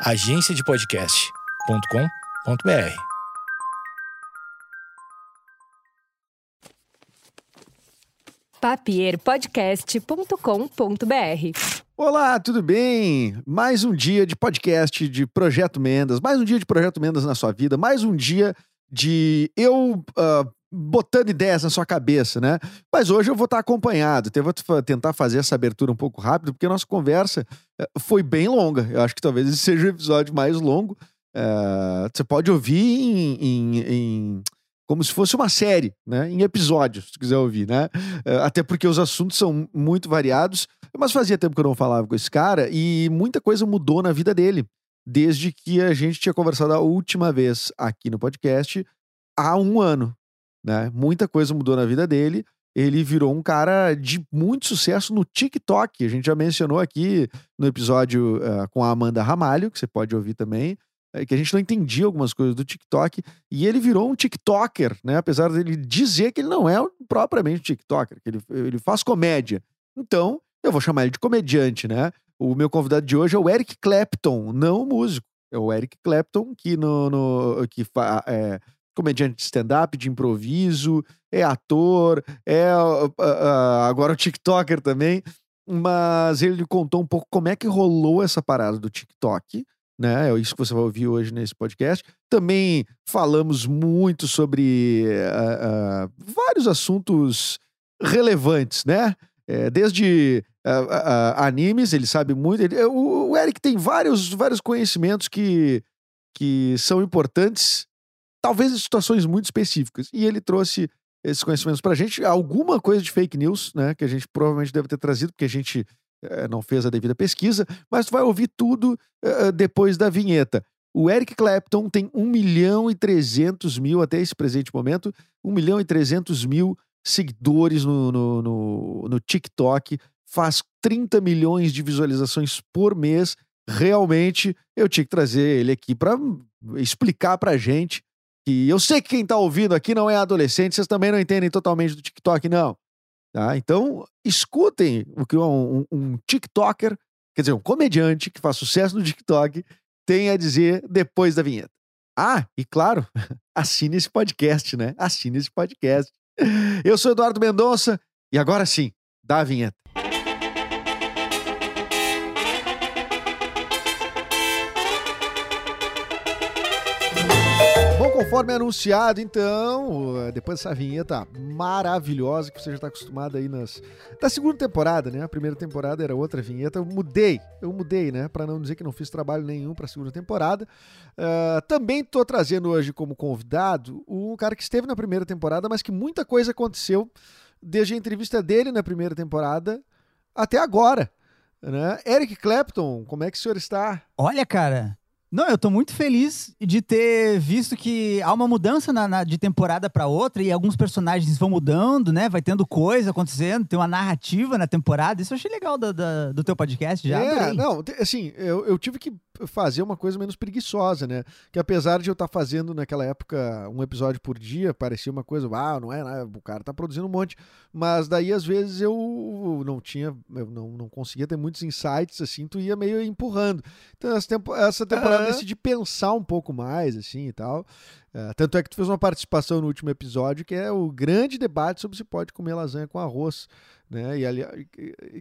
agenciadepodcast.com.br. papierpodcast.com.br. Olá, tudo bem? Mais um dia de podcast de Projeto Mendas, mais um dia de Projeto Mendas na sua vida, mais um dia de eu uh, botando ideias na sua cabeça, né? Mas hoje eu vou estar acompanhado. Eu vou tentar fazer essa abertura um pouco rápido, porque a nossa conversa uh, foi bem longa. Eu acho que talvez esse seja o episódio mais longo. Uh, você pode ouvir em, em, em como se fosse uma série, né? Em episódios, se quiser ouvir, né? Uh, até porque os assuntos são muito variados. Mas fazia tempo que eu não falava com esse cara e muita coisa mudou na vida dele. Desde que a gente tinha conversado a última vez aqui no podcast há um ano. Né? Muita coisa mudou na vida dele. Ele virou um cara de muito sucesso no TikTok. A gente já mencionou aqui no episódio uh, com a Amanda Ramalho, que você pode ouvir também que a gente não entendia algumas coisas do TikTok, e ele virou um TikToker, né? Apesar dele dizer que ele não é propriamente TikToker, que ele, ele faz comédia. Então, eu vou chamar ele de comediante, né? O meu convidado de hoje é o Eric Clapton, não o músico. É o Eric Clapton, que, no, no que fa, é comediante de stand-up, de improviso, é ator, é uh, uh, agora o TikToker também. Mas ele contou um pouco como é que rolou essa parada do TikTok né? É isso que você vai ouvir hoje nesse podcast. Também falamos muito sobre uh, vários assuntos relevantes, né? É, desde animes, ele sabe muito. Ele, o, o, Eric tem vários, vários conhecimentos que, que são importantes, talvez em situações muito específicas. E ele trouxe esses conhecimentos para a gente. Alguma coisa de fake news, né? Que a gente provavelmente deve ter trazido, porque a gente eh, não fez a devida pesquisa, mas tu vai ouvir tudo uh, depois da vinheta. O Eric Clapton tem 1 milhão e 300 mil, até esse presente momento, 1 milhão e 300 mil seguidores no, no, no, no TikTok, faz 30 milhões de visualizações por mês. Realmente, eu tinha que trazer ele aqui para explicar pra gente que eu sei que quem tá ouvindo aqui não é adolescente, vocês também não entendem totalmente do TikTok, não. Tá? Então, escutem o que um, um, TikToker, quer dizer, um comediante que faz sucesso no TikTok, tem a dizer depois da vinheta. Ah, e claro, assine esse podcast, né? Assine esse podcast. Eu sou Eduardo Mendonça e agora sim, dá a vinheta. Conforme anunciado, então, depois dessa vinheta maravilhosa que você já está acostumado aí nas da segunda temporada, né? A primeira temporada era outra vinheta. Eu mudei, eu mudei, né? Para não dizer que não fiz trabalho nenhum para a segunda temporada. Uh, também estou trazendo hoje como convidado um cara que esteve na primeira temporada, mas que muita coisa aconteceu desde a entrevista dele na primeira temporada até agora. Né? Eric Clapton, como é que o senhor está? Olha, cara, não, eu tô muito feliz de ter visto que há uma mudança na, na de temporada para outra e alguns personagens vão mudando, né? Vai tendo coisa acontecendo, tem uma narrativa na temporada. Isso eu achei legal do, do, do teu podcast já. É, adorei. não, assim, eu, eu tive que fazer uma coisa menos preguiçosa, né? Que apesar de eu estar tá fazendo naquela época um episódio por dia, parecia uma coisa, ah, não é, né? o cara tá produzindo um monte. Mas daí, às vezes, eu não tinha, eu não, não conseguia ter muitos insights, assim, tu ia meio empurrando. Então, essa, tempo, essa temporada uhum. decidi pensar um pouco mais, assim, e tal. Uh, tanto é que tu fez uma participação no último episódio, que é o grande debate sobre se pode comer lasanha com arroz, né? E ali,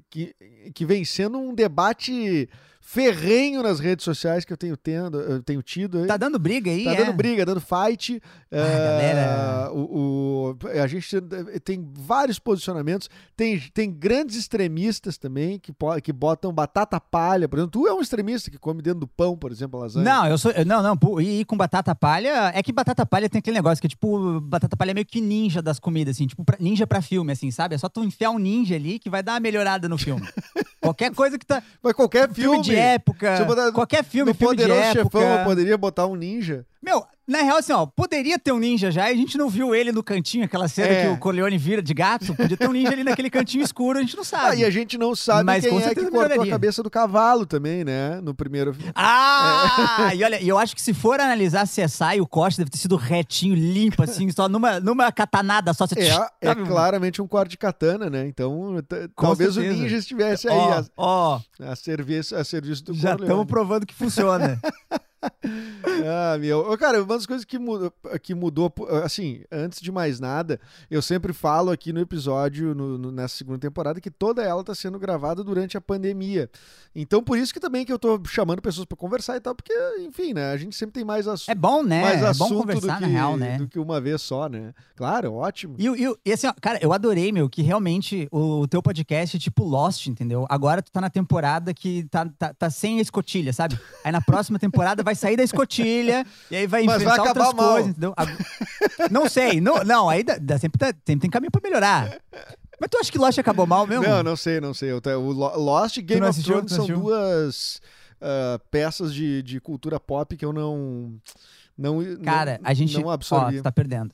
que, que vem sendo um debate ferrenho nas redes sociais que eu tenho, tendo, eu tenho tido. Tá dando briga aí, Tá é? dando briga, dando fight. Ah, uh, galera... O, o, a gente tem vários posicionamentos. Tem, tem grandes extremistas também que, que botam batata palha. Por exemplo, tu é um extremista que come dentro do pão, por exemplo, lasanha. Não, eu sou. Não, não. E, com batata palha. É que batata palha tem aquele negócio que, tipo, batata palha é meio que ninja das comidas, assim. Tipo, ninja pra filme, assim, sabe? É só tu enfiar um ninja ali que vai dar uma melhorada no filme. qualquer coisa que tá. Mas qualquer filme. filme de época. Botar, qualquer filme, no filme de época. Chefão, eu poderia botar um ninja. Meu, na real, assim, ó, poderia ter um ninja já e a gente não viu ele no cantinho, aquela cena É. que o Corleone vira de gato. Podia ter um ninja ali naquele cantinho escuro, a gente não Ah, sabe. e a gente não sabe Mas quem com é que cortou a melhoraria. cabeça do cavalo também, né? No primeiro. Ah! E olha, e eu acho que se for analisar CSI, o corte deve ter sido retinho, limpo, assim, só numa, numa catanada só. Você É, é sabe? claramente um corte de katana, né? Então, talvez o certeza. ninja estivesse aí Ó, a, ó, a, serviço, a serviço do já Corleone. estamos provando que funciona. Ah, meu. Cara, uma das coisas que mudou, que mudou, assim, antes de mais nada, eu sempre falo aqui no episódio, no- no- nessa segunda temporada, que toda ela tá sendo gravada durante a pandemia. Então, por isso que também que eu tô chamando pessoas pra conversar e tal, porque, enfim, né? A gente sempre tem mais, assu É bom, né? mais é assunto bom conversar, do, na que, real, né? do que uma vez só, né? Claro, ótimo. E, e, e assim, ó, cara, eu adorei, meu, que realmente o, o teu podcast é tipo Lost, entendeu? Agora tu tá na temporada que tá, tá, tá sem a escotilha, sabe? Aí na próxima temporada vai sair da escotilha e aí vai Mas vai enfrentar outras mal. coisas, entendeu? Não sei, não, não aí dá- dá- sempre, tá- sempre tem caminho pra melhorar. Mas tu acha que Lost acabou mal mesmo? Não, não sei, não sei. O Lo- Lost e Game of assistiu? Thrones são duas ah, peças de, de cultura pop que eu não. não Cara, não, a gente. Não absorvi. tá perdendo.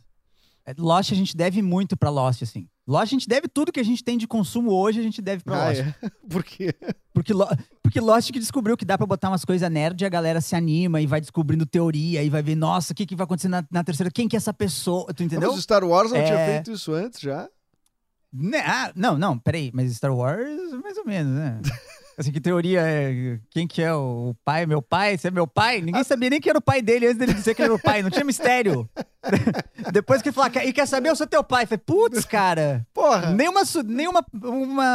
É, Lost a gente deve muito pra Lost, assim. Lost a gente deve tudo que a gente tem de consumo hoje, a gente deve pra Ah, Lost. é? Por quê? Porque, Lo- porque Lost que descobriu que dá pra botar umas coisas nerd e a galera se anima e vai descobrindo teoria e vai ver, nossa, o que, que vai acontecer na, na terceira? Quem que é essa pessoa? Tu entendeu? Mas Star Wars não tinha É. feito isso antes já? Né? Ah, não, não, peraí, mas Star Wars, mais ou menos, né? Assim, que teoria é. Quem que é o pai? Meu pai? Você é meu pai? Ninguém sabia nem que era o pai dele antes dele dizer que ele era o pai. Não tinha mistério. Depois que ele falou, e quer saber? Eu sou teu pai. Eu falei, putz, cara. Porra! Nem uma, su- nem uma,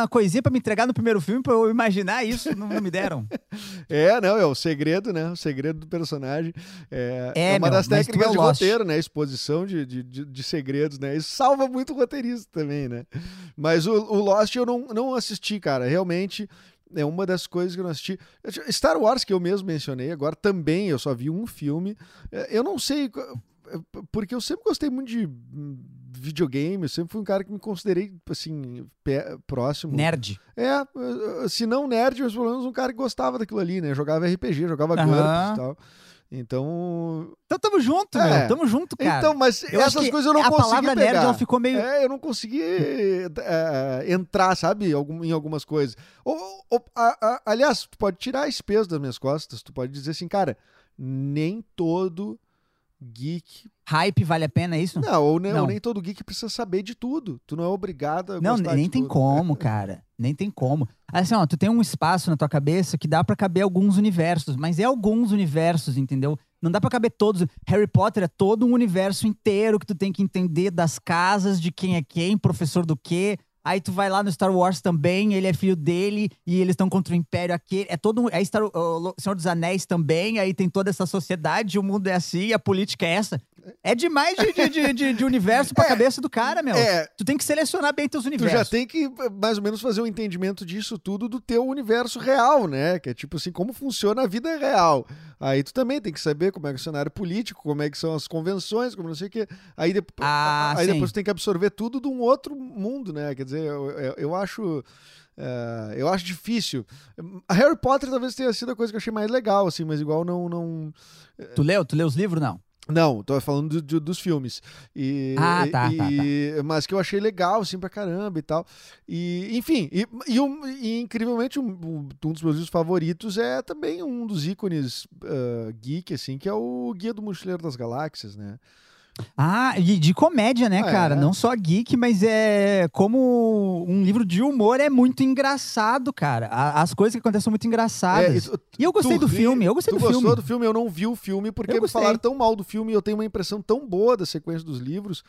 coisinha pra me entregar no primeiro filme pra eu imaginar isso, não, não me deram. É, não, é o segredo, né? O segredo do personagem. É, É, é uma meu, das técnicas de Lost. roteiro, né? Exposição de, de, de, de segredos, né? Isso salva muito o roteirista também, né? Mas o, o Lost eu não, não assisti, cara. Realmente é uma das coisas que eu não assisti. Star Wars, que eu mesmo mencionei, agora também eu só vi um filme. É, Eu não sei. Porque eu sempre gostei muito de hum, videogame, eu sempre fui um cara que me considerei, assim, próximo. Nerd. É, se não nerd, mas pelo menos um cara que gostava daquilo ali, né? Jogava RPG, jogava. GURPS e tal. Então. Então tamo junto, É. meu. Tamo junto, cara. Então, mas eu essas coisas eu não a consegui palavra pegar. nerd ela ficou meio. É, eu não consegui eh, entrar, sabe, em algumas coisas. Ou, ou- a- a- aliás, tu pode tirar esse peso das minhas costas, tu pode dizer assim, cara, nem todo geek. Hype vale a pena é isso? Não, ou, nem- ou Não. nem todo geek precisa saber de tudo. Tu não é obrigado a Não, gostar nem tem tudo. como, cara. Nem tem como. Assim, ó, tu tem um espaço na tua cabeça que dá pra caber alguns universos, mas é alguns universos, entendeu? Não dá pra caber todos. Harry Potter é todo um universo inteiro que tu tem que entender das casas, de quem é quem, professor do quê. Aí tu vai lá no Star Wars também, ele é filho dele e eles estão contra o Império aquele. É todo um. É Star, o Senhor dos Anéis também, aí tem toda essa sociedade, o mundo é assim, a política é essa. É demais de, de, de, de- de universo pra É, cabeça do cara, meu. É, Tu tem que selecionar bem teus Tu universos. já tem que mais ou menos fazer um entendimento disso tudo do teu universo real, né? Que é tipo assim, como funciona a vida real. Aí tu também tem que saber como é é o cenário político, como é que são as convenções, como não sei o quê. Aí, dep Ah, aí sim. depois tu tem que absorver tudo de um outro mundo, né? Quer dizer, eu, eu, eu acho. eh, eu acho difícil. A Harry Potter talvez tenha sido a coisa que eu achei mais legal, assim, mas igual não. não... Tu leu? Tu leu os livros? Não. Não, tô falando do- do- dos filmes. E, Ah, tá, tá, e- Mas que eu achei legal, assim, pra caramba e tal. E, enfim, e, e um- e incrivelmente, um, um dos meus livros favoritos é também um dos ícones ah, geek, assim, que é o Guia do Mochileiro das Galáxias, né? Ah, e de comédia, né, Ah, cara? é. Não só geek, mas é como um livro de humor é muito engraçado, cara. As coisas que acontecem são muito engraçadas. É, isso- e eu gostei do ri- filme, eu gostei tu do gostou filme. do filme? Eu não vi o filme porque me falaram tão mal do filme e eu tenho uma impressão tão boa da sequência dos livros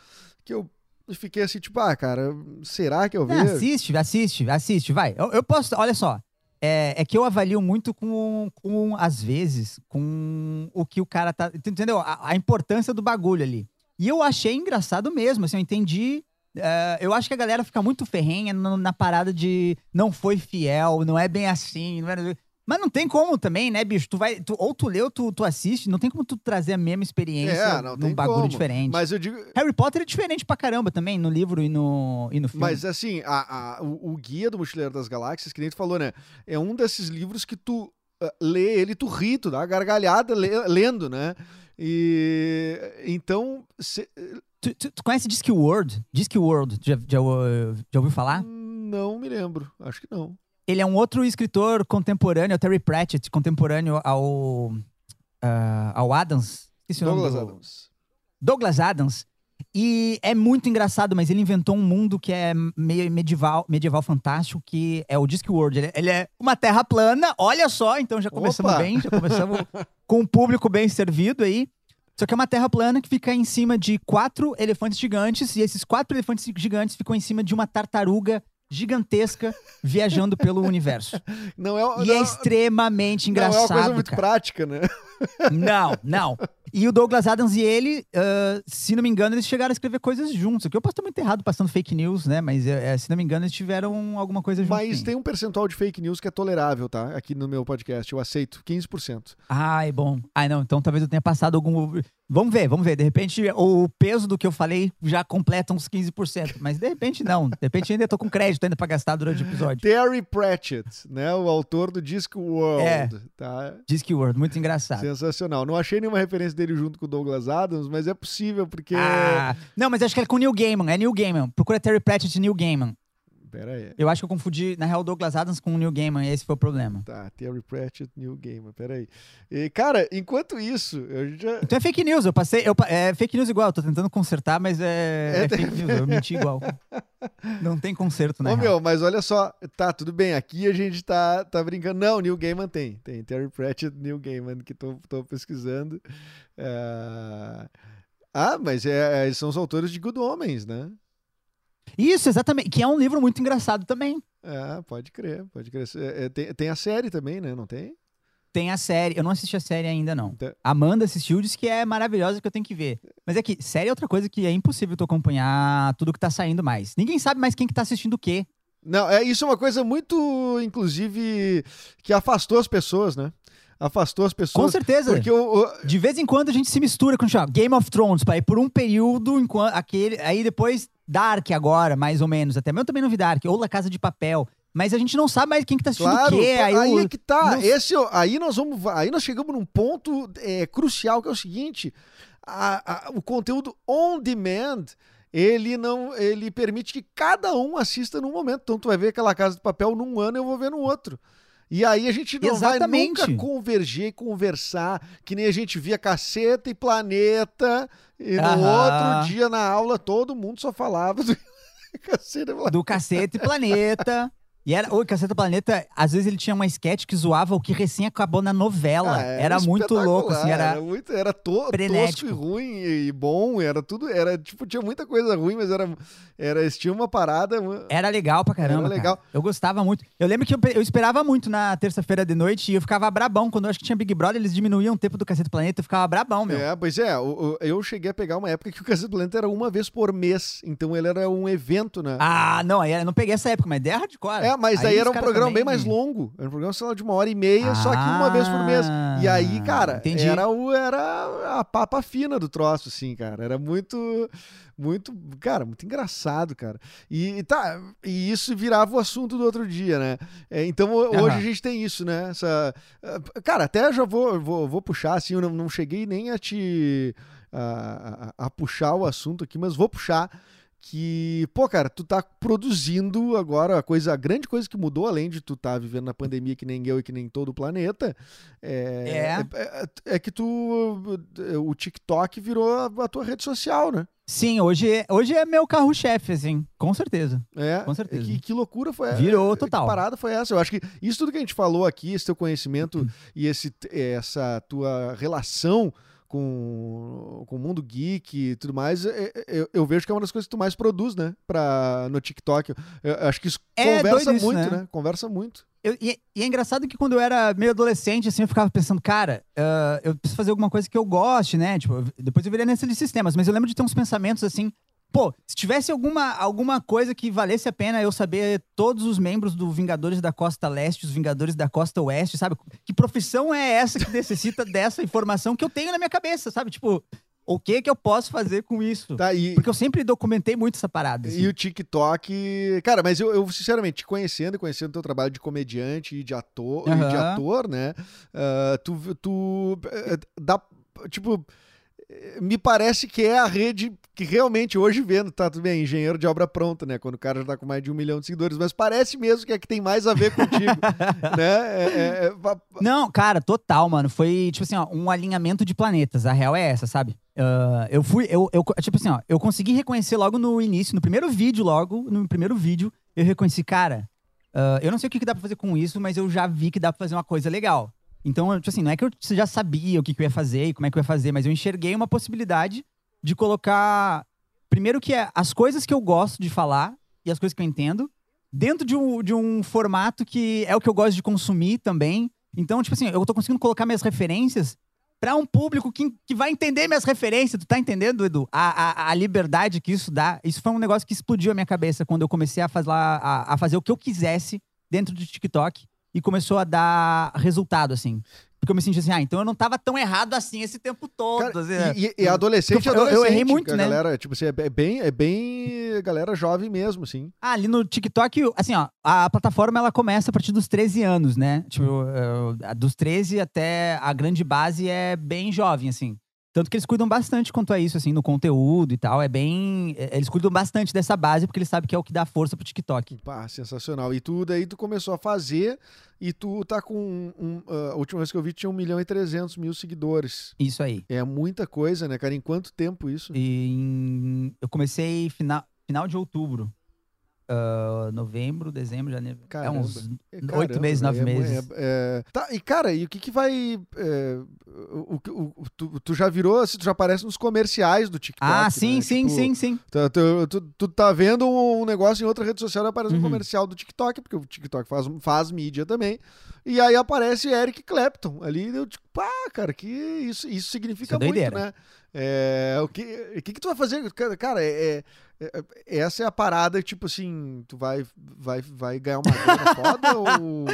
que eu fiquei assim, tipo, ah, cara, será que eu vejo? assiste, assiste, assiste, vai. Eu, eu posso, olha só. É, é que eu avalio muito com, com, às vezes, com o que o cara tá. Entendeu? A, a importância do bagulho ali. E eu achei engraçado mesmo, assim, eu entendi. é, eu acho que a galera fica muito ferrenha no- na parada de não foi fiel, não é bem assim, não era. Mas não tem como também, né, bicho? Tu vai, tu- ou tu lê ou tu, tu assiste, não tem como tu trazer a mesma experiência É, não num bagulho como. diferente. Mas eu digo, Harry Potter é diferente pra caramba também, no livro e no, e no filme. Mas assim, a- a- o, o Guia do Mochileiro das Galáxias, que nem tu falou, né? É um desses livros que tu ah, lê ele, tu ri, tu dá uma gargalhada le- lendo, né? E então, cê- Tu, tu- tu conhece Discworld? Discworld, já, já, uh, já ouviu falar? não me lembro. Acho que não. Ele é um outro escritor contemporâneo, o Terry Pratchett, contemporâneo ao, ah, ao Adams. Douglas do- Adams. Douglas Adams. E é muito engraçado, mas ele inventou um mundo que é meio medieval, medieval fantástico, que é o Discworld. Ele, ele é uma terra plana, olha só, então já começamos Opa! bem, já começamos com um público bem servido aí. Só que é uma terra plana que fica em cima de quatro elefantes gigantes, e esses quatro elefantes gigantes ficam em cima de uma tartaruga gigantesca viajando pelo universo. Não é, E não, é extremamente não é uma engraçado. coisa muito cara. prática, né? Não, não. E o Douglas Adams e ele, ah, se não me engano, eles chegaram a escrever coisas juntos. Aqui eu posso estar muito errado passando fake news, né? Mas eh, se não me engano, eles tiveram alguma coisa junto. Mas tem um percentual de fake news que é tolerável, tá? Aqui no meu podcast. Eu aceito 15%. Ai, bom. Ai, não. Então talvez eu tenha passado algum. Vamos ver, vamos ver. De repente, o peso do que eu falei já completa uns 15%. Mas de repente, não. De repente, ainda tô com crédito ainda pra gastar durante o episódio. Terry Pratchett, né? O autor do Discworld. É. Tá? Discworld, muito engraçado. Sensacional. Não achei nenhuma referência dele junto com o Douglas Adams, mas é possível, porque. Ah, não, mas acho que é com o Neil Gaiman. É Neil Gaiman. Procura Terry Pratchett e Neil Gaiman. Pera aí. Eu acho que eu confundi, na real, o Douglas Adams com o Neil Gaiman. Esse foi o problema. Tá, Terry Pratchett, New Gamer, peraí. E, cara, enquanto isso, eu já. Então é fake news, eu passei. Eu, é fake news igual, eu tô tentando consertar, mas é, É, é fake news, eu menti igual. Não tem conserto, né? Ô, meu, mas olha só, tá, tudo bem, aqui a gente tá, tá brincando. Não, Neil Gaiman tem. Tem Terry Pratchett, Neil Gaiman, que tô, tô pesquisando. É, Ah, mas é, eles são os autores de Good Homens, né? Isso, exatamente. Que é um livro muito engraçado também. É, pode crer, pode crer. É, é, tem, tem a série também, né? Não tem? Tem a série. Eu não assisti a série ainda, não. Tá. Amanda assistiu, disse que é maravilhosa, que eu tenho que ver. Mas é que série é outra coisa que é impossível tu acompanhar tudo que tá saindo mais. Ninguém sabe mais quem que tá assistindo o quê. Não, é, isso é uma coisa muito, inclusive, que afastou as pessoas, né? Afastou as pessoas. Com certeza. Porque o, o- De vez em quando a gente se mistura com chama Game of Thrones, pai, por um período, enquanto aquele, aí depois Dark agora, mais ou menos, até mesmo eu também não vi Dark, ou La Casa de Papel, mas a gente não sabe mais quem que tá assistindo Claro, o quê, aí, aí, o- é que tá. não- Esse, é aí nós vamos, aí nós chegamos num ponto é, crucial que é o seguinte: a- a- o conteúdo on demand ele não, ele permite que cada um assista num momento. Então tu vai ver aquela Casa de Papel num ano, eu vou ver no outro. E aí a gente não Exatamente. vai nunca converger e conversar, que nem a gente via Caceta e Planeta, e no Aham. outro dia na aula todo mundo só falava do Caceta e Planeta. do Cacete e Planeta. E era, o Caceta Planeta, às vezes ele tinha uma sketch que zoava o que recém acabou na novela. Ah, era muito espetacular, louco, assim, era... muito, era to, tosco e ruim e, e bom, era tudo, era tipo, tinha muita coisa ruim, mas era, era eles tinham uma parada, Era legal pra caramba. Era legal. cara. Eu gostava muito. Eu lembro que eu, eu esperava muito na terça-feira de noite e eu ficava brabão. Quando eu acho que tinha Big Brother, eles diminuíam o tempo do Cacete Planeta, eu ficava brabão, meu. É, pois é, o- eu cheguei a pegar uma época que o Cacete Planeta era uma vez por mês, então ele era um evento, né? Ah, não, aí eu não peguei essa época, mas ideia hardcore. É, mas aí, era um programa também- bem mais longo. Era um programa, sei lá, de uma hora e meia, só que uma vez por mês. E aí, cara, Ah, entendi. era, o, era a papa fina do troço, assim, cara. Era muito, muito, cara, muito engraçado, cara. E, tá, e isso virava o assunto do outro dia, né? É, então ho- hoje Aham. a gente tem isso, né? Essa, ah, cara, até já vou, vou, vou puxar, assim, eu não, não cheguei nem a te. A, a- a puxar o assunto aqui, mas vou puxar que, pô, cara, tu tá produzindo agora a coisa, a grande coisa que mudou, além de tu tá vivendo na pandemia que nem eu e que nem todo o planeta, é, é, é- é que tu, o TikTok virou a, a tua rede social, né? Sim, hoje, é- hoje é meu carro-chefe, assim, com certeza. É, Com certeza. Que, que loucura foi Virou é, total. Que parada foi essa? Eu acho que isso tudo que a gente falou aqui, esse teu conhecimento e esse, essa tua relação com, com o mundo geek e tudo mais, é- é- eu, eu vejo que é uma das coisas que tu mais produz, né? Pra, no TikTok. Eu, eu acho que isso É conversa isso, muito, né? né? Conversa muito. Eu- e, e é engraçado que quando eu era meio adolescente, assim, eu ficava pensando, cara, ah, eu preciso fazer alguma coisa que eu goste, né? Tipo, depois eu virei nesse de sistemas, mas eu lembro de ter uns pensamentos assim, pô, se tivesse alguma, alguma coisa que valesse a pena eu saber todos os membros do Vingadores da Costa Leste, os Vingadores da Costa Oeste, sabe? Que profissão é essa que necessita dessa informação que eu tenho na minha cabeça, sabe? Tipo, o que que eu posso fazer com isso? Tá, e, Porque eu sempre documentei muito essa parada. assim. e o TikTok. Cara, mas eu, eu, sinceramente, te conhecendo e conhecendo teu trabalho de comediante e de ator, e de ator né? ah, tu, tu eh, dá. tipo, me parece que é a rede que realmente hoje vendo, tá tudo bem, engenheiro de obra pronta, né? Quando o cara já tá com mais de um milhão de seguidores, mas parece mesmo que é que tem mais a ver contigo, né? É, é, é, Não, cara, total, mano. Foi, tipo assim, ó, um alinhamento de planetas. A real é essa, sabe? Ah, eu fui, eu, eu, tipo assim, ó, eu consegui reconhecer logo no início, no primeiro vídeo, logo, no primeiro vídeo, eu reconheci, cara, ah, eu não sei o que, que dá pra fazer com isso, mas eu já vi que dá pra fazer uma coisa legal. Então, tipo assim, não é que eu já sabia o que, que eu ia fazer e como é que eu ia fazer, mas eu enxerguei uma possibilidade de colocar. Primeiro, que é as coisas que eu gosto de falar e as coisas que eu entendo, dentro de um, de um formato que é o que eu gosto de consumir também. Então, tipo assim, eu tô conseguindo colocar minhas referências pra um público que, que vai entender minhas referências. Tu tá entendendo, Edu? A, a, a liberdade que isso dá. Isso foi um negócio que explodiu a minha cabeça quando eu comecei a, faz, a, a fazer o que eu quisesse dentro do TikTok e começou a dar resultado, assim. Porque eu me senti assim, ah, então eu não tava tão errado assim esse tempo todo. Cara, assim, e, e- e adolescente, Eu- eu- eu adolescente, errei muito, né? Galera, tipo assim, é é bem, é bem galera jovem mesmo, assim. Ah, ali no TikTok, assim, ó, a plataforma ela começa a partir dos 13 anos, né? Tipo, eh, dos 13 até a grande base é bem jovem, assim. Tanto que eles cuidam bastante quanto a isso, assim, no conteúdo e tal. É bem. eh, Eles cuidam bastante dessa base, porque eles sabem que é o que dá força pro TikTok. Pá, sensacional. E tu daí tu começou a fazer e tu tá com um, um, ah, a última vez que eu vi tinha 1 milhão e 300 mil seguidores. Isso aí. É muita coisa, né, cara? Em quanto tempo isso? E em- eu comecei final, final de outubro. Ah, novembro, dezembro, janeiro. Caramba. É uns É, oito meses, nove é mu- meses. é- é- Tá, e cara, e o que que vai... é, o, o- o- tu, tu já virou, assim, tu já aparece nos comerciais do TikTok, ah, né? sim, sim, Tipo, sim, sim. Tu, tu- tu- tu tá vendo um negócio em outra rede social e aparece um Uhum. comercial do TikTok, porque o TikTok faz, faz mídia também. E aí aparece Eric Clapton ali. Eu tipo, pá, cara, que isso, isso significa Isso é muito, né? É, o, que, o que que tu vai fazer? Cara, é, é- é- essa é a parada, tipo assim, tu vai, vai, vai ganhar uma grana foda ou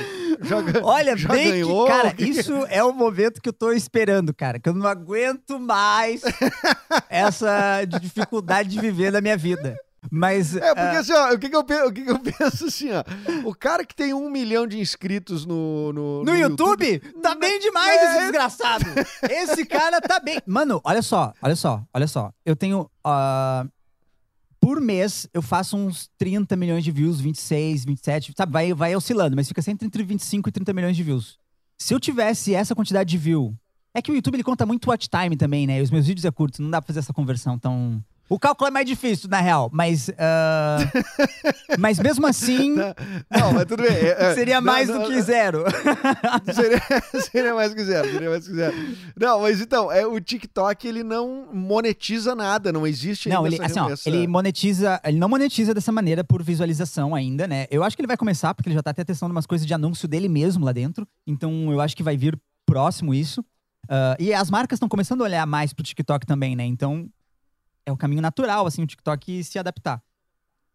já, Olha, já bem ganhou? que, cara, que que- isso é o momento que eu tô esperando, cara. Que eu não aguento mais essa dificuldade de viver na minha vida. Mas. É, porque ah, assim, ó, o que que, eu, pe- o que que eu penso assim, ó. O cara que tem um milhão de inscritos no. No, no YouTube, tá bem demais É. esse desgraçado. Esse cara tá bem. Mano, olha só, olha só, olha só. Eu tenho. ah, por mês, eu faço uns 30 milhões de views, 26, 27, sabe? Vai, vai oscilando, mas fica sempre entre 25 e 30 milhões de views. Se eu tivesse essa quantidade de view. É que o YouTube ele conta muito watch time também, né? E os meus vídeos é curto, não dá pra fazer essa conversão tão. O cálculo é mais difícil, na real, mas. ah, mas mesmo assim, Não, mas tudo bem. é- é- seria não, mais não, do que zero. Seria, seria mais que zero, seria mais que zero. Não, mas então, é, o TikTok ele não monetiza nada, não existe Não, ele, assim, ó, essa- ele monetiza, ele não monetiza dessa maneira por visualização ainda, né? Eu acho que ele vai começar, porque ele já tá até testando umas coisas de anúncio dele mesmo lá dentro. Então eu acho que vai vir próximo isso. Ah, e as marcas estão começando a olhar mais pro TikTok também, né? Então é o caminho natural, assim, o TikTok se adaptar.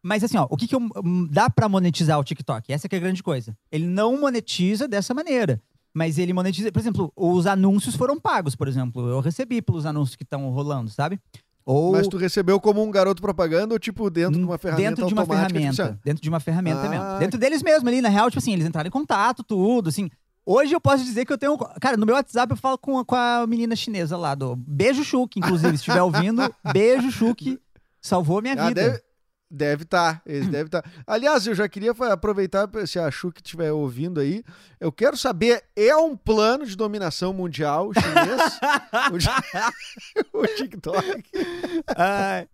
Mas assim, ó, o que, que eu- hum, dá pra monetizar o TikTok? Essa que é a grande coisa. Ele não monetiza dessa maneira. Mas ele monetiza, por exemplo, os anúncios foram pagos, por exemplo. Eu recebi pelos anúncios que estão rolando, sabe? Ou Mas tu recebeu como um garoto propaganda ou tipo dentro de uma ferramenta dentro de uma tipo ferramenta. dentro de uma ferramenta Ah. mesmo. Dentro deles mesmo ali, na real, tipo assim, eles entraram em contato, tudo, assim. Hoje eu posso dizer que eu tenho. Cara, no meu WhatsApp eu falo com, a- com a menina chinesa lá do. Beijo Chuque, inclusive, se estiver ouvindo. Beijo Chuque. Salvou minha ah, vida. deve deve estar, eles devem estar. Aliás, eu já queria aproveitar se a Chu que estiver ouvindo aí, eu quero saber, é um plano de dominação mundial chinês? o, o TikTok. Ai.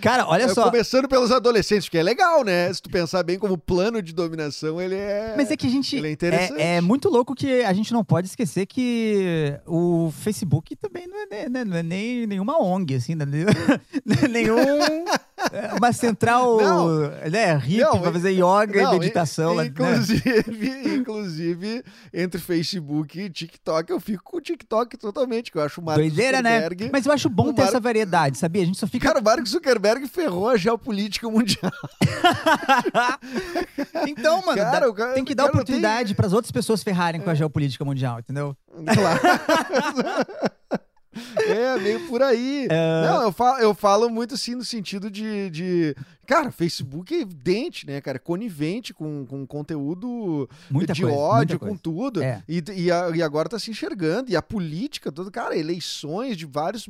Cara, olha É, só. Começando pelos adolescentes, que é legal, né? Se tu pensar bem como plano de dominação, ele é. Mas é que a gente. ele é interessante. É, é muito louco que a gente não pode esquecer que o Facebook também não é, né, não é nem nenhuma ONG, assim, não é nem- não é nenhum. é uma central Não. né, hippie Não, pra fazer yoga Não, e meditação. lá, né? Inclusive, inclusive, entre Facebook e TikTok, eu fico com o TikTok totalmente, que eu acho Mark Doideira, né? Mas eu acho bom ter essa variedade, sabia? A gente só fica. Cara, o Zuckerberg ferrou a geopolítica mundial. então, mano, Cara, dá- cara- tem que dar oportunidade tem- para as outras pessoas ferrarem com a geopolítica mundial, entendeu? Claro. É, meio por aí. É. Não, eu falo, eu falo muito assim no sentido de, de. Cara, Facebook é evidente, né, cara? Conivente com, com conteúdo Muita de coisa, ódio, com coisa. tudo. É. E, e, a- e agora tá se enxergando. E a política toda, cara, eleições de vários.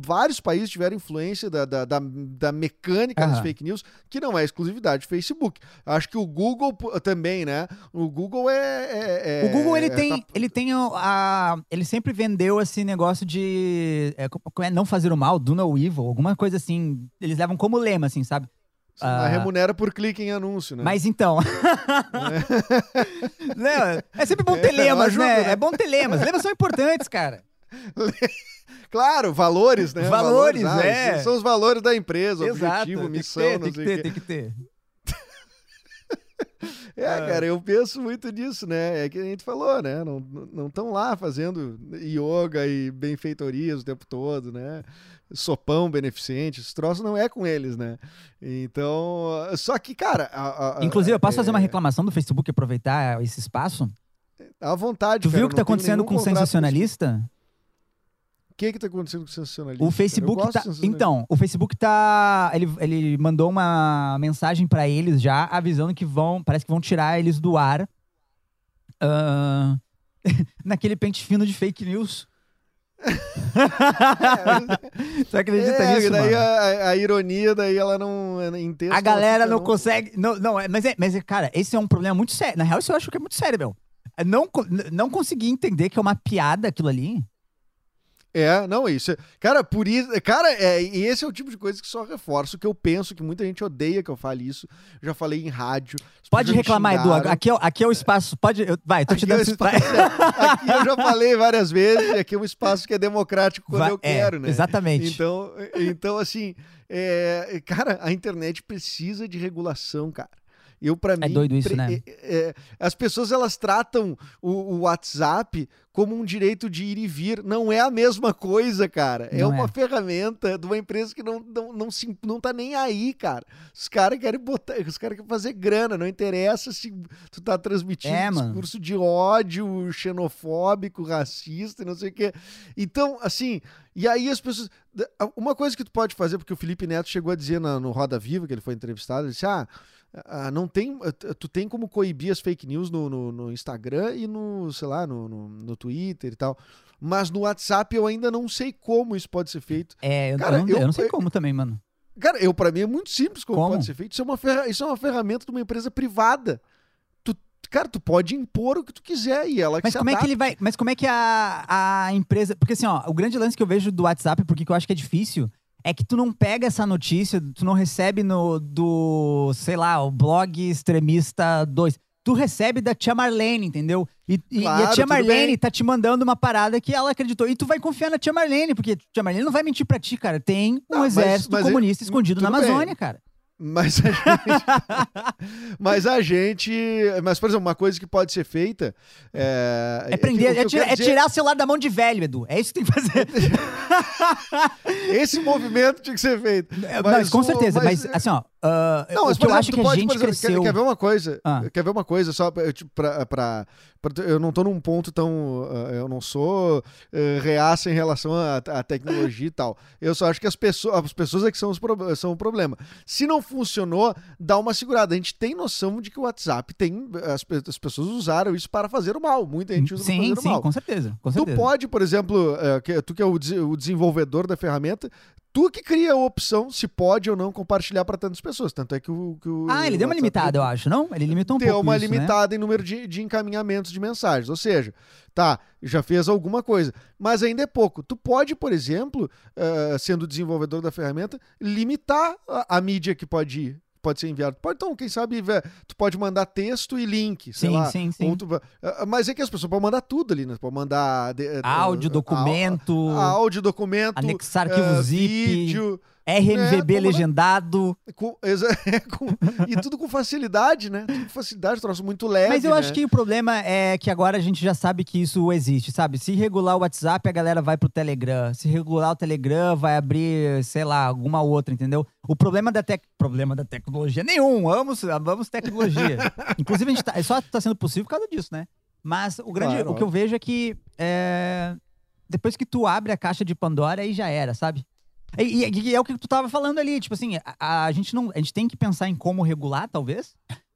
Vários países tiveram influência da, da, da, da mecânica das Aham. fake news, que não é exclusividade do Facebook. Acho que o Google também, né? O Google é. é- é- O Google, ele é- tem, tá- ele tem a, ele sempre vendeu esse negócio de é, é, não fazer o mal, do no evil, alguma coisa assim. Eles levam como lema, assim, sabe? Mas Ah. remunera por clique em anúncio, né? Mas então. Não, é sempre bom ter É, lemas, ajuda, né? né? É bom ter lemas. Lemas são importantes, cara. Claro, valores, né? Valores, ah, é. São os valores da empresa, Exato. objetivo, tem que missão, ter, não tem que sei ter, o quê. tem que ter. É, cara, eu penso muito nisso, né? É que a gente falou, né? Não estão lá fazendo yoga e benfeitorias o tempo todo, né? Sopão beneficente, esse troço não é com eles, né? Então, só que, cara... a- a- Inclusive, eu posso fazer uma é, reclamação do Facebook e aproveitar esse espaço? À vontade, Tu cara, viu o que tá tenho acontecendo com o sensacionalista? O que que tá acontecendo com o sensacionalista? O Facebook tá. Então, o Facebook tá. Ele, ele mandou uma mensagem pra eles já, avisando que vão. Parece que vão tirar eles do ar. ah, naquele pente fino de fake news. Você acredita É, nisso, daí mano? a, a ironia, daí ela não... Texto, A galera ela não fica, consegue. Não, não, é- mas, é, mas, é, cara, esse é um problema muito sério. Na real, isso eu acho que é muito sério, meu. É Não, não conseguir entender que é uma piada aquilo ali. É, não, isso. é- Cara, por isso. Cara, é, e esse é o tipo de coisa que só reforça o que eu penso, que muita gente odeia que eu fale isso. Já falei em rádio. Pode reclamar, Edu. Aqui é, o- aqui é o espaço. Pode. eu- vai, tô te Aqui é o dando. espaço, é, aqui eu já falei várias vezes, aqui é um espaço que é democrático quando Vai- eu é, quero, né? Exatamente. Então, então assim, é, cara, a internet precisa de regulação, cara. Eu, para mim, doido isso, né? é- é, as pessoas elas tratam o, o WhatsApp como um direito de ir e vir. Não é a mesma coisa, cara. É Não uma é. ferramenta de uma empresa que não, não, não, se, não tá nem aí, cara. Os caras querem botar, os caras querem fazer grana. Não interessa se tu tá transmitindo É, mano. discurso de ódio, xenofóbico, racista e não sei o quê. Então, assim, e aí as pessoas. Uma coisa que tu pode fazer, porque o Felipe Neto chegou a dizer na- no Roda Viva, que ele foi entrevistado, ele disse: Ah, ah, não tem. Tu tem como coibir as fake news no, no, no Instagram e no, sei lá, no, no, no Twitter e tal. Mas no WhatsApp eu ainda não sei como isso pode ser feito. É, eu, Cara, eu não, eu- eu não sei como também, mano. Cara, eu para mim é muito simples como, Como? pode ser feito. Isso é, uma isso é uma ferramenta de uma empresa privada. Tu, cara, tu pode impor o que tu quiser e ela Mas como é que ele vai. Mas como é que a, a empresa. Porque assim, ó, o grande lance que eu vejo do WhatsApp, porque que eu acho que é difícil, é que tu não pega essa notícia, tu não recebe no do, sei lá, o blog extremista 2. Tu recebe da tia Marlene, entendeu? E, e- e Claro, a tia Marlene bem. tá te mandando uma parada que ela acreditou. E tu vai confiar na tia Marlene, porque a tia Marlene não vai mentir pra ti, cara. Tem um Não, mas- exército mas comunista ele- escondido na tudo bem. Amazônia, cara. Mas a gente. mas a gente. Mas, por exemplo, uma coisa que pode ser feita. É, É prender, é, eu tira- é dizer- tirar o celular da mão de velho, Edu. É isso que tem que fazer. Esse movimento tinha que ser feito. É, Mas com certeza, mas, mas- assim, ó. ah, Não, mas, eu exemplo, acho que a pode, gente exemplo, cresceu. Quer, quer ver uma coisa? Ah. Quer ver uma coisa só pra, Eu não tô num ponto tão. ah, eu não sou uh, reaça em relação à tecnologia e tal. Eu só acho que as pessoas, as pessoas é que são, os pro- são o problema. Se não funcionou, dá uma segurada. A gente tem noção de que o WhatsApp tem. As, as pessoas usaram isso para fazer o mal. Muita gente usa para Sim, fazer o sim, mal. com certeza. Com Tu certeza. pode, por exemplo, eh, que- tu que é o, o desenvolvedor da ferramenta, tu que cria a opção se pode ou não compartilhar para tantas pessoas. Tanto é que o. que o- Ah, ele deu uma WhatsApp limitada, eu acho, não? Ele limitou um Deu pouco uma isso, né? limitada em número de, de encaminhamentos de mensagens. Ou seja, tá, já fez alguma coisa. Mas ainda é pouco. Tu pode, por exemplo, eh, sendo desenvolvedor da ferramenta, limitar a, a mídia que pode ir. Pode ser enviado. Pode, então, quem sabe, tu pode mandar texto e link, sei Sim, lá. sim, sim. Tu va- ah, mas é que as pessoas podem mandar tudo ali, né? Pode mandar eh, Áudio, ah, documento, áudio, documento, anexar arquivo ah, zip, vídeo, RMVB é, legendado. com- é, com- e tudo com facilidade, né? Tudo com facilidade, troço muito leve. Mas eu acho né? que o problema é que agora a gente já sabe que isso existe, sabe? Se regular o WhatsApp, a galera vai pro Telegram. Se regular o Telegram, vai abrir, sei lá, alguma outra, entendeu? O problema da tec... problema da tecnologia nenhum. Amamos, amamos tecnologia. Inclusive, a gente tá... só tá sendo possível por causa disso, né? Mas o grande, Claro, o que eu vejo é que é, depois que tu abre a caixa de Pandora, aí já era, sabe? E, e- e é o que tu tava falando ali, tipo assim, a, a gente não, a gente tem que pensar em como regular, talvez,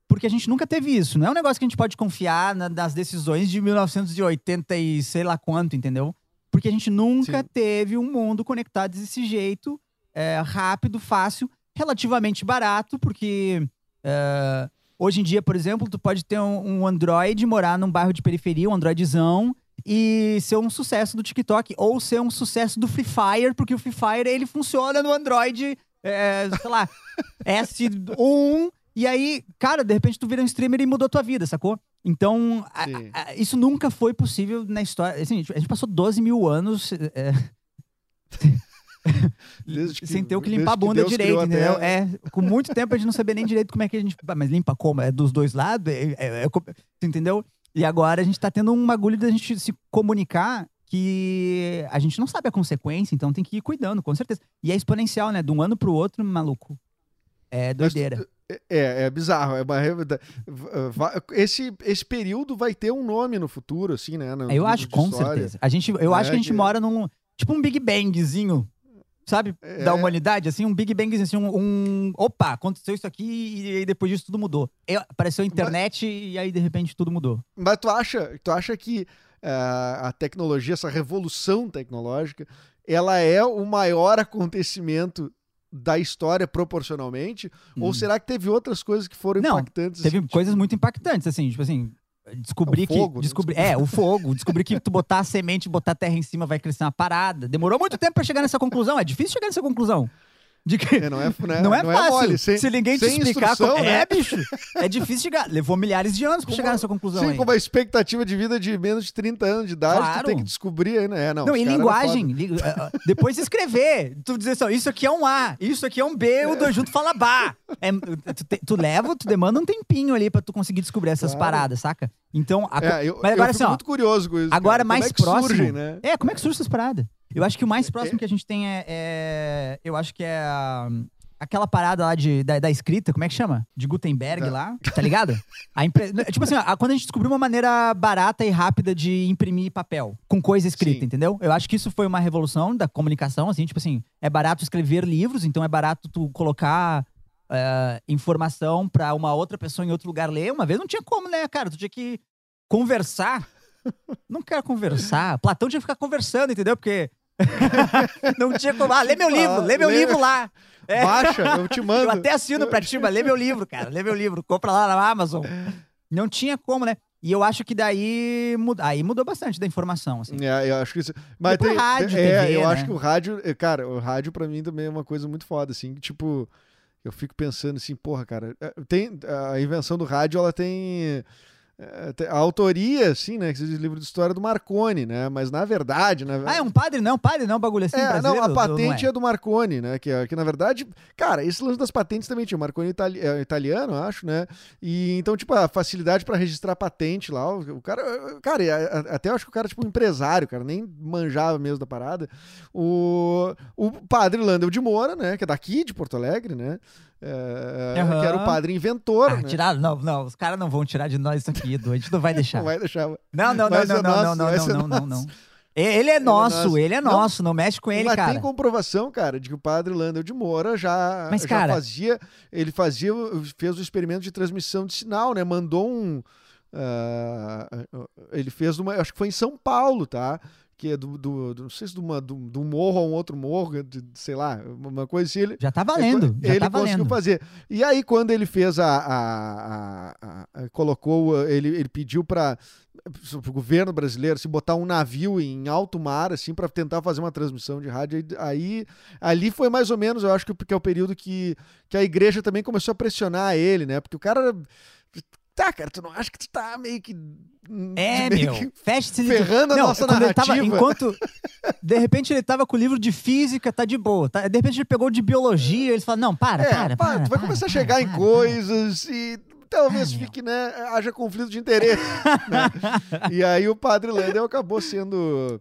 porque a gente nunca teve isso. Não é um negócio que a gente pode confiar na- nas decisões de 1980 e sei lá quanto, entendeu? Porque a gente nunca Sim. teve um mundo conectado desse jeito, é, rápido, fácil, relativamente barato, porque é, hoje em dia, por exemplo, tu pode ter um, um Android, morar num bairro de periferia, um Androidzão, e ser um sucesso do TikTok, ou ser um sucesso do Free Fire, porque o Free Fire ele funciona no Android, é, sei lá, S1, e aí, cara, de repente tu vira um streamer e mudou tua vida, sacou? Então, a- a- isso nunca foi possível na história. Assim, a gente- a gente passou 12 mil anos é, que- sem ter o que limpar a bunda direito, entendeu? É, com muito tempo a gente não sabia nem direito como é que a gente. Mas limpa como? É dos dois lados? É, é- é tu entendeu? E agora a gente tá tendo um bagulho da gente se comunicar que a gente não sabe a consequência, então tem que ir cuidando, com certeza. E é exponencial, né? De um ano pro outro, maluco. É doideira. É, é bizarro. É uma, esse, esse período vai ter um nome no futuro, assim, né? no Eu acho, com história. certeza. A gente, eu acho É que a gente que- mora num. Tipo um Big Bangzinho. Sabe? É. Da humanidade, assim, um Big Bangzinho, assim, um, um- Opa, aconteceu isso aqui e aí depois disso tudo mudou. É, apareceu a internet e aí de repente tudo mudou. Mas tu acha, tu acha que ah, a tecnologia, essa revolução tecnológica, ela é o maior acontecimento da história proporcionalmente? Ou Hum. será que teve outras coisas que foram Não, impactantes? Teve assim, coisas muito impactantes, assim, tipo assim. Descobri O fogo, que. né? Descobri, é, o fogo. Descobri que tu botar a semente, botar a terra em cima vai crescer uma parada. Demorou muito tempo pra chegar nessa conclusão. É difícil chegar nessa conclusão. De que. É, não é, não é, Não é fácil. mole, sem- Se ninguém te explicar como. né? É, bicho. É difícil chegar. Levou milhares de anos pra Como- chegar nessa conclusão. Sim, aí. com uma expectativa de vida de menos de 30 anos de idade, tu Claro. tem que descobrir aí, né? É, não, Não, e eram linguagem. li- eh, depois escrever. Tu dizer assim, isso aqui é um A, isso aqui é um B, o dois junto fala. É, tu, te- tu leva, tu demanda um tempinho ali pra tu conseguir descobrir essas Claro. paradas, saca? Então, a É, eu, mas agora eu assim, ó, muito curioso com isso. agora cara. mais Como é que próximo. surgem, né? É, como é que surge essas paradas? Eu acho que o mais próximo É. que a gente tem é. é- eu acho que é. a- aquela parada lá de, da, da escrita, como é que chama? De Gutenberg Tá. lá, tá ligado? A impre- Tipo assim, ó, quando a gente descobriu uma maneira barata e rápida de imprimir papel com coisa escrita, Sim. entendeu? Eu acho que isso foi uma revolução da comunicação, assim, tipo assim, é barato escrever livros, então é barato tu colocar. é, informação pra uma outra pessoa em outro lugar ler. Uma vez não tinha como, né, cara? Tu tinha que conversar. Não quero conversar. Platão tinha que ficar conversando, entendeu? Porque não tinha como. Ah, lê meu livro, lê meu Lê- livro lá. É. Baixa, eu te mando. Eu até assino pra ti, mas lê meu livro, cara. Lê meu livro. Compra lá na Amazon. Não tinha como, né? E eu acho que daí muda, aí mudou bastante da informação, assim. É, eu acho que isso. Mas Depois tem, rádio, é, TV, eu né? acho que o rádio, é, cara, o rádio pra mim também é uma coisa muito foda, assim, tipo, eu fico pensando assim, porra, cara, é, tem a invenção do rádio, ela tem a autoria, assim, né, que se diz livro de história do Marconi, né, mas na verdade, na Ah, é um padre? Não, padre não, bagulho assim, é, não, a patente não é? do Marconi, né? Que, é- que na verdade, cara, esse lance das patentes também tinha. O Marconi itali- é italiano, acho, né? E então, tipo, a facilidade pra registrar patente lá, o, cara, cara, até eu acho que o cara, tipo, um empresário, cara, nem manjava mesmo da parada. O, o padre Landel de Moura, né? Que é daqui de Porto Alegre, né? É, Aham. Que era o padre inventor, Ah, né? tiraram? Não, não, os caras não vão tirar de nós isso aqui, Edu. A gente não vai deixar. Não vai deixar. Não, não, não, Mas não, é não, nosso, não, não, é não, não, não, nosso. não. Ele é nosso, nosso. ele é Não, nosso, não mexe com ele, Mas cara. tem comprovação, cara, de que o padre Landel de Moura já, Mas, já cara- fazia. Ele fazia, fez o experimento de transmissão de sinal, né? Mandou um. ah, ele fez uma. Acho que foi em São Paulo, tá? Que é do. do- do- não sei se de, uma, do, do morro a um outro morro, de- sei lá, uma coisa assim. Ele, Já tá valendo, já ele tá conseguiu valendo. fazer. E aí, quando ele fez a. a- a- a- colocou. Ele, ele pediu para o governo brasileiro se botar um navio em alto mar, assim, para tentar fazer uma transmissão de rádio. Aí, ali foi mais ou menos, eu acho que porque é o período que, que a igreja também começou a pressionar ele, né? Porque o cara. Tá, cara, tu não acha que tu tá meio que. É, meio meu. que Fecha esse ferrando a não, nossa quando ele tava, narrativa. enquanto de repente ele tava com o livro de física, tá de boa. tá? De repente ele pegou de biologia, eles falam: "Não, para, É, para, pá, para". tu vai para, começar a para, chegar em para, coisas e talvez Ah, fique, né, haja conflito de interesse. né? E aí o padre Landel acabou sendo.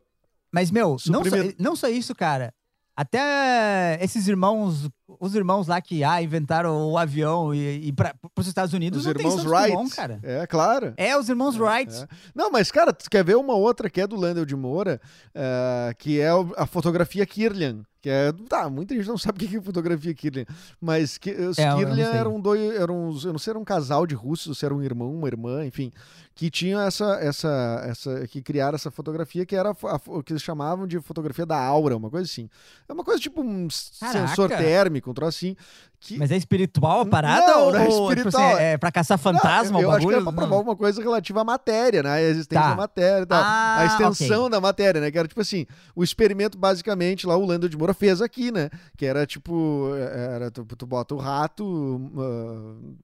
Mas, meu, não só, não só isso, cara. Até esses irmãos os irmãos lá que ah, inventaram o avião e, e para os Estados Unidos Os irmãos Wright. Dumont, cara. É, claro. É, os irmãos Wright. É. Não, mas, cara, tu quer ver uma outra que é do Landel de Moura, eh, que é a fotografia Kirlian. Que é. Tá, muita gente não sabe o que é fotografia Kirlian. Mas que, os É, Kirlian eram dois. Eram, eu não sei, era um casal de russos, se era um irmão, uma irmã, enfim. Que tinham essa. essa, essa que criaram essa fotografia que era a a o que eles chamavam de fotografia da aura, uma coisa assim. É uma coisa tipo um Caraca. sensor térmico, um troço assim. Que, Mas é espiritual a parada? Não, ou, não é tipo espiritual, assim, é pra caçar fantasma Não, eu o acho que bagulho? era pra provar alguma coisa relativa à matéria, né? A existência Tá. da matéria e tal. Ah, a extensão ok. da matéria, né? Que era tipo assim, o experimento basicamente lá o Lando de Moura fez aqui, né? Que era tipo, era tu, tu bota o rato,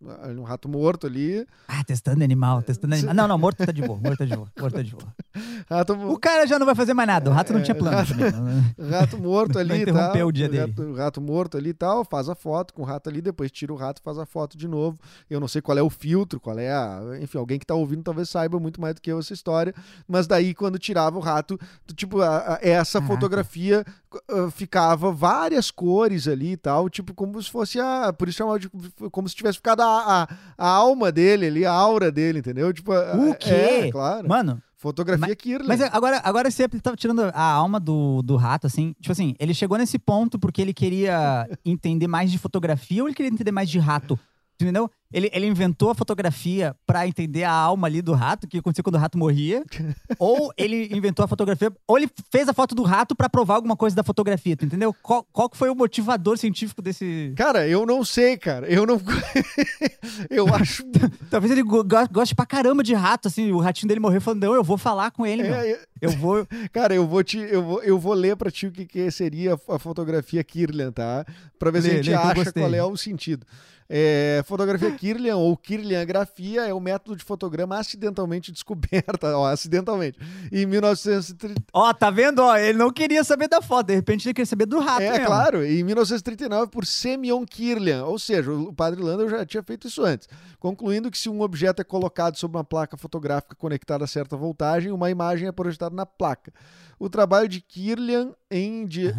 ah, um rato morto ali, Ah, testando animal, testando animal. Não, não, morto tá de boa, morto tá de boa, morto tá de boa. rato, O cara já não vai fazer mais nada, o rato não É, tinha plano rato- rato morto ali e tal. o dia dele. rato, rato morto ali e tal, faz a foto com rato ali, depois tira o rato, faz a foto de novo. Eu não sei qual é o filtro, qual é a. Enfim, alguém que tá ouvindo talvez saiba muito mais do que eu essa história. Mas daí, quando tirava o rato, tu, tipo, a- a- essa Caraca. fotografia ah, ficava várias cores ali e tal, tipo, como se fosse a. Por isso chamava de. Como se tivesse ficado a, a, a alma dele ali, a aura dele, entendeu? Tipo, O é, quê? claro. Mano, Fotografia Kirlian. mas agora, agora você tava tirando a alma do, do rato, assim. Tipo assim, ele chegou nesse ponto porque ele queria entender mais de fotografia ou ele queria entender mais de rato? Entendeu? Ele, ele inventou a fotografia pra entender a alma ali do rato, o que acontecia quando o rato morria. ou ele inventou a fotografia, ou ele fez a foto do rato pra provar alguma coisa da fotografia, entendeu? Qual, qual que foi o motivador científico desse. Cara, eu não sei, cara. Eu não. eu acho. Talvez ele go- go- goste pra caramba de rato, assim. O ratinho dele morreu falando, não, eu vou falar com ele. É, é, Eu vou. cara, eu vou te, eu vou, eu vou ler pra ti o que, que seria a fotografia Kirlian, tá? Pra ver se a gente lê eu acha qual é o sentido. É, fotografia Kirlian ou Kirliangrafia é o método de fotograma acidentalmente descoberta, ó, acidentalmente, em 1930. Ó, tá vendo? Ó, ele não queria saber da foto. De repente ele queria saber do rato É, mesmo. claro, em 1939 por Semyon Kirlian, ou seja, o padre Landau já tinha feito isso antes, concluindo que se um objeto é colocado sobre uma placa fotográfica conectada a certa voltagem, uma imagem é projetada na placa. O trabalho de Kirlian em di- eh,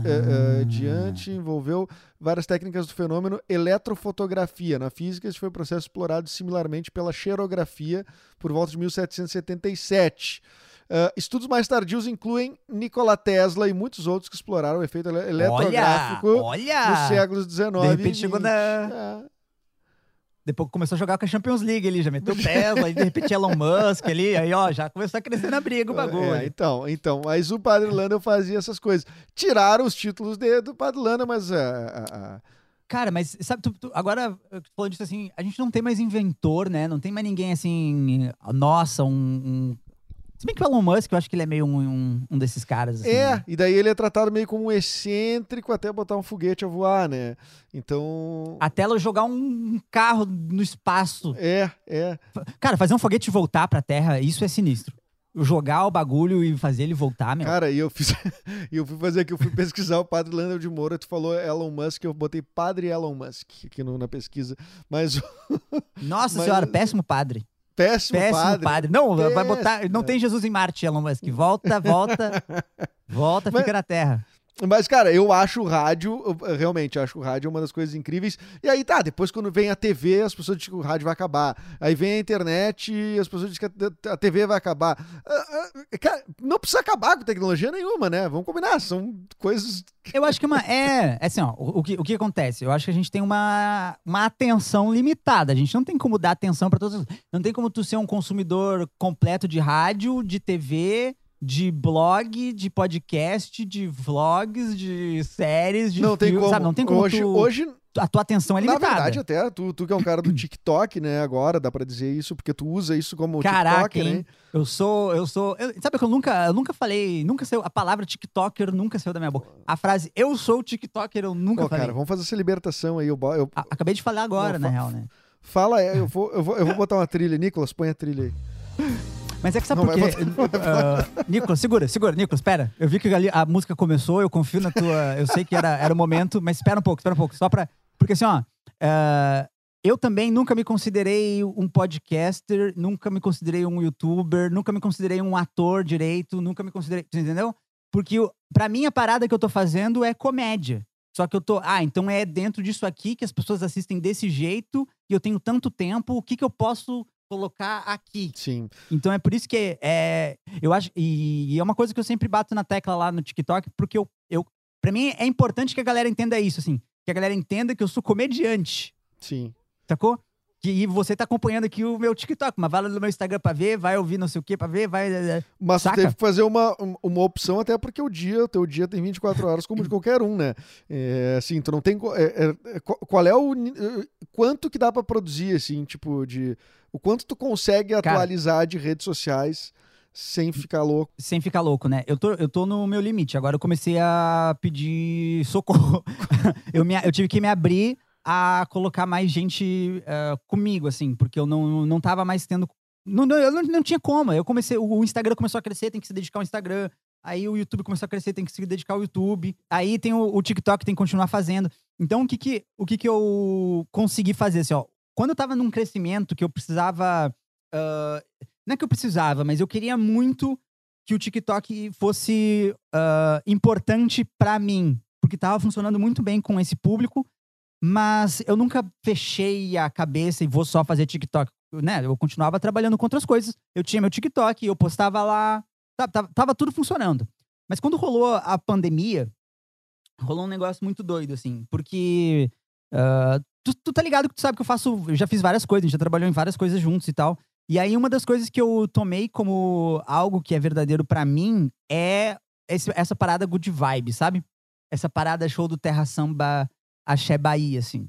Ah. diante envolveu várias técnicas do fenômeno eletrofotografia. Na física, esse foi um processo explorado similarmente pela xerografia por volta de 1777. Ah, estudos mais tardios incluem Nikola Tesla e muitos outros que exploraram o efeito ele- Olha, eletrográfico olha. nos séculos XIX De repente chegou 20. na. É. Depois começou a jogar com a Champions League ali, já meteu Tesla, aí de repente Elon Musk ali, aí ó, já começou a crescer na briga o bagulho. É, então, então, mas o Padre Landa fazia essas coisas. Tiraram os títulos de- do Padre Landa, mas ah, ah, ah, Cara, mas sabe, tu- tu- agora, falando disso assim, a gente não tem mais inventor, né? Não tem mais ninguém assim, nossa, um. um- Se bem que o Elon Musk, eu acho que ele é meio um, um, um desses caras. Assim, É, né? e daí ele é tratado meio como um excêntrico até botar um foguete a voar, né? Então. Até ela jogar um carro no espaço. É, é. Cara, fazer um foguete voltar pra Terra, isso é sinistro. Jogar o bagulho e fazer ele voltar, meu. Cara, e eu fiz. eu fui fazer aqui, eu fui pesquisar o Padre Landa de Moura, tu falou Elon Musk, eu botei Padre Elon Musk aqui no- na pesquisa. Mas Nossa mas- senhora, péssimo padre. Péssimo, Péssimo padre. padre. Não, vai Péssimo. botar. Não tem Jesus em Marte, Elon Musk. Volta, volta. volta, Mas- fica na Terra. Mas, cara, eu acho o rádio, eu realmente acho o rádio uma das coisas incríveis. E aí tá, depois quando vem a TV, as pessoas dizem que o rádio vai acabar. Aí vem a internet e as pessoas dizem que a- TV vai acabar. Ah, ah, Cara, não precisa acabar com tecnologia nenhuma, né? Vamos combinar, são coisas. Eu acho que uma. É, é assim, ó. O, o que, o que acontece? Eu acho que a gente tem uma, uma atenção limitada. A gente não tem como dar atenção pra todos. Não tem como tu ser um consumidor completo de rádio, de TV, de blog, de podcast, de vlogs, de séries, de não tem filmes, como. sabe? Não tem como hoje, tu- hoje, a tua atenção é na limitada. verdade, até tu, tu que é um cara do TikTok, né? Agora dá pra dizer isso, porque tu usa isso como Caraca, TikTok, hein? né? Eu sou, eu sou. eu- sabe que eu nunca, eu nunca falei, nunca saiu, a palavra TikToker nunca saiu da minha boca. A frase eu sou TikToker eu nunca Ô, falei. cara, vamos fazer essa libertação aí. Eu, eu- A- acabei de falar agora, Não, na real, né? fala, é, eu vou, eu, vou, eu vou botar uma trilha. Nicolas, põe a trilha aí. Mas é que sabe Não por quê? Ah, Nicolas, segura, segura, Nicolas, espera. Eu vi que ali a música começou, eu confio na tua. Eu sei que era, era o momento, mas espera um pouco, espera um pouco. Só pra. Porque assim, ó. ah, eu também nunca me considerei um podcaster, nunca me considerei um youtuber, nunca me considerei um ator direito, nunca me considerei. Entendeu? Porque pra mim a parada que eu tô fazendo é comédia. Só que eu tô, ah, então é dentro disso aqui que as pessoas assistem desse jeito e eu tenho tanto tempo, o que que eu posso colocar aqui? Sim. Então é por isso que é, eu acho e, e é uma coisa que eu sempre bato na tecla lá no TikTok, porque eu, eu para mim é importante que a galera entenda isso assim, que a galera entenda que eu sou comediante, Sim. sacou? Que e você tá acompanhando aqui o meu TikTok, mas vai lá no meu Instagram pra ver, vai ouvir não sei o que pra ver, vai é, Mas tu Saca? teve que fazer uma, um- uma opção, até porque o dia, o teu dia tem 24 horas como de qualquer um, né? É, assim, tu não tem. é, é, é, qual- é o. Quanto que dá pra produzir, assim, tipo, de. O quanto tu consegue Cara. atualizar de redes sociais sem ficar louco? sem ficar louco, né? Eu tô, eu tô no meu limite. Agora eu comecei a pedir socorro. eu, me, eu tive que me abrir a colocar mais gente eh, comigo, assim, porque eu não, não tava mais tendo. Não, não, eu não, não tinha como. Eu comecei. O Instagram começou a crescer, tem que se dedicar ao Instagram. Aí o YouTube começou a crescer, tem que se dedicar ao YouTube. Aí tem o, o TikTok, tem que continuar fazendo. Então, o que que, o que que eu consegui fazer, assim, ó? Quando eu tava num crescimento que eu precisava. ah, não é que eu precisava, mas eu queria muito que o TikTok fosse ah, importante pra mim, porque tava funcionando muito bem com esse público, mas eu nunca fechei a cabeça e vou só fazer TikTok, né? Eu continuava trabalhando com outras coisas. Eu tinha meu TikTok, eu postava lá, tá- tava, tava tudo funcionando. Mas quando rolou a pandemia, rolou um negócio muito doido, assim, porque ah, tu, tu tá ligado que tu sabe que eu faço, eu já fiz várias coisas, a gente já trabalhou em várias coisas juntos e tal. E aí, uma das coisas que eu tomei como algo que é verdadeiro pra mim é esse- essa parada good vibe, sabe? Essa parada show do Terra Samba Axé Bahia, assim.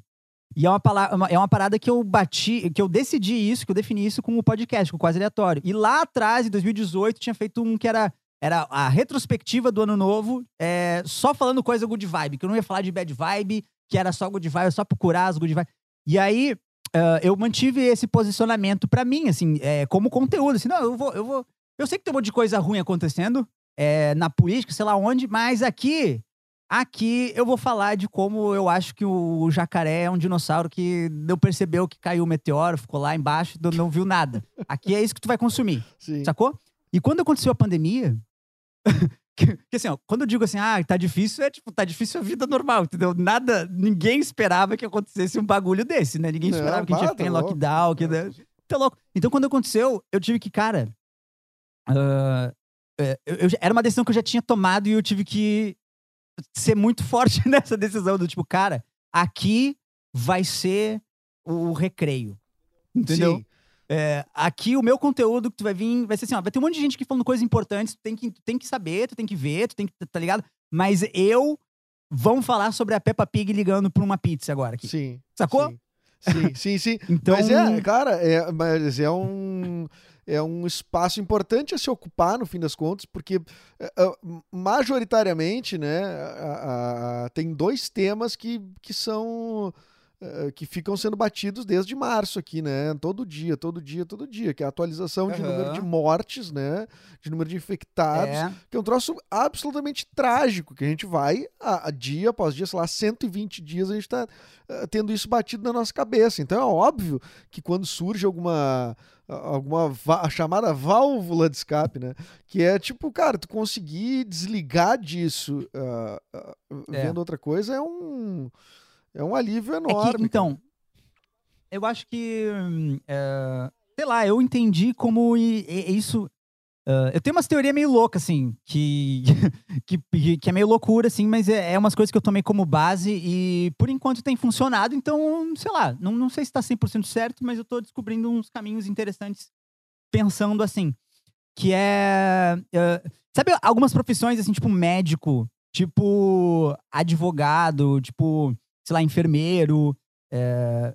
E é uma, pala- uma- é uma parada que eu bati, que eu decidi isso, que eu defini isso com o podcast, com o Quase Aleatório. E lá atrás, em 2018, tinha feito um que era, era a retrospectiva do ano novo, é, só falando coisa good vibe, que eu não ia falar de bad vibe, que era só good vibe, só procurar as good vibe. E aí, ah, eu mantive esse posicionamento pra mim, assim, é, como conteúdo. Assim, não, eu vou, eu vou. Eu sei que tem um monte de coisa ruim acontecendo é, na política, sei lá onde, mas aqui, aqui eu vou falar de como eu acho que o jacaré é um dinossauro que não percebeu que caiu o meteoro, ficou lá embaixo, não, não viu nada. Aqui é isso que tu vai consumir. Sim. Sacou? E quando aconteceu a pandemia. que, que assim, ó, quando eu digo assim, ah, tá difícil, é tipo, tá difícil a vida normal, entendeu? Nada, ninguém esperava que acontecesse um bagulho desse, né? Ninguém Não, esperava que a gente ia lockdown, que. né? Tá louco. Então, quando aconteceu, eu tive que, cara. é, eu- eu era uma decisão que eu já tinha tomado e eu tive que ser muito forte nessa decisão do tipo, cara, aqui vai ser o recreio. Entendeu? Sim. É, aqui o meu conteúdo que tu vai vir vai ser assim, ó, vai ter um monte de gente aqui falando coisas importantes, tu tem que, tu tem que saber, tu tem que ver, tu tem que, tá ligado? Mas eu vamos falar sobre a Peppa Pig ligando pra uma pizza agora aqui. Sim. Sacou? Sim, sim, sim. sim. Então, Mas é, cara, é, mas é um, é um espaço importante a se ocupar, no fim das contas, porque é, é, majoritariamente, né, a- a- tem dois temas que, que são. É, que ficam sendo batidos desde março aqui, né? Todo dia, todo dia, todo dia. Que é a atualização de Aham. número de mortes, né? De número de infectados. é, Que é um troço absolutamente trágico, que a gente vai, a, a dia após dia, sei lá, 120 dias, a gente tá eh, tendo isso batido na nossa cabeça. Então é óbvio que quando surge alguma alguma a chamada válvula de escape, né? Que é tipo, cara, tu conseguir desligar disso ah, É. vendo outra coisa é um é um alívio É enorme. que, então, eu acho que, hum, é, sei lá, eu entendi como i- i- isso. é, eu tenho umas teorias meio loucas, assim, que, que, que é meio loucura, assim, mas é, é umas coisas que eu tomei como base e por enquanto tem funcionado, então, sei lá, não, não sei se tá 100% certo, mas eu tô descobrindo uns caminhos interessantes pensando assim, que é, é, sabe algumas profissões, assim, tipo médico, tipo advogado, tipo, sei lá, enfermeiro. é,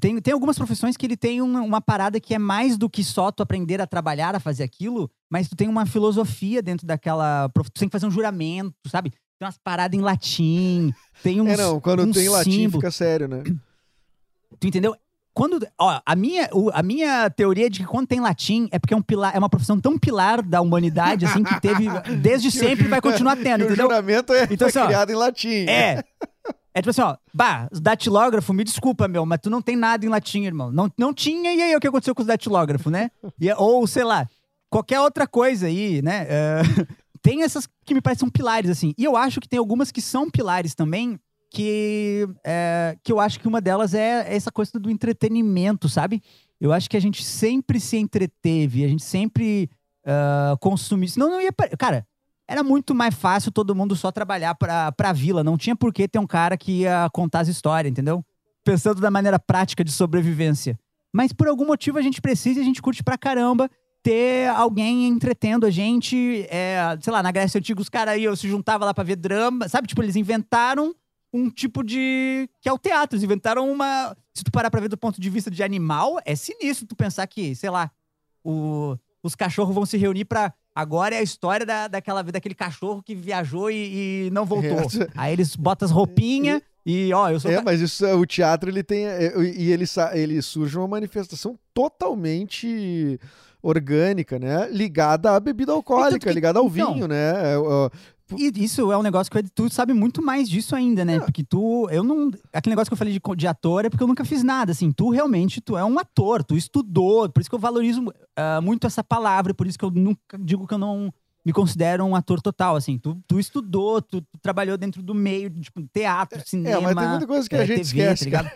Tem, tem algumas profissões que ele tem uma, uma parada que é mais do que só tu aprender a trabalhar, a fazer aquilo, mas tu tem uma filosofia dentro daquela. prof- Tu tem que fazer um juramento, sabe? Tem umas paradas em latim, tem uns. É, não, quando tem latim símbolos. fica sério, né? Tu entendeu? Quando, ó, a minha, a minha teoria é de que quando tem latim é porque é um pilar, é uma profissão tão pilar da humanidade assim que teve desde sempre e vai continuar tendo, que o entendeu? juramento é, Então, assim, ó, criado em latim. É. É tipo assim, ó, bah, datilógrafo, me desculpa, meu, mas tu não tem nada em latim, irmão. Não, não tinha, e aí o que aconteceu com os datilógrafos, né? E, ou, sei lá, qualquer outra coisa aí, né? É, tem essas que me parecem pilares, assim. E eu acho que tem algumas que são pilares também, que, é, que eu acho que uma delas é essa coisa do entretenimento, sabe? Eu acho que a gente sempre se entreteve, a gente sempre uh, consumiu. Senão não ia. Cara, era muito mais fácil todo mundo só trabalhar pra, pra vila. Não tinha por que ter um cara que ia contar as histórias, entendeu? Pensando da maneira prática de sobrevivência. Mas por algum motivo a gente precisa e a gente curte pra caramba ter alguém entretendo a gente. É, sei lá, na Grécia Antiga os caras iam, se juntavam lá pra ver drama. Sabe? Tipo, eles inventaram um tipo de. que é o teatro. Eles inventaram uma. Se tu parar pra ver do ponto de vista de animal, é sinistro tu pensar que, sei lá, o, os cachorros vão se reunir pra. Agora é a história da, daquela, daquele cachorro que viajou e, e não voltou. É. Aí eles botam as roupinhas. E, ó, eu sou. É, mas isso, o teatro, ele tem. É, e ele, ele surge uma manifestação totalmente orgânica, né? Ligada à bebida alcoólica, então, ligada ao então, vinho, né? É, e isso é um negócio que tu sabe muito mais disso ainda, né? É. Porque tu, eu não, aquele negócio que eu falei de, de, ator é porque eu nunca fiz nada, assim. Tu realmente, tu é um ator, tu estudou, por isso que eu valorizo uh, muito essa palavra, por isso que eu nunca digo que eu não me considero um ator total, assim. Tu, tu estudou, tu, tu trabalhou dentro do meio, tipo, teatro, cinema. É, mas tem muita coisa que é, a gente TV, tá esquece, tá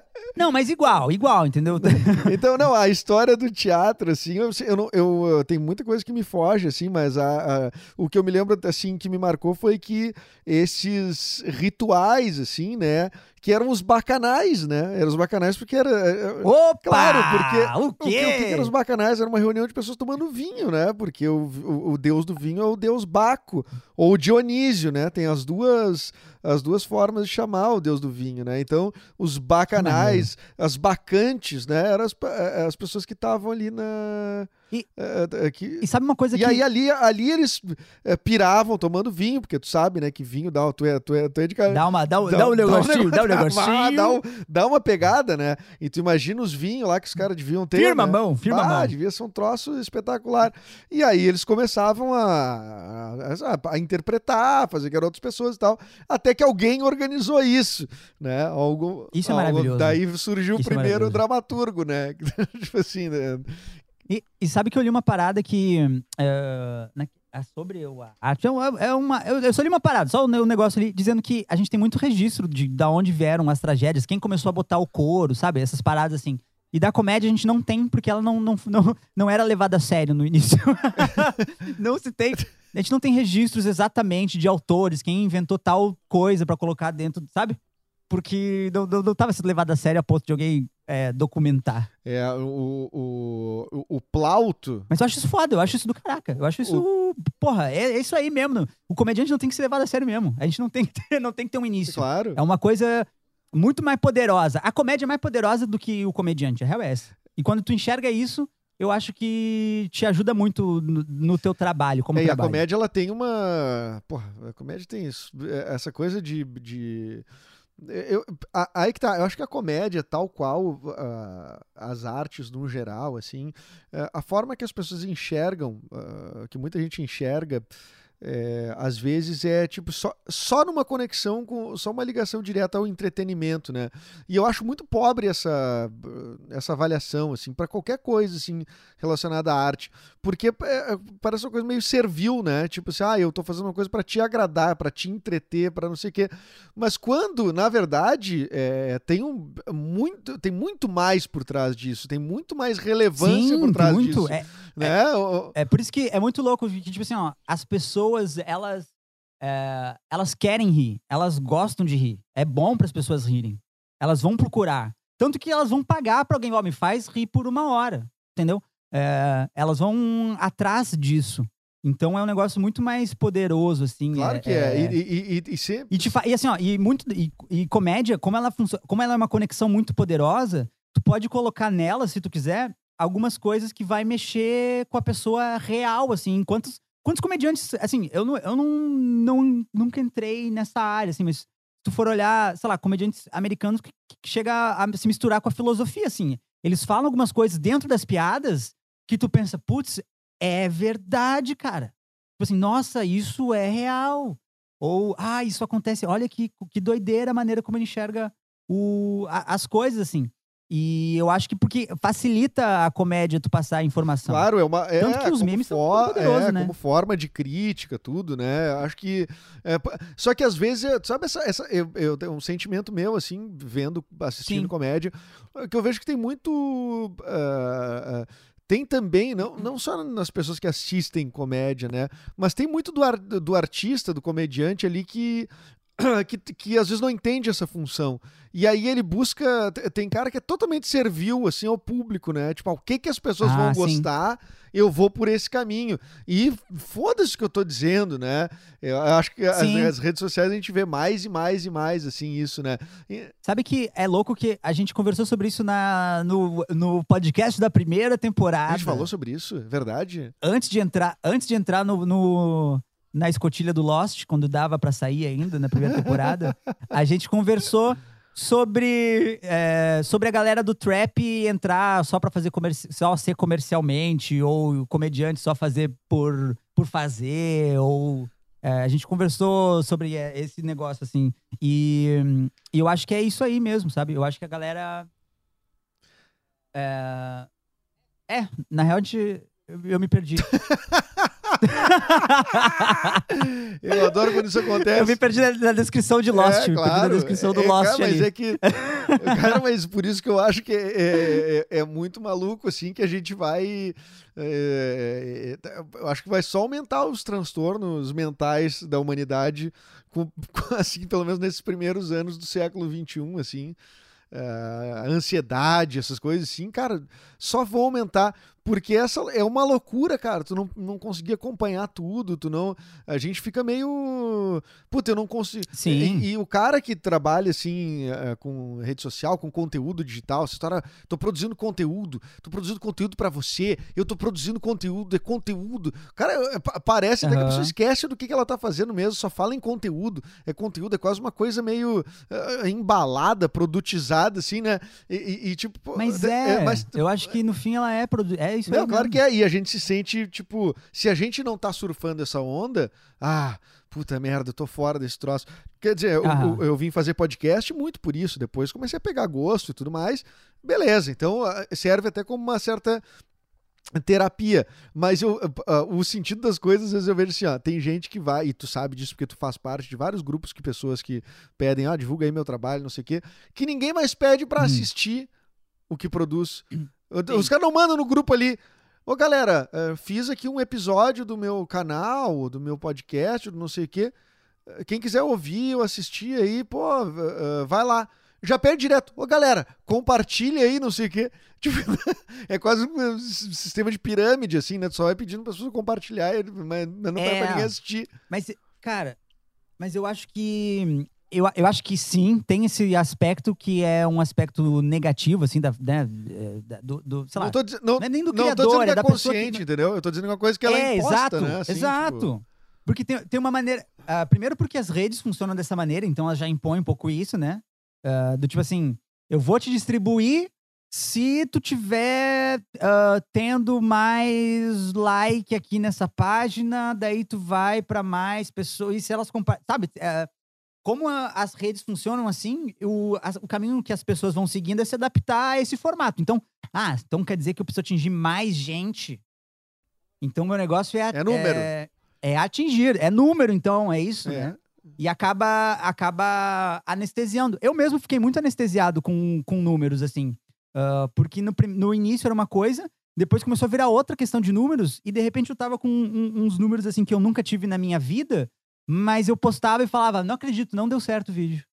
Não, mas igual, igual, entendeu? então, não, a história do teatro, assim, eu, eu, eu, eu muita coisa que me foge, assim, mas a, a, o que eu me lembro, assim, que me marcou foi que esses rituais, assim, né, que eram os bacanais, né? Eram os bacanais porque era. É, é, Opa! Claro, porque. O quê? O que, o que eram os bacanais? Era uma reunião de pessoas tomando vinho, né? Porque o, o, o deus do vinho é o deus Baco, ou Dionísio, né? Tem as duas as duas formas de chamar o deus do vinho, né? Então, os bacanais, as bacantes, né? Eram as, as pessoas que estavam ali na e, é, é, que... e sabe uma coisa e que. E aí ali, ali eles é, piravam tomando vinho, porque tu sabe, né, que vinho dá. Tu é, tu é, tu é de cara. Dá, uma, dá, dá, dá um negocinho, dá um negocinho. Dá, um, dá uma pegada, né? E tu imagina os vinhos lá que os caras deviam ter. Firma né? a mão, firma a mão. devia ser um troço espetacular. E aí eles começavam a, a, a interpretar, fazer que eram outras pessoas e tal. Até que alguém organizou isso, né? Algo, isso é maravilhoso. Daí surgiu isso o é primeiro é dramaturgo, né? tipo assim, né? E, e, sabe que eu li uma parada que. Uh, é sobre a arte. É, é uma, eu, eu só li uma parada, só o um negócio ali, dizendo que a gente tem muito registro de da onde vieram as tragédias, quem começou a botar o couro, sabe? Essas paradas assim. E da comédia a gente não tem, porque ela não, não, não, não era levada a sério no início. não se tem. A gente não tem registros exatamente de autores, quem inventou tal coisa para colocar dentro, sabe? Porque não, não, não tava sendo levado a sério a ponto de alguém é, documentar. É, o, o, o, o, Plauto. Mas eu acho isso foda, eu acho isso do caraca. Eu acho isso. O... Porra, é, é, isso aí mesmo. O comediante não tem que ser levado a sério mesmo. A gente não tem que ter, não tem que ter um início. Claro. É uma coisa muito mais poderosa. A comédia é mais poderosa do que o comediante, a real é essa. E quando tu enxerga isso, eu acho que te ajuda muito no, no teu trabalho, como é, trabalho. E a comédia, ela tem uma... Porra, a comédia tem isso. É, essa coisa de... de eu, aí que tá, eu acho que a comédia, tal qual uh, as artes no geral, assim, uh, a forma que as pessoas enxergam, uh, que muita gente enxerga é, às vezes é tipo só, só numa conexão com só uma ligação direta ao entretenimento, né? E eu acho muito pobre essa essa avaliação assim para qualquer coisa assim relacionada à arte, porque é, é, parece uma coisa meio servil, né? Tipo assim, ah, eu tô fazendo uma coisa para te agradar, para te entreter, para não sei o quê. Mas quando, na verdade, é, tem um muito tem muito mais por trás disso, tem muito mais relevância Sim, por trás muito. disso. É, né? é, é por isso que é muito louco que tipo assim, ó, as pessoas pessoas, elas, é, elas querem rir, elas gostam de rir. É bom para as pessoas rirem. Elas vão procurar. Tanto que elas vão pagar para alguém, ó, me faz rir por uma hora, entendeu? É, elas vão atrás disso. Então é um negócio muito mais poderoso, assim. Claro é, que é. é... E, e, e, e, sempre... e, te fa... e assim, ó, e, muito, e, e comédia, como ela, funciona, como ela é uma conexão muito poderosa, tu pode colocar nela, se tu quiser, algumas coisas que vai mexer com a pessoa real, assim. Enquanto Quantos comediantes, assim, eu, não, eu não, não, nunca entrei nessa área, assim, mas se tu for olhar, sei lá, comediantes americanos que, que chega a se misturar com a filosofia, assim. Eles falam algumas coisas dentro das piadas que tu pensa, putz, é verdade, cara. Tipo assim, nossa, isso é real. Ou, ah, isso acontece, olha que, que doideira a maneira como ele enxerga o, a, as coisas, assim. E eu acho que porque facilita a comédia tu passar a informação. Claro, é uma. É, Tanto que os memes são poderosos, é, né? Como forma de crítica, tudo, né? Acho que. é, só que às vezes, é, sabe, essa, essa, eu, eu tenho um sentimento meu, assim, vendo, assistindo Sim. comédia, que eu vejo que tem muito. ah, ah, tem também, não, não só nas pessoas que assistem comédia, né? Mas tem muito do, ar- do artista, do comediante ali que, que. que às vezes não entende essa função. E aí ele busca. te- Tem cara que é totalmente servil, assim, ao público, né? Tipo, ah, o que, que as pessoas Ah, vão sim. gostar, eu vou por esse caminho. E foda-se o que eu tô dizendo, né? Eu acho que as, as redes sociais a gente vê mais e mais e mais, assim, isso, né? E- Sabe que é louco que a gente conversou sobre isso na, no, no podcast da primeira temporada. a gente falou sobre isso, é verdade? antes de entrar, antes de entrar no, no- na escotilha do Lost, quando dava pra sair ainda na primeira temporada, a gente conversou sobre é, sobre a galera do trap entrar só pra fazer só ser comercialmente ou o comediante só fazer por por fazer ou é, a gente conversou sobre é, esse negócio assim e, e eu acho que é isso aí mesmo, sabe? Eu acho que a galera é, é na real eu, eu me perdi. Eu adoro quando isso acontece. Eu me perdi na, na descrição de Lost. É, perdi na descrição do É, Lost cara, mas é que. Cara, mas por isso que eu acho que é, é- é muito maluco, assim, que a gente vai. é, é, eu acho que vai só aumentar os transtornos mentais da humanidade, com, com, assim, pelo menos nesses primeiros anos do século XXI, assim. é, a ansiedade, essas coisas assim, cara, só vão aumentar. Porque essa é uma loucura, cara. Tu não, não conseguir acompanhar tudo, tu não. A gente fica meio. Puta, eu não consigo. Sim. E, e o cara que trabalha assim eh, com rede social, com conteúdo digital, essa história, tô produzindo conteúdo, tô produzindo conteúdo pra você, eu tô produzindo conteúdo, é conteúdo. Cara, é, pa- parece até que a pessoa esquece do que, que ela tá fazendo mesmo, só fala em conteúdo. É conteúdo, é quase uma coisa meio eh, embalada, produtizada, assim, né? E, e- e, tipo. Mas é, mas eu acho que no fim ela é produ... É isso não, aí. claro mesmo. que é. E a gente se sente, tipo, se a gente não tá surfando essa onda, ah, puta merda, eu tô fora desse troço. Quer dizer, eu, eu- eu vim fazer podcast muito por isso. Depois comecei a pegar gosto e tudo mais. Beleza, então ah, serve até como uma certa terapia, mas eu, ah, o sentido das coisas, às vezes eu vejo assim, ó, tem gente que vai, e tu sabe disso porque tu faz parte de vários grupos que pessoas que pedem, ah, divulga aí meu trabalho, não sei o quê, que ninguém mais pede pra Hum. assistir o que produz. Os caras não mandam no grupo ali, ô galera, eh, fiz aqui um episódio do meu canal, do meu podcast, do não sei o quê, Eh, quem quiser ouvir ou assistir aí, pô, eh, vai lá. Já pede direto. Ô, galera, compartilha aí, não sei o quê. Tipo, é quase um sistema de pirâmide, assim, né? Tu só vai pedindo para as pessoas compartilhar, mas não É. pra ninguém assistir. Mas, cara, mas eu acho que. Eu, eu acho que sim, tem esse aspecto que é um aspecto negativo, assim, da, né, é, do, do- sei lá. Não tô, não, não é nem do não tô criador, dizendo que é é da pessoa que- consciente, entendeu? Eu tô dizendo uma coisa que ela é, é, imposta, exato, né? Assim, exato. tipo, Porque tem, tem uma maneira. ah, primeiro, porque as redes funcionam dessa maneira, então elas já impõem um pouco isso, né? Ah, do tipo assim, eu vou te distribuir se tu tiver ah, tendo mais like aqui nessa página, daí tu vai pra mais pessoas. E se elas compartilham. Sabe? ah, como a- as redes funcionam assim, o, as- o caminho que as pessoas vão seguindo é se adaptar a esse formato. Então, ah, então quer dizer que eu preciso atingir mais gente. Então, meu negócio é. É número. É, é atingir, é número, então, é isso, É. né? E acaba, acaba anestesiando. Eu mesmo fiquei muito anestesiado com, com números, assim. Ah, porque no, no início era uma coisa, depois começou a virar outra questão de números, e de repente eu tava com um- uns números, assim, que eu nunca tive na minha vida, mas eu postava e falava, não acredito, não deu certo o vídeo.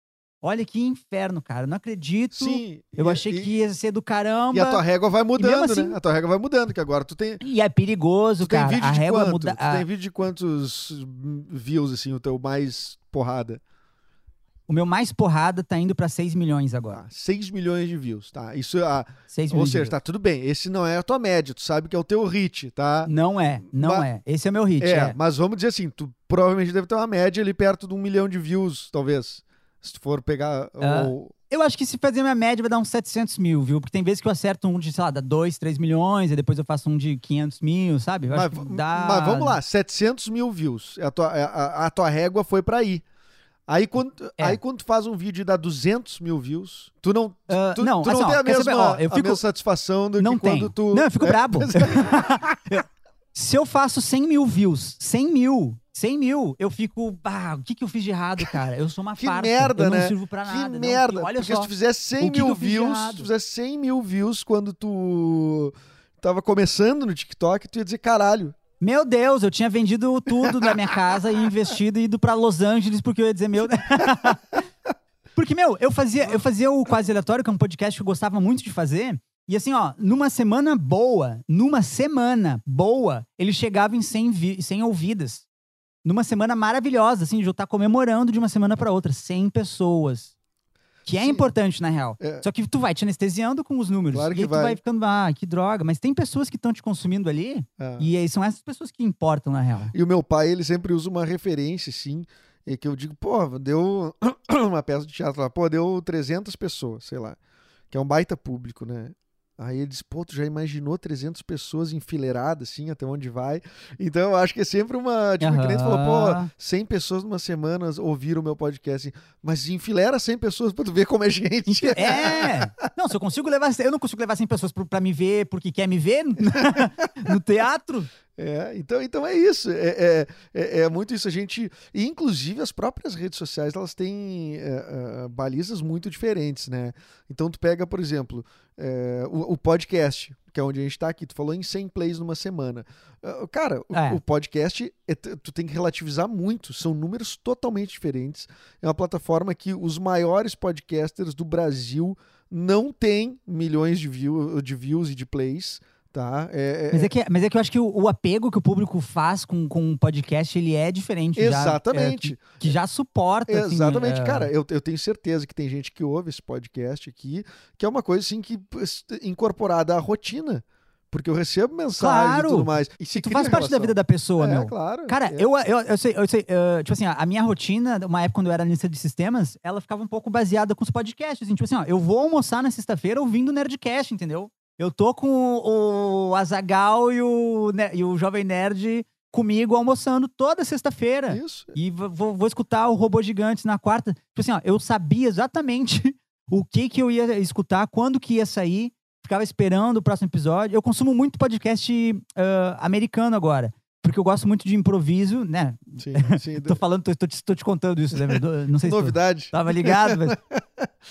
Olha que inferno, cara, não acredito. Sim. Eu e- achei e- que ia ser do caramba. E a tua régua vai mudando, assim- né? A tua régua vai mudando, que agora tu tem. E é perigoso, Tu tem cara. vídeo A de régua quanto? muda. Tu a- tem vídeo de quantos views, assim, o teu mais porrada? O meu mais porrada tá indo pra 6 milhões agora. Tá, 6 milhões de views, tá? Isso é. a- 6 Ou seja, tá tudo bem. Esse não é a tua média, tu sabe que é o teu hit, tá? Não é, não Ma- é. Esse é meu hit. É, É, mas vamos dizer assim, tu provavelmente deve ter uma média ali perto de um milhão de views, talvez. Se tu for pegar Ah. Eu acho que se fazer minha média vai dar uns 700 mil, viu? Porque tem vezes que eu acerto um de, sei lá, dá 2, 3 milhões, e depois eu faço um de 500 mil, sabe? Mas, dá... mas vamos lá, 700 mil views. A tua, a, a- a tua régua foi pra aí. Aí quando, É. aí quando tu faz um vídeo e dá 200 mil views, tu não, tu, não, tu assim, não ó, tem a mesma, saber? Ó, eu a fico- mesma satisfação do Não que quando tem. tu... Não, eu fico É, brabo. Se eu faço 100 mil views, 100 mil, 100 mil, eu fico, ah, o que que eu fiz de errado, cara? Eu sou uma Que farsa. merda, eu não né? sirvo pra Que nada. não, merda, olha porque só. se tu fizesse 100 o que que mil de views, se tu fizesse 100 mil views quando tu tava começando no TikTok, tu ia dizer, caralho, Meu Deus, eu tinha vendido tudo da minha casa e investido e ido pra Los Angeles porque eu ia dizer meu. porque meu, eu fazia, eu fazia o quase aleatório, que é um podcast que eu gostava muito de fazer. E assim, ó, numa semana boa, numa semana boa, ele chegava em 100, vi 100 ouvidas. Numa semana maravilhosa, assim, de eu estar comemorando de uma semana pra outra, 100 pessoas. Que é Sim. importante, na real. É. Só que tu vai te anestesiando com os números. Claro e que aí tu vai. vai ficando, ah, que droga. Mas tem pessoas que estão te consumindo ali é. e aí são essas pessoas que importam, na real. E o meu pai, ele sempre usa uma referência, assim, e que eu digo, pô, deu uma peça de teatro lá, pô, deu 300 pessoas, sei lá, que é um baita público, né? Aí ele diz, pô, tu já imaginou 300 pessoas enfileiradas, assim, até onde vai? Então eu acho que é sempre uma. Tipo, que nem tu falou, pô, Aham. 100 pessoas numa semana ouviram o meu podcast, assim, mas enfileira 100 pessoas pra tu ver como é gente. É! Não, se eu consigo levar. Eu não consigo levar 100 pessoas pro- pra me ver porque quer me ver no teatro. É, então, então é isso. É, é, é, é muito isso. A gente. E inclusive as próprias redes sociais elas têm é, é, balizas muito diferentes, né? Então tu pega, por exemplo, é, o, o podcast, que é onde a gente tá aqui, tu falou em 100 plays numa semana. Ah, Cara, o, o podcast, é tu tem que relativizar muito, são números totalmente diferentes. É uma plataforma que os maiores podcasters do Brasil não têm milhões de, view, de views e de plays. Tá? É, é- Mas é que, mas é que eu acho que o, o apego que o público faz com, com um podcast, ele é diferente. já, é, Exatamente. que, que já suporta. assim, Exatamente, é, cara. Eu, eu tenho certeza que tem gente que ouve esse podcast aqui, que é uma coisa assim que incorporada à rotina. Porque eu recebo mensagens Claro. e tudo mais. E se Tu faz parte da vida da pessoa, é, meu. claro. Cara, é. eu, eu, eu sei, eu sei eh, tipo assim, ó, a minha rotina, uma época quando eu era analista de sistemas, ela ficava um pouco baseada com os podcasts. Assim, tipo assim, ó, eu vou almoçar na sexta-feira ouvindo o Nerdcast, entendeu? Eu tô com o, Azagal e o, Ne- e o Jovem Nerd comigo almoçando toda sexta-feira. Isso. E vou, vou escutar o Robô Gigantes na quarta. Tipo assim, ó, eu sabia exatamente o que que eu ia escutar, quando que ia sair. Ficava esperando o próximo episódio. Eu consumo muito podcast ah, americano agora. Porque eu gosto muito de improviso, né? Sim, sim. Tô falando, tô, tô te, tô te contando isso, né? Não sei se tu Novidade. tava ligado, mas...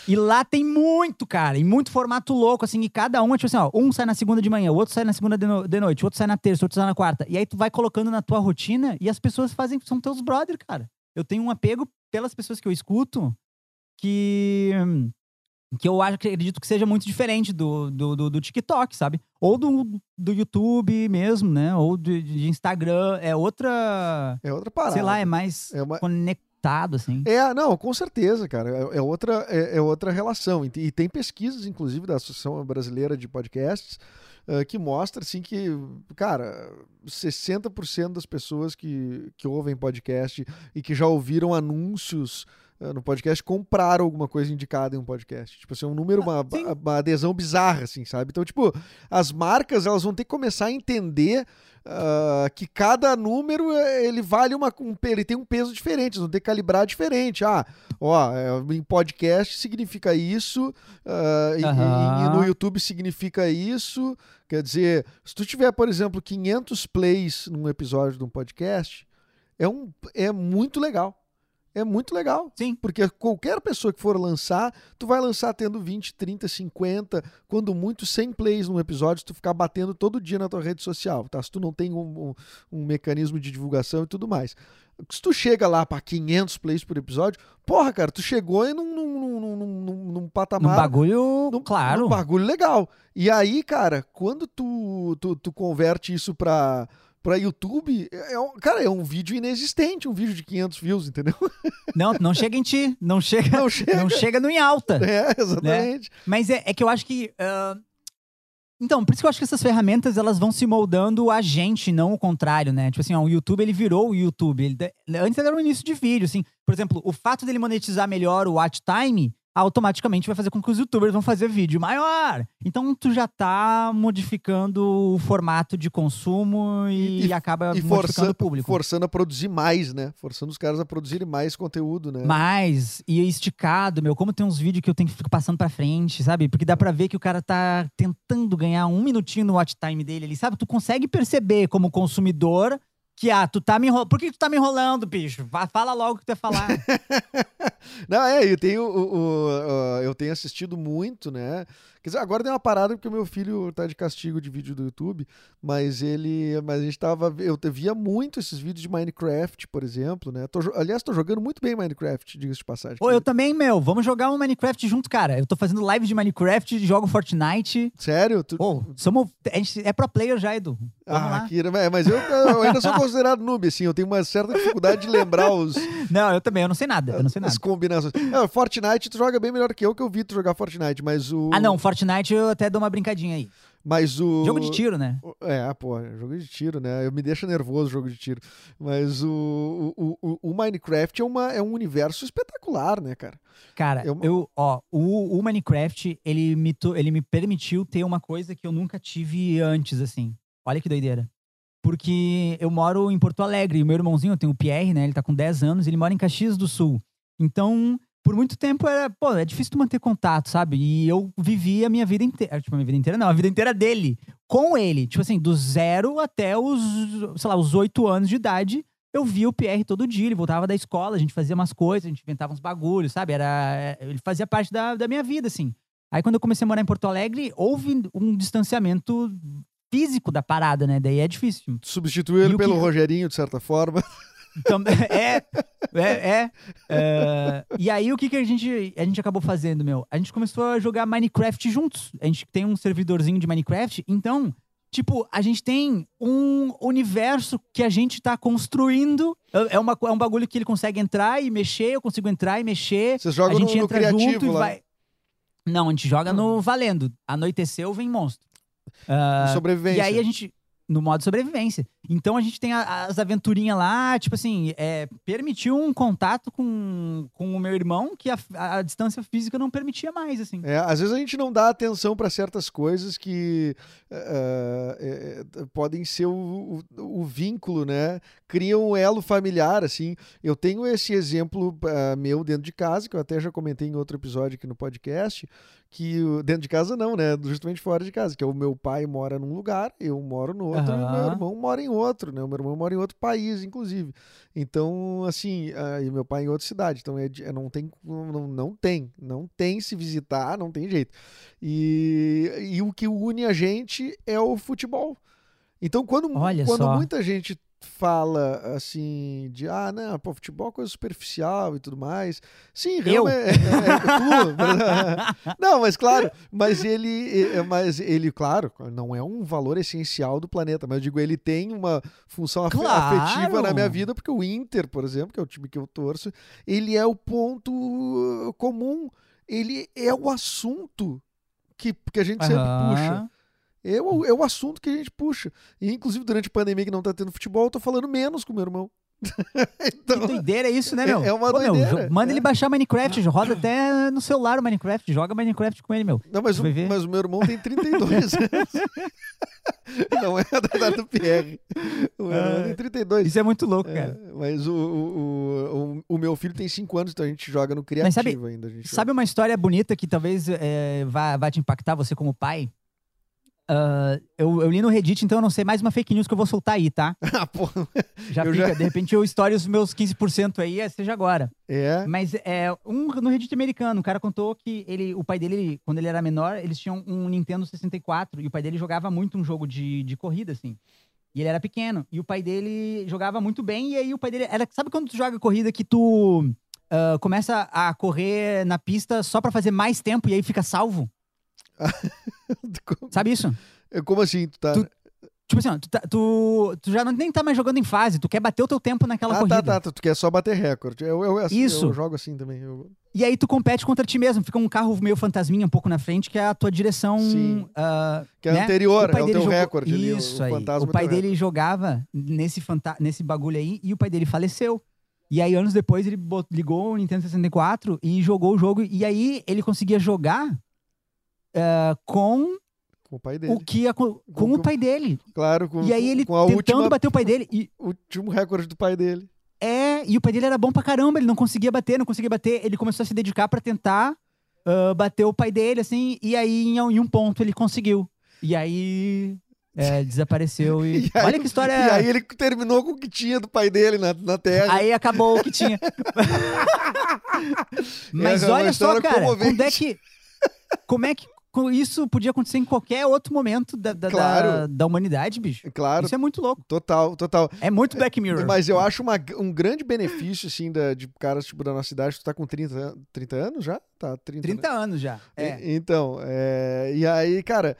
E lá tem muito, cara, e muito formato louco, assim, e cada um é tipo assim, ó, um sai na segunda de manhã, o outro sai na segunda de, no- de noite, o outro sai na terça, o outro sai na quarta. E aí tu vai colocando na tua rotina e as pessoas fazem, são teus brother, cara. Eu tenho um apego pelas pessoas que eu escuto que que eu acho acredito que seja muito diferente do, do, do, do TikTok, sabe? Ou do, do YouTube mesmo, né? Ou de, de Instagram. É outra. É outra parada. Sei lá, é mais É uma- conectado, assim. É, não, com certeza, cara. É, é outra, é, é outra relação. E, e tem pesquisas, inclusive, da Associação Brasileira de Podcasts, ah, que mostra, assim, que, cara, 60% das pessoas que, que ouvem podcast e que já ouviram anúncios ah, no podcast compraram alguma coisa indicada em um podcast. Tipo assim, é um número, uma, sim. uma adesão bizarra, assim, sabe? Então, tipo, as marcas, elas vão ter que começar a entender ah, que cada número eh, ele vale uma um, ele tem um peso diferente, ter que calibrar diferente. Ah, ó, é, em podcast significa isso, ah, e- e- e, no YouTube significa isso. Quer dizer, se tu tiver, por exemplo, 500 plays num episódio de um podcast, é um é muito legal. É muito legal. Sim. Porque qualquer pessoa que for lançar, tu vai lançar tendo 20, 30, 50, quando muito 100 plays num episódio, tu ficar batendo todo dia na tua rede social, tá? Se tu não tem um, um- um mecanismo de divulgação e tudo mais. Se tu chega lá para 500 plays por episódio, porra, cara, tu chegou em num, num, num, num, num- patamar bagulho, num- claro. num bagulho legal. E aí, cara, quando tu, tu, tu converte isso pra, pra YouTube, é, é um, cara, é um vídeo inexistente, um vídeo de 500 views, entendeu? Não, não chega em ti. Não chega, Não chega. não chega no em alta. É, exatamente. Mas é, é que eu acho que. ah, Então, por isso que eu acho que essas ferramentas elas vão se moldando a gente, não o contrário, né? Tipo assim, ó, o YouTube ele virou o YouTube. Ele, antes era um início de vídeo, assim. Por exemplo, o fato dele monetizar melhor o watch time automaticamente vai fazer com que os youtubers vão fazer vídeo maior. Então tu já tá modificando o formato de consumo e, E- e- acaba E modificando forçando, o público. forçando a produzir mais, né? Forçando os caras a produzirem mais conteúdo, né? Mais, e esticado, meu, como tem uns vídeos que eu tenho que ficar passando pra frente, sabe? Porque dá pra ver que o cara tá tentando ganhar um minutinho no watch time dele ali, sabe? Tu consegue perceber como consumidor que, ah, tu tá me enrolando. Por que tu tá me enrolando, bicho? Fala logo o que tu ia falar. Não, é, eu tenho, o, o- o- eu tenho assistido muito, né? Quer dizer, agora deu uma parada porque o meu filho tá de castigo de vídeo do YouTube, mas ele. Mas a gente tava. Eu via muito esses vídeos de Minecraft, por exemplo, né? Tô aliás, tô jogando muito bem Minecraft, diga-se de passagem. Ô, eu também, meu, vamos jogar um Minecraft junto, cara. Eu tô fazendo live de Minecraft, jogo Fortnite. Sério? Tu- Ô, somos. A gente é pro player já, Edu. Vamos ah, lá. Kira, mas eu, eu ainda sou considerado noob, assim, eu tenho uma certa dificuldade de lembrar os, Não, eu também, eu não sei nada. Eu não sei nada. as combinações. É, Fortnite, tu joga bem melhor que eu, que eu vi tu jogar Fortnite, mas o. Ah, não, Fortnite eu até dou uma brincadinha aí. Mas o. Jogo de tiro, né? É, pô, jogo de tiro, né? Eu me deixa nervoso jogo de tiro. Mas o, o, o, o Minecraft é, uma, é um universo espetacular, né, cara? Cara, Eu- eu, ó, o, o Minecraft, ele me, ele me permitiu ter uma coisa que eu nunca tive antes, assim. Olha que doideira. Porque eu moro em Porto Alegre e o meu irmãozinho, eu tenho o Pierre, né? Ele tá com 10 anos, ele mora em Caxias do Sul. Então, por muito tempo era, pô, é difícil tu manter contato, sabe? E eu vivi a minha vida inteira, tipo, a minha vida inteira não, a vida inteira dele, com ele. Tipo assim, do zero até os, sei lá, os oito anos de idade, eu via o Pierre todo dia, ele voltava da escola, a gente fazia umas coisas, a gente inventava uns bagulhos, sabe? Era, ele fazia parte da, da minha vida, assim. Aí quando eu comecei a morar em Porto Alegre, houve um distanciamento físico da parada, né? Daí é difícil. Substituiu ele pelo que- Rogerinho, de certa forma. É, é, é, é. E aí, o que, que a, gente, a gente acabou fazendo, meu? A gente começou a jogar Minecraft juntos. A gente tem um servidorzinho de Minecraft. Então, tipo, a gente tem um universo que a gente tá construindo. É, é uma, é um bagulho que ele consegue entrar e mexer, eu consigo entrar e mexer. Vocês jogam a gente no, no entra junto criativo e lá. vai. Não, a gente joga no valendo. Anoiteceu, vem monstro. no Ah, sobrevivência. e aí a gente. No modo sobrevivência. Então a gente tem a- as aventurinhas lá, tipo assim, é, permitiu um contato com, com o meu irmão que a, a distância física não permitia mais, assim. É, às vezes a gente não dá atenção para certas coisas que eh, eh, eh, podem ser o, o- o vínculo, né? Criam um elo familiar, assim. Eu tenho esse exemplo ah, meu dentro de casa, que eu até já comentei em outro episódio aqui no podcast, que dentro de casa não, né? Justamente fora de casa, que é o meu pai mora num lugar, eu moro no outro, e o meu irmão mora em outro, né? O meu irmão mora em outro país, inclusive. Então, assim, ah, e meu pai em outra cidade. Então, é, é- não tem, não, não tem, não tem se visitar, não tem jeito. E, e o que une a gente é o futebol. Então, quando, Olha quando só. muita gente fala assim de ah, não, pô, futebol é coisa superficial e tudo mais. Sim, realmente. É, é, tu, não, mas claro, mas ele, é, mas ele, claro, não é um valor essencial do planeta, mas eu digo, ele tem uma função Claro. afetiva na minha vida, porque o Inter, por exemplo, que é o time que eu torço, ele é o ponto comum, ele é o assunto que, que a gente sempre puxa. É o, é o assunto que a gente puxa. E, inclusive, durante a pandemia que não tá tendo futebol, eu tô falando menos com meu irmão. Que então, doideira é isso, né, É- meu? é uma Pô, meu, doideira, jo- manda é. ele baixar Minecraft, roda até no celular o Minecraft, joga Minecraft com ele, meu. não, mas, o, mas o meu irmão tem 32 anos. não é da idade do Pierre. O meu irmão tem 32. Isso é muito louco, É, cara. mas o, o, o, o meu filho tem 5 anos, então a gente joga no criativo Mas sabe- ainda. Sabe uma história bonita que talvez é, vá, vá te impactar você como pai? Ah, eu, eu li no Reddit, então eu não sei mais uma fake news que eu vou soltar aí, tá? ah, pô. Já fica, já- de repente eu estoure os meus 15% aí, é, seja agora. É. Mas é um no Reddit americano, o cara contou que ele, o pai dele, quando ele era menor, eles tinham um Nintendo 64 e o pai dele jogava muito um jogo de, de corrida, assim. E ele era pequeno. E o pai dele jogava muito bem, e aí o pai dele. Era, sabe quando tu joga corrida que tu ah, começa a correr na pista só pra fazer mais tempo e aí fica salvo? Sabe isso? Como assim? Tu tá. Tu- Tipo assim, ó, tu, tá- tu, tu já não, nem tá mais jogando em fase, tu quer bater o teu tempo naquela ah, corrida. tá, tá. Tu quer só bater recorde. Eu, eu, assim, Isso. eu jogo assim também. eu- E aí tu compete contra ti mesmo. Fica um carro meio fantasminha um pouco na frente, que é a tua direção. Sim. ah, Que é né? anterior, pai é o teu jogou- recorde ali, o- Isso o aí. fantasma O é pai dele jogava nesse, fanta... nesse bagulho aí e o pai dele faleceu. E aí, anos depois, ele ligou o Nintendo 64 e jogou o jogo. E aí, ele conseguia jogar eh, com Com o pai dele. o que a- com, com Com- o pai dele. Claro, com, E aí, ele com a tentando última, bater o pai dele. E último recorde do pai dele. É, e o pai dele era bom pra caramba, ele não conseguia bater, não conseguia bater. Ele começou a se dedicar pra tentar ah, bater o pai dele, assim, e aí em, em um ponto ele conseguiu. E aí é, desapareceu e. E aí- Olha que história. E aí ele terminou com o que tinha do pai dele na, na Terra. Aí acabou o que tinha. Mas É olha só, cara, como é que. Como é que isso podia acontecer em qualquer outro momento da, da, Claro. da, da humanidade, bicho? Claro, Isso é muito louco. total, total. É muito Black Mirror. Mas eu acho uma- um grande benefício, assim, da, de caras, tipo, da nossa idade. Tu tá com 30, an- 30 anos já? Tá, 30, 30 anos já. É. E- Então, é, e aí, cara,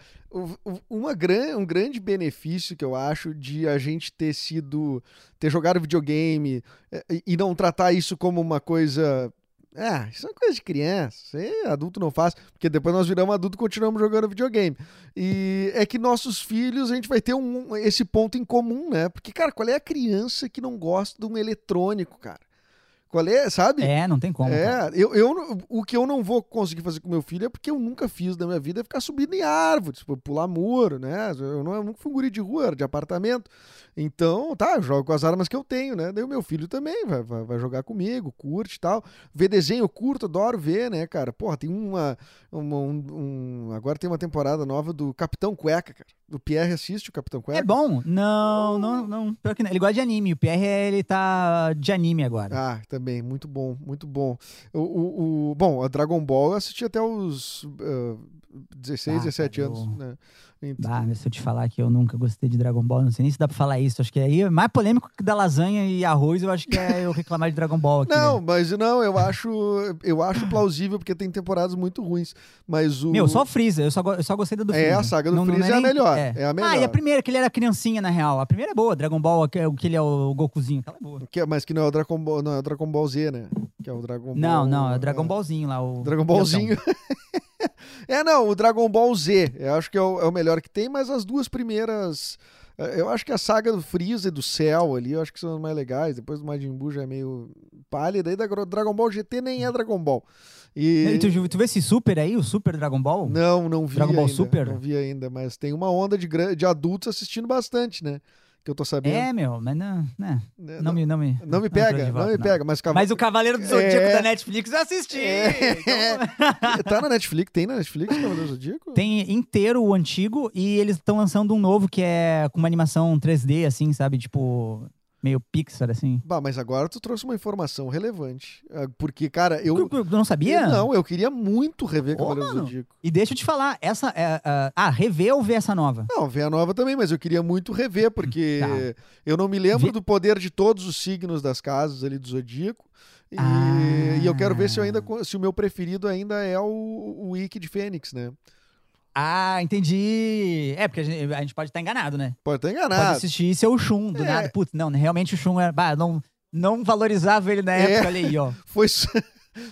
uma gran, um grande benefício que eu acho de a gente ter sido, ter jogado videogame é, e, e não tratar isso como uma coisa. Ah, isso é uma coisa de criança, adulto não faz, porque depois nós viramos adulto e continuamos jogando videogame. E é que nossos filhos, a gente vai ter um, esse ponto em comum, né? Porque, cara, qual é a criança que não gosta de um eletrônico, cara? Qual é, sabe? É, não tem como. cara. É, eu, eu, o que eu não vou conseguir fazer com meu filho é porque eu nunca fiz na minha vida é ficar subindo em árvores, tipo, pular muro, né? Eu, não, eu nunca fui um guri de rua, era de apartamento. Então, tá, eu jogo com as armas que eu tenho, né? Daí o meu filho também vai, vai, vai jogar comigo, curte e tal. Ver desenho eu curto, adoro ver, né, cara? Porra, tem uma. uma- um, um- agora tem uma temporada nova do Capitão Cueca, cara. O Pierre assiste o Capitão Cueca. É bom? Não, não, não. Pior que não. Ele gosta de anime. O PR, ele tá de anime agora. Ah, também, muito bom, muito bom. O, o, o- bom, a Dragon Ball eu assisti até os ah, 16, Ah, 17 cara, anos, eu- né? Então- Ah, mas se eu te falar que eu nunca gostei de Dragon Ball, não sei nem se dá pra falar isso. Acho que aí é mais polêmico que da lasanha e arroz, eu acho que é eu reclamar de Dragon Ball aqui. Não, né? mas não, eu acho, eu acho plausível porque tem temporadas muito ruins, mas o Meu, só o Freeza. Eu só, eu só gostei da do É, Freeza. a saga do Freeza é a nem- melhor, é a Ah, e melhor. a primeira, que ele era criancinha, na real. A primeira é boa. Dragon Ball, que, é ele é o Gokuzinho. Aquela é boa. que é- mas que não é o Dragon Ball, não é o Dragon Ball Z, né? Que é o Dragon Não, Ball, não. É o Dragon Ballzinho lá. O Dragon Ballzinho. é, não, o Dragon Ball Z, eu acho que é o, é o melhor que tem, mas as duas primeiras. eh, Eu acho que a saga do Freeza e do Cell ali, eu acho que são as mais legais. Depois do Majin Buu já é meio pálida. Aí da Dragon Ball GT nem é Dragon Ball. E... E tu, tu vê esse Super aí, o Super Dragon Ball? Não, não vi Dragon Ball ainda. Super? Não vi ainda, mas tem uma onda de, de adultos assistindo bastante, né? Que eu tô sabendo. É, meu, mas não, né, Né, não, me, não me. não me pega, não volta, me pega, mas, cava- Mas o Cavaleiro do Zodíaco É. da Netflix eu assisti. É. Então, tá na Netflix, tem na Netflix Cavaleiro do Zodíaco? Tem inteiro o antigo e eles estão lançando um novo que é com uma animação 3D, assim, sabe? Tipo, meio Pixar, assim. Bah, mas agora tu trouxe uma informação relevante. Ah, Porque, cara, eu. Tu não sabia? eu- não, eu queria muito rever Cavaleiro do. Zodíaco. E deixa eu te falar, essa. É, ah, ah, rever ou ver essa nova? Não, ver a nova também, mas eu queria muito rever, porque Tá. eu não me lembro Vê- do poder de todos os signos das casas ali do Zodíaco. E, Ah. e eu quero ver se ainda se o meu preferido ainda é o, o Wiki de Fênix, né? Ah, entendi. É, porque a gente, a gente pode estar enganado, né? Pode estar Pode enganado. assistir e ser o Shun, do É. nada. Putz, não, realmente o Shun era. Bah, não, não valorizava ele na É. época, olha aí, ó. Foi su-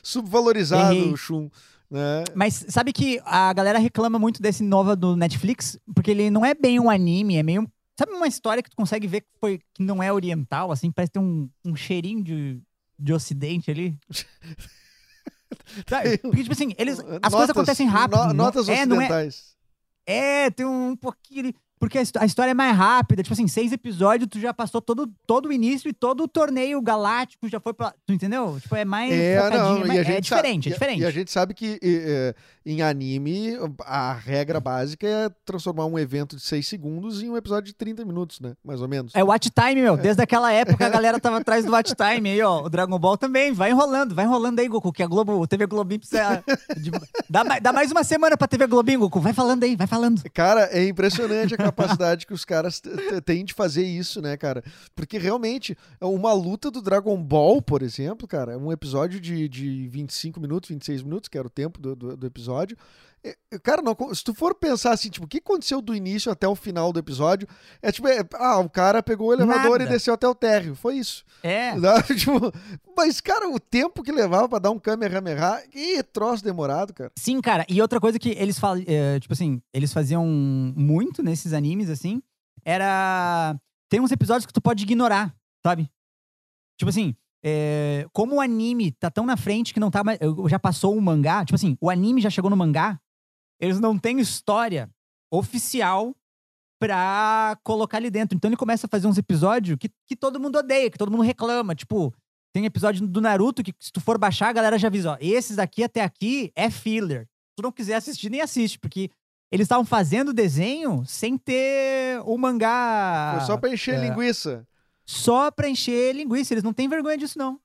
subvalorizado Errei. o Shun, né? Mas sabe que a galera reclama muito desse nova do Netflix, porque ele não é bem um anime, é meio. Sabe uma história que tu consegue ver que, foi, que não é oriental, assim, parece ter um, um cheirinho de, de ocidente ali? Sabe? Porque, tipo assim, eles, as Notas- coisas acontecem rápido. no- não- notas é, não é, é, tem um pouquinho. ali- Porque a, histó- a história é mais rápida. Tipo assim, seis episódios, tu já passou todo, todo o início e todo o torneio galáctico já foi pra. Tu entendeu? Tipo, é mais. É, focadinho, não, é a gente é diferente, é diferente. E, a- gente sabe que eh, em anime a regra básica é transformar um evento de 6 segundos em um episódio de 30 minutos, né? Mais ou menos. É Watch Time, meu. Desde aquela época a galera tava atrás do Watch Time aí, ó. O Dragon Ball também. Vai enrolando, vai enrolando aí, Goku. Que a Globo, o TV Globinho precisa. de- dá, mais- dá mais uma semana pra TV Globinho, Goku. Vai falando aí, vai falando. Cara, é impressionante a capacidade que os caras têm de fazer isso, né, cara? Porque realmente, uma luta do Dragon Ball, por exemplo, cara, um episódio de, de 25 minutos, 26 minutos, que era o tempo do, do, do episódio. É- é, Cara, não, se tu for pensar assim, tipo, o que aconteceu do início até o final do episódio? É tipo, é, ah, o cara pegou o elevador Nada. e desceu até o térreo. Foi isso. É. Né? Tipo, mas, cara, o tempo que levava pra dar um Kamehameha, que troço demorado, cara. Sim, cara. E outra coisa que eles falam, tipo assim, eles faziam muito nesses animes, assim, era. Tem uns episódios que tu pode ignorar, sabe? Tipo assim, é, como o anime tá tão na frente que não tá mais. Já passou o mangá. Tipo assim, o anime já chegou no mangá. Eles não têm história oficial pra colocar ali dentro. Então ele começa a fazer uns episódios que, que todo mundo odeia, que todo mundo reclama. Tipo, tem episódio do Naruto que se tu for baixar, a galera já avisa, ó, esses aqui até aqui é filler. Se tu não quiser assistir, nem assiste, porque eles estavam fazendo o desenho sem ter o mangá. Foi só pra encher é. linguiça. Só pra encher linguiça. Eles não têm vergonha disso, não.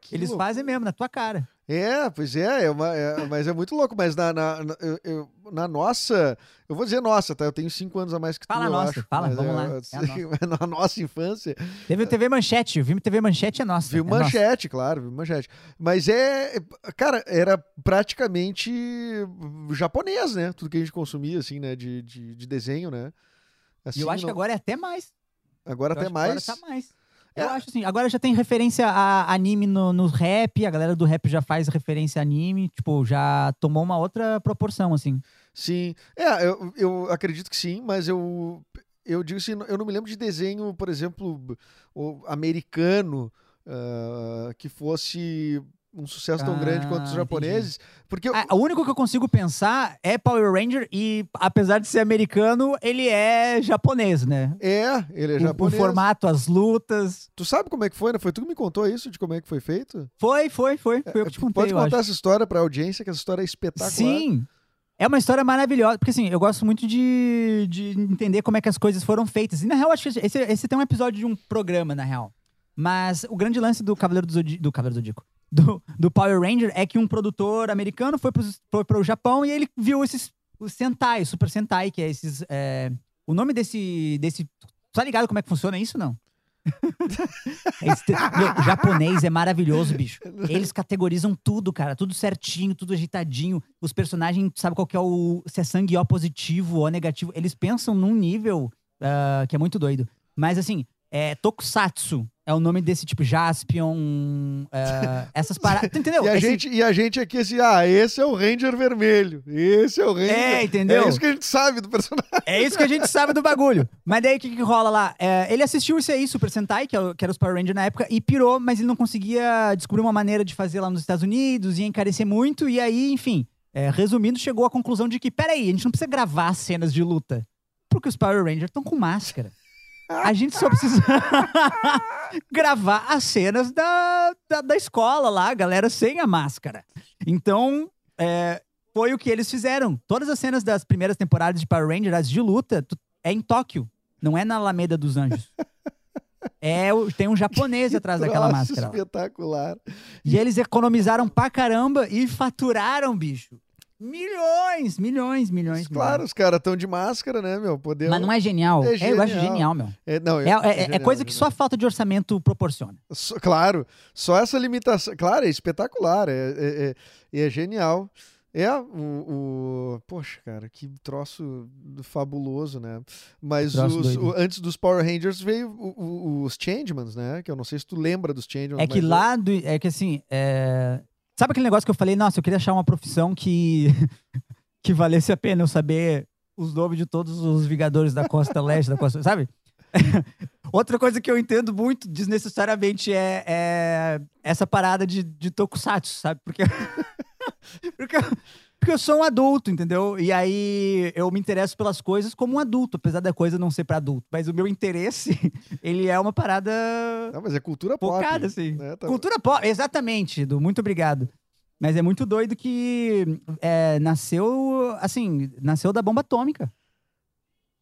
Que Eles louco. fazem mesmo, na tua cara. É, pois é, é, uma- é, mas é muito louco. Mas na, na, na- eu- na nossa, eu vou dizer nossa, tá? Eu tenho cinco anos a mais que Fala tu, eu nossa, acho. fala, vamos é, lá, assim, é na nossa infância, Teve TV Manchete, o filme TV Manchete é nossa. viu é nossa. manchete, claro, viu manchete. Mas é, cara, era praticamente japonês, né? Tudo que a gente consumia, assim, né? De, de, de desenho, né? Assim, E eu acho que não- agora é até mais. agora Eu até acho que mais. Agora tá mais. É. Eu acho assim, agora já tem referência a anime no, no rap, a galera do rap já faz referência a anime, tipo, já tomou uma outra proporção, assim. Sim, é, eu, eu acredito que sim, mas eu, eu digo assim, eu não me lembro de desenho, por exemplo, o americano, ah, que fosse um sucesso tão grande quanto os Ah, japoneses, porque eu- Ah, o único que eu consigo pensar é Power Ranger e, apesar de ser americano, ele é japonês, né? é, ele é O- japonês. O, formato, as lutas. Tu sabe como é que foi, né? Foi tu que me contou isso, de como é que foi feito? Foi, foi, foi. Foi eu que te contei, Pode contar essa história pra audiência, que essa história é espetacular. Sim. É uma história maravilhosa, porque assim, eu gosto muito de, de entender como é que as coisas foram feitas. E na real, acho que esse, esse tem um episódio de um programa, na real. Mas o grande lance do Cavaleiro do Zodíaco, do Cavaleiro do Zodíaco, do, do Power Ranger é que um produtor americano foi pro, pro Japão e ele viu esses os Sentai, o Super Sentai, que é esses. é, o nome desse, desse. Tá ligado como é que funciona isso, não? Meu, o japonês é maravilhoso, bicho. Eles categorizam tudo, cara. Tudo certinho, tudo agitadinho. Os personagens, sabe qual que é o. Se é sangue O positivo ou negativo. Eles pensam num nível ah, que é muito doido. Mas assim, é, Tokusatsu é o nome desse tipo, Jaspion, ah, essas paradas. Entendeu? E a, Esse- gente, e a gente aqui assim, ah, esse é o Ranger vermelho. Esse é o Ranger. É, entendeu? É isso que a gente sabe do personagem. É isso que a gente sabe do bagulho. Mas daí o que, que rola lá? É, ele assistiu isso aí, Super Sentai, que, é que era os Power Rangers na época, e pirou, mas ele não conseguia descobrir uma maneira de fazer lá nos Estados Unidos, ia encarecer muito, e aí, enfim, é, resumindo, chegou à conclusão de que, peraí, a gente não precisa gravar cenas de luta, porque os Power Rangers estão com máscara. A gente só precisa gravar as cenas da, da, da escola lá, a galera sem a máscara. Então, é, foi o que eles fizeram. Todas as cenas das primeiras temporadas de Power Rangers, as de luta, é em Tóquio. Não é na Alameda dos Anjos. É, tem um japonês atrás daquela máscara. lá. espetacular. E eles economizaram pra caramba e faturaram, bicho. Milhões, milhões, milhões. Claro, os caras estão de máscara, né, meu? Poder... Mas não é genial. É É, eu acho genial. meu. É, não, É, é- é genial, coisa que genial. só a falta de orçamento proporciona. Só- claro, só essa limitação. Claro, é espetacular, é, é, é- é genial. É o, o- Poxa, cara, que troço fabuloso, né? Mas os- o- antes dos Power Rangers veio o- os Changemans, né? Que eu não sei se tu lembra dos Changemans. É que mas lá, do, é que assim, é... sabe aquele negócio que eu falei, nossa, eu queria achar uma profissão que, que valesse a pena eu saber os nomes de todos os Vingadores da Costa Leste, da Costa, sabe? Outra coisa que eu entendo muito desnecessariamente é, é essa parada de, de tokusatsu, sabe? Porque, porque, porque eu sou um adulto, entendeu? E aí eu me interesso pelas coisas como um adulto, apesar da coisa não ser pra adulto. Mas o meu interesse, ele é uma parada Não, mas é cultura pop. focada, assim. né? Tá- Cultura pop, exatamente, Edu. Muito obrigado. Mas é muito doido que é, nasceu, assim, nasceu da bomba atômica.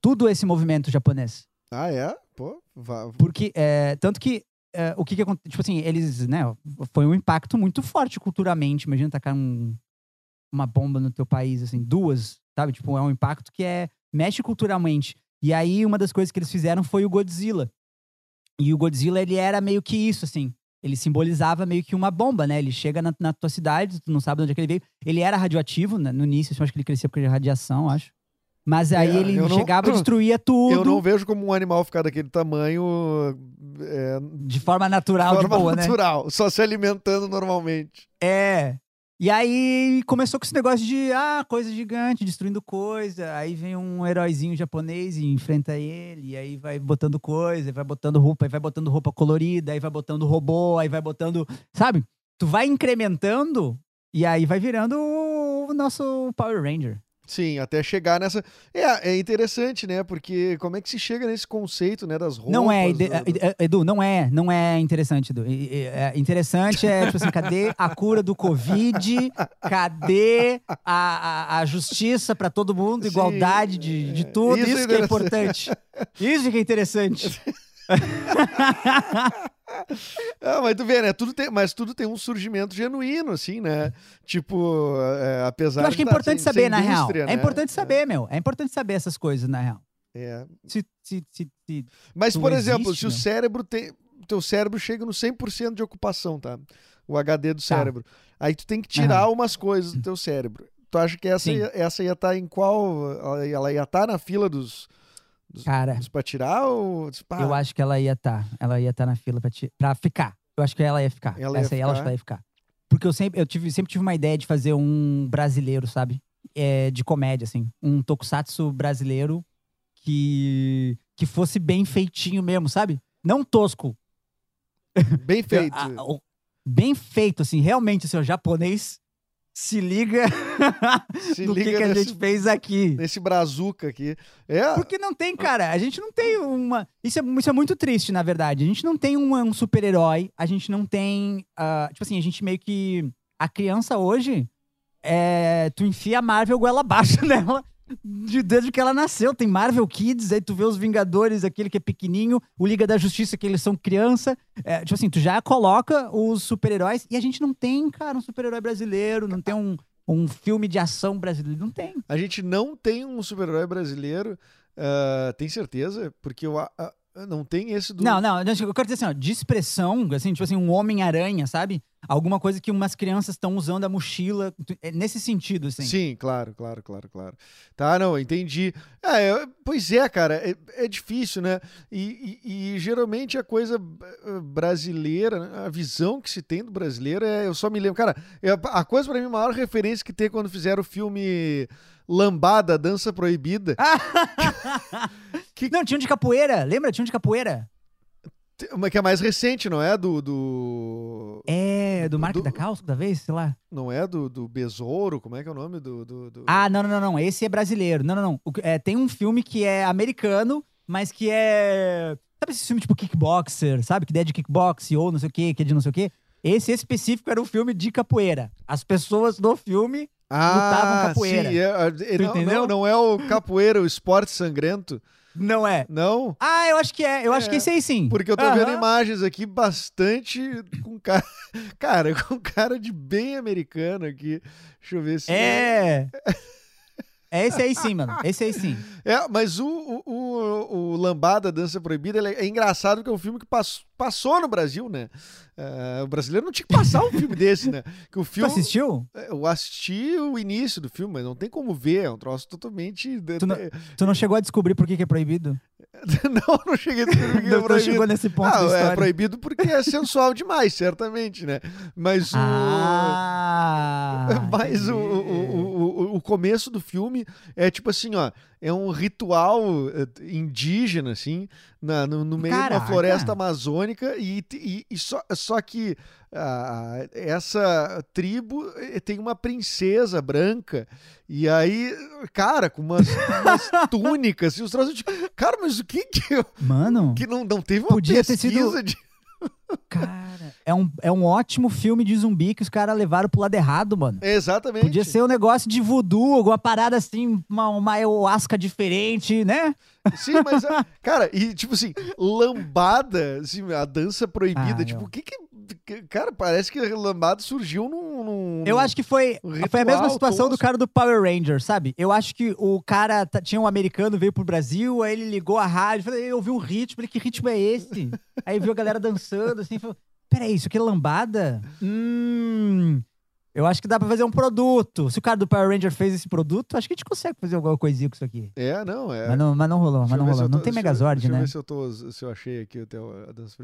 Tudo esse movimento japonês. Ah, é? Pô, vá- Porque, é, tanto que, é, o que que aconteceu, tipo assim, eles, né, foi um impacto muito forte culturalmente. Imagina tacar um- uma bomba no teu país, assim, duas, sabe? Tipo, é um impacto que é, mexe culturalmente. E aí, uma das coisas que eles fizeram foi o Godzilla. E o Godzilla, ele era meio que isso, assim. Ele simbolizava meio que uma bomba, né? Ele chega na, na tua cidade, tu não sabe de onde é que ele veio. Ele era radioativo, né? no início, eu acho que ele crescia por causa de radiação, acho. Mas aí É, ele não- chegava e destruía tudo Eu não vejo como um animal ficar daquele tamanho é, de forma natural, de forma de boa, né? natural, só se alimentando normalmente. É. E aí começou com esse negócio de, ah, coisa gigante, destruindo coisa. Aí vem um heróizinho japonês e enfrenta ele. E aí vai botando coisa, vai botando roupa, vai botando roupa colorida, aí vai botando robô, aí vai botando. Sabe? Tu vai incrementando e aí vai virando o nosso Power Ranger. Sim, até chegar nessa. É, é interessante, né? Porque como é que se chega nesse conceito, né, das roupas? Não é, do- ide- é, Edu, não é, não é interessante, Edu. É interessante é, tipo assim, cadê a cura do Covid? Cadê a, a, a justiça pra todo mundo, Sim, igualdade de, de tudo? isso é Isso, que é importante. Isso que é interessante. Ah, mas tu vê, né? Tudo tem, mas tudo tem um surgimento genuíno, assim, né? Tipo, é, apesar Eu acho que é tá importante sem- saber, sem na real. É né? importante saber, meu. É importante saber essas coisas, na real. É. Se, se, se, Mas, por exemplo, existe, se o cérebro tem. Teu cérebro chega no 100% de ocupação, tá? O HD do Tá. cérebro. Aí tu tem que tirar umas coisas do teu cérebro. Tu acha que essa, Sim. ia, essa ia estar em qual? Ela- Ela ia estar na fila dos, Cara, dos pra tirar ou. Pá, eu acho que ela ia estar. Ela ia estar na fila pra, ti- pra ficar. Eu acho que ela ia ficar. Ela ia Essa aí ela acho que ela ia ficar. Porque eu sempre, eu tive, sempre tive uma ideia de fazer um brasileiro, sabe? É, de comédia, assim. Um tokusatsu brasileiro que, que fosse bem feitinho mesmo, sabe? Não tosco. Bem feito. Bem feito, assim. Realmente, assim, o japonês se liga Se do que, liga que a nesse, gente fez aqui. nesse brazuca aqui. É. Porque não tem, cara. A gente não tem uma. Isso é, isso é muito triste, na verdade. A gente não tem um, um super-herói. A gente não tem. ah, tipo assim, a gente meio que. A criança hoje. É, tu enfia a Marvel goela abaixo nela. De, desde que ela nasceu. Tem Marvel Kids, aí tu vê os Vingadores, aquele que é pequenininho, o Liga da Justiça, que eles são criança. É, tipo assim, tu já coloca os super-heróis. E a gente não tem, cara, um super-herói brasileiro, não tem um, um filme de ação brasileiro. Não tem. A gente não tem um super-herói brasileiro. ah, tem certeza? Porque eu, a- não tem esse do. Não, não, eu quero dizer assim, ó, de expressão, assim, tipo assim, um Homem-Aranha, sabe? Alguma coisa que umas crianças estão usando a mochila, é nesse sentido, assim. Sim, claro, claro, claro, claro. Tá, não, entendi. É, pois é, cara, é, é difícil, né? E, e- e geralmente a coisa eh, brasileira, né, a visão que se tem do brasileiro é. Eu só me lembro, cara, é, a coisa pra mim, a maior referência que tem quando fizeram o filme Lambada, Dança Proibida. Que- Não, tinha um de capoeira, lembra? Tinha um de capoeira. Uma que é mais recente, não é? Do. do... É, do Mark Do- da Calça, da vez, sei lá. Não é do, do Besouro? Como é que é o nome do. do, do- Ah, não, não, não, não, esse é brasileiro. Não, não, não. O é, tem um filme que é americano, mas que é... Sabe esse filme tipo Kickboxer, sabe? Que ideia de kickbox ou não sei o quê, que é de não sei o quê? Esse específico era um filme de capoeira. As pessoas do filme lutavam capoeira. Sim, é, é, não, entendeu? Não, não é o capoeira, o esporte sangrento. Não é. Não? Ah, eu acho que é. Eu acho É, que esse aí sim. Porque eu tô vendo Aham. imagens aqui bastante com cara. Cara, com cara de bem americano aqui. Deixa eu ver se. É. É esse aí sim, mano. Esse aí sim. É, mas o, o, o, o Lambada Dança Proibida ele é engraçado porque é um filme que pass- passou no Brasil, né? É, o brasileiro não tinha que passar um filme desse, né? Que o Tu filme. assistiu? Eu assisti o início do filme, mas não tem como ver. É um troço totalmente. Tu não- Tu não chegou a descobrir por que, que é proibido? não, não cheguei a descobrir que é Não, não proibido. chegou nesse ponto Ah, é proibido porque é sensual demais, certamente, né? Mas o. Ah! Mas o, o, o, começo do filme é tipo assim, ó, é um ritual eh, indígena, assim, na- no, no meio de Caraca. uma floresta amazônica, e, e- e só, só que ah, essa tribo eh, tem uma princesa branca, e aí, cara, com umas, umas túnicas, e os troços de. Cara, mas o que que, eu- Mano, que não, não teve uma Podia ter pesquisa sido- de. Cara, é um, é um ótimo filme de zumbi que os caras levaram pro lado errado, mano. Exatamente. Podia ser um negócio de voodoo, alguma parada assim, uma, uma ayahuasca diferente, né? Sim, mas, ah, cara, e tipo assim, lambada, assim, a dança proibida, Ah, tipo, o que que. Cara, parece que lambada surgiu num. num- Eu acho que foi, um foi a mesma situação do cara do Power Ranger, sabe? Eu acho que o cara tinha um americano, veio pro Brasil, aí ele ligou a rádio, falei, eu ouvi um ritmo, falei, que ritmo é esse? aí viu a galera dançando, assim, falou, peraí, isso aqui é lambada? Hum... Eu acho que dá pra fazer um produto. Se o cara do Power Ranger fez esse produto, acho que a gente consegue fazer alguma coisinha com isso aqui. É, não, é. Mas, não, mas não rolou, mas não rolou. eu Não tô- tem eu- Megazord, deixa eu né? ver se eu, tô, se eu achei aqui até a dança.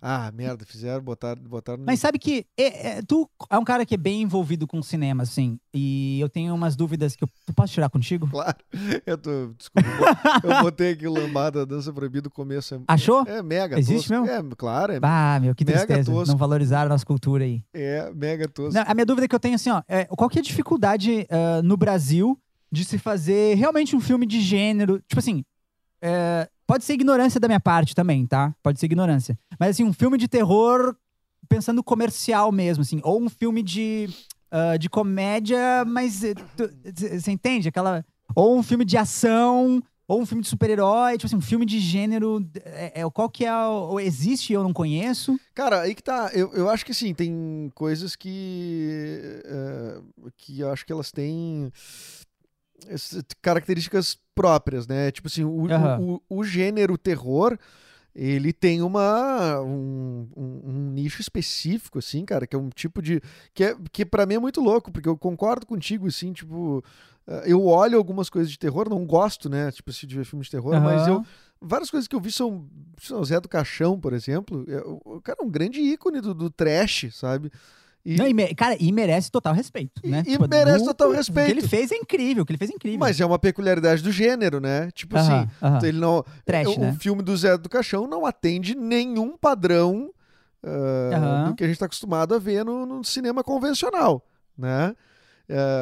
Ah, merda, fizeram, botaram, botaram no... Mas sabe que é- é, tu é um cara que é bem envolvido com cinema, assim. E eu tenho umas dúvidas que eu tu posso tirar contigo? Claro, eu tô. Desculpa, eu bo- eu botei aqui lambada dança proibida, começo é. Achou? É mega Existe tosco. mesmo? É, claro, é, Ah, meu, que Mega tristeza. tosco. Não valorizaram a nossa cultura aí. é mega tosco. Não, a minha dúvida que eu tenho assim, ó, é, qual que é a dificuldade ah, no Brasil de se fazer realmente um filme de gênero? Tipo assim, é, pode ser ignorância da minha parte também, tá? Pode ser ignorância. Mas assim, um filme de terror pensando comercial mesmo, assim, ou um filme de, ah, de comédia, mas eh, você entende? Aquela ou um filme de ação, ou um filme de super-herói, tipo assim, um filme de gênero, é, é, qual que é, o, ou existe e eu não conheço? Cara, aí que tá. Eu, eu acho que sim, tem coisas que. é, que eu acho que elas têm. características próprias, né? Tipo assim, o, o, o, o gênero terror. Ele tem uma um, um- um nicho específico, assim, cara, que é um tipo de. que, é, que para mim é muito louco, porque eu concordo contigo, assim, tipo. Eh, Eu olho algumas coisas de terror, não gosto, né? Tipo assim, de ver filmes de terror, mas eu, várias coisas que eu vi são, são o Zé do Caixão, por exemplo. É, O cara é um grande ícone do, do trash, sabe? E- Não, e cara, e merece total respeito, E- né? e merece total respeito. O que ele fez é incrível, o que ele fez é incrível. mas é uma peculiaridade do gênero, né? Tipo Aham, assim, aham. ele não. Trash, o, né? filme do Zé do Caixão não atende nenhum padrão ah, Aham. do que a gente está acostumado a ver no, no cinema convencional, né?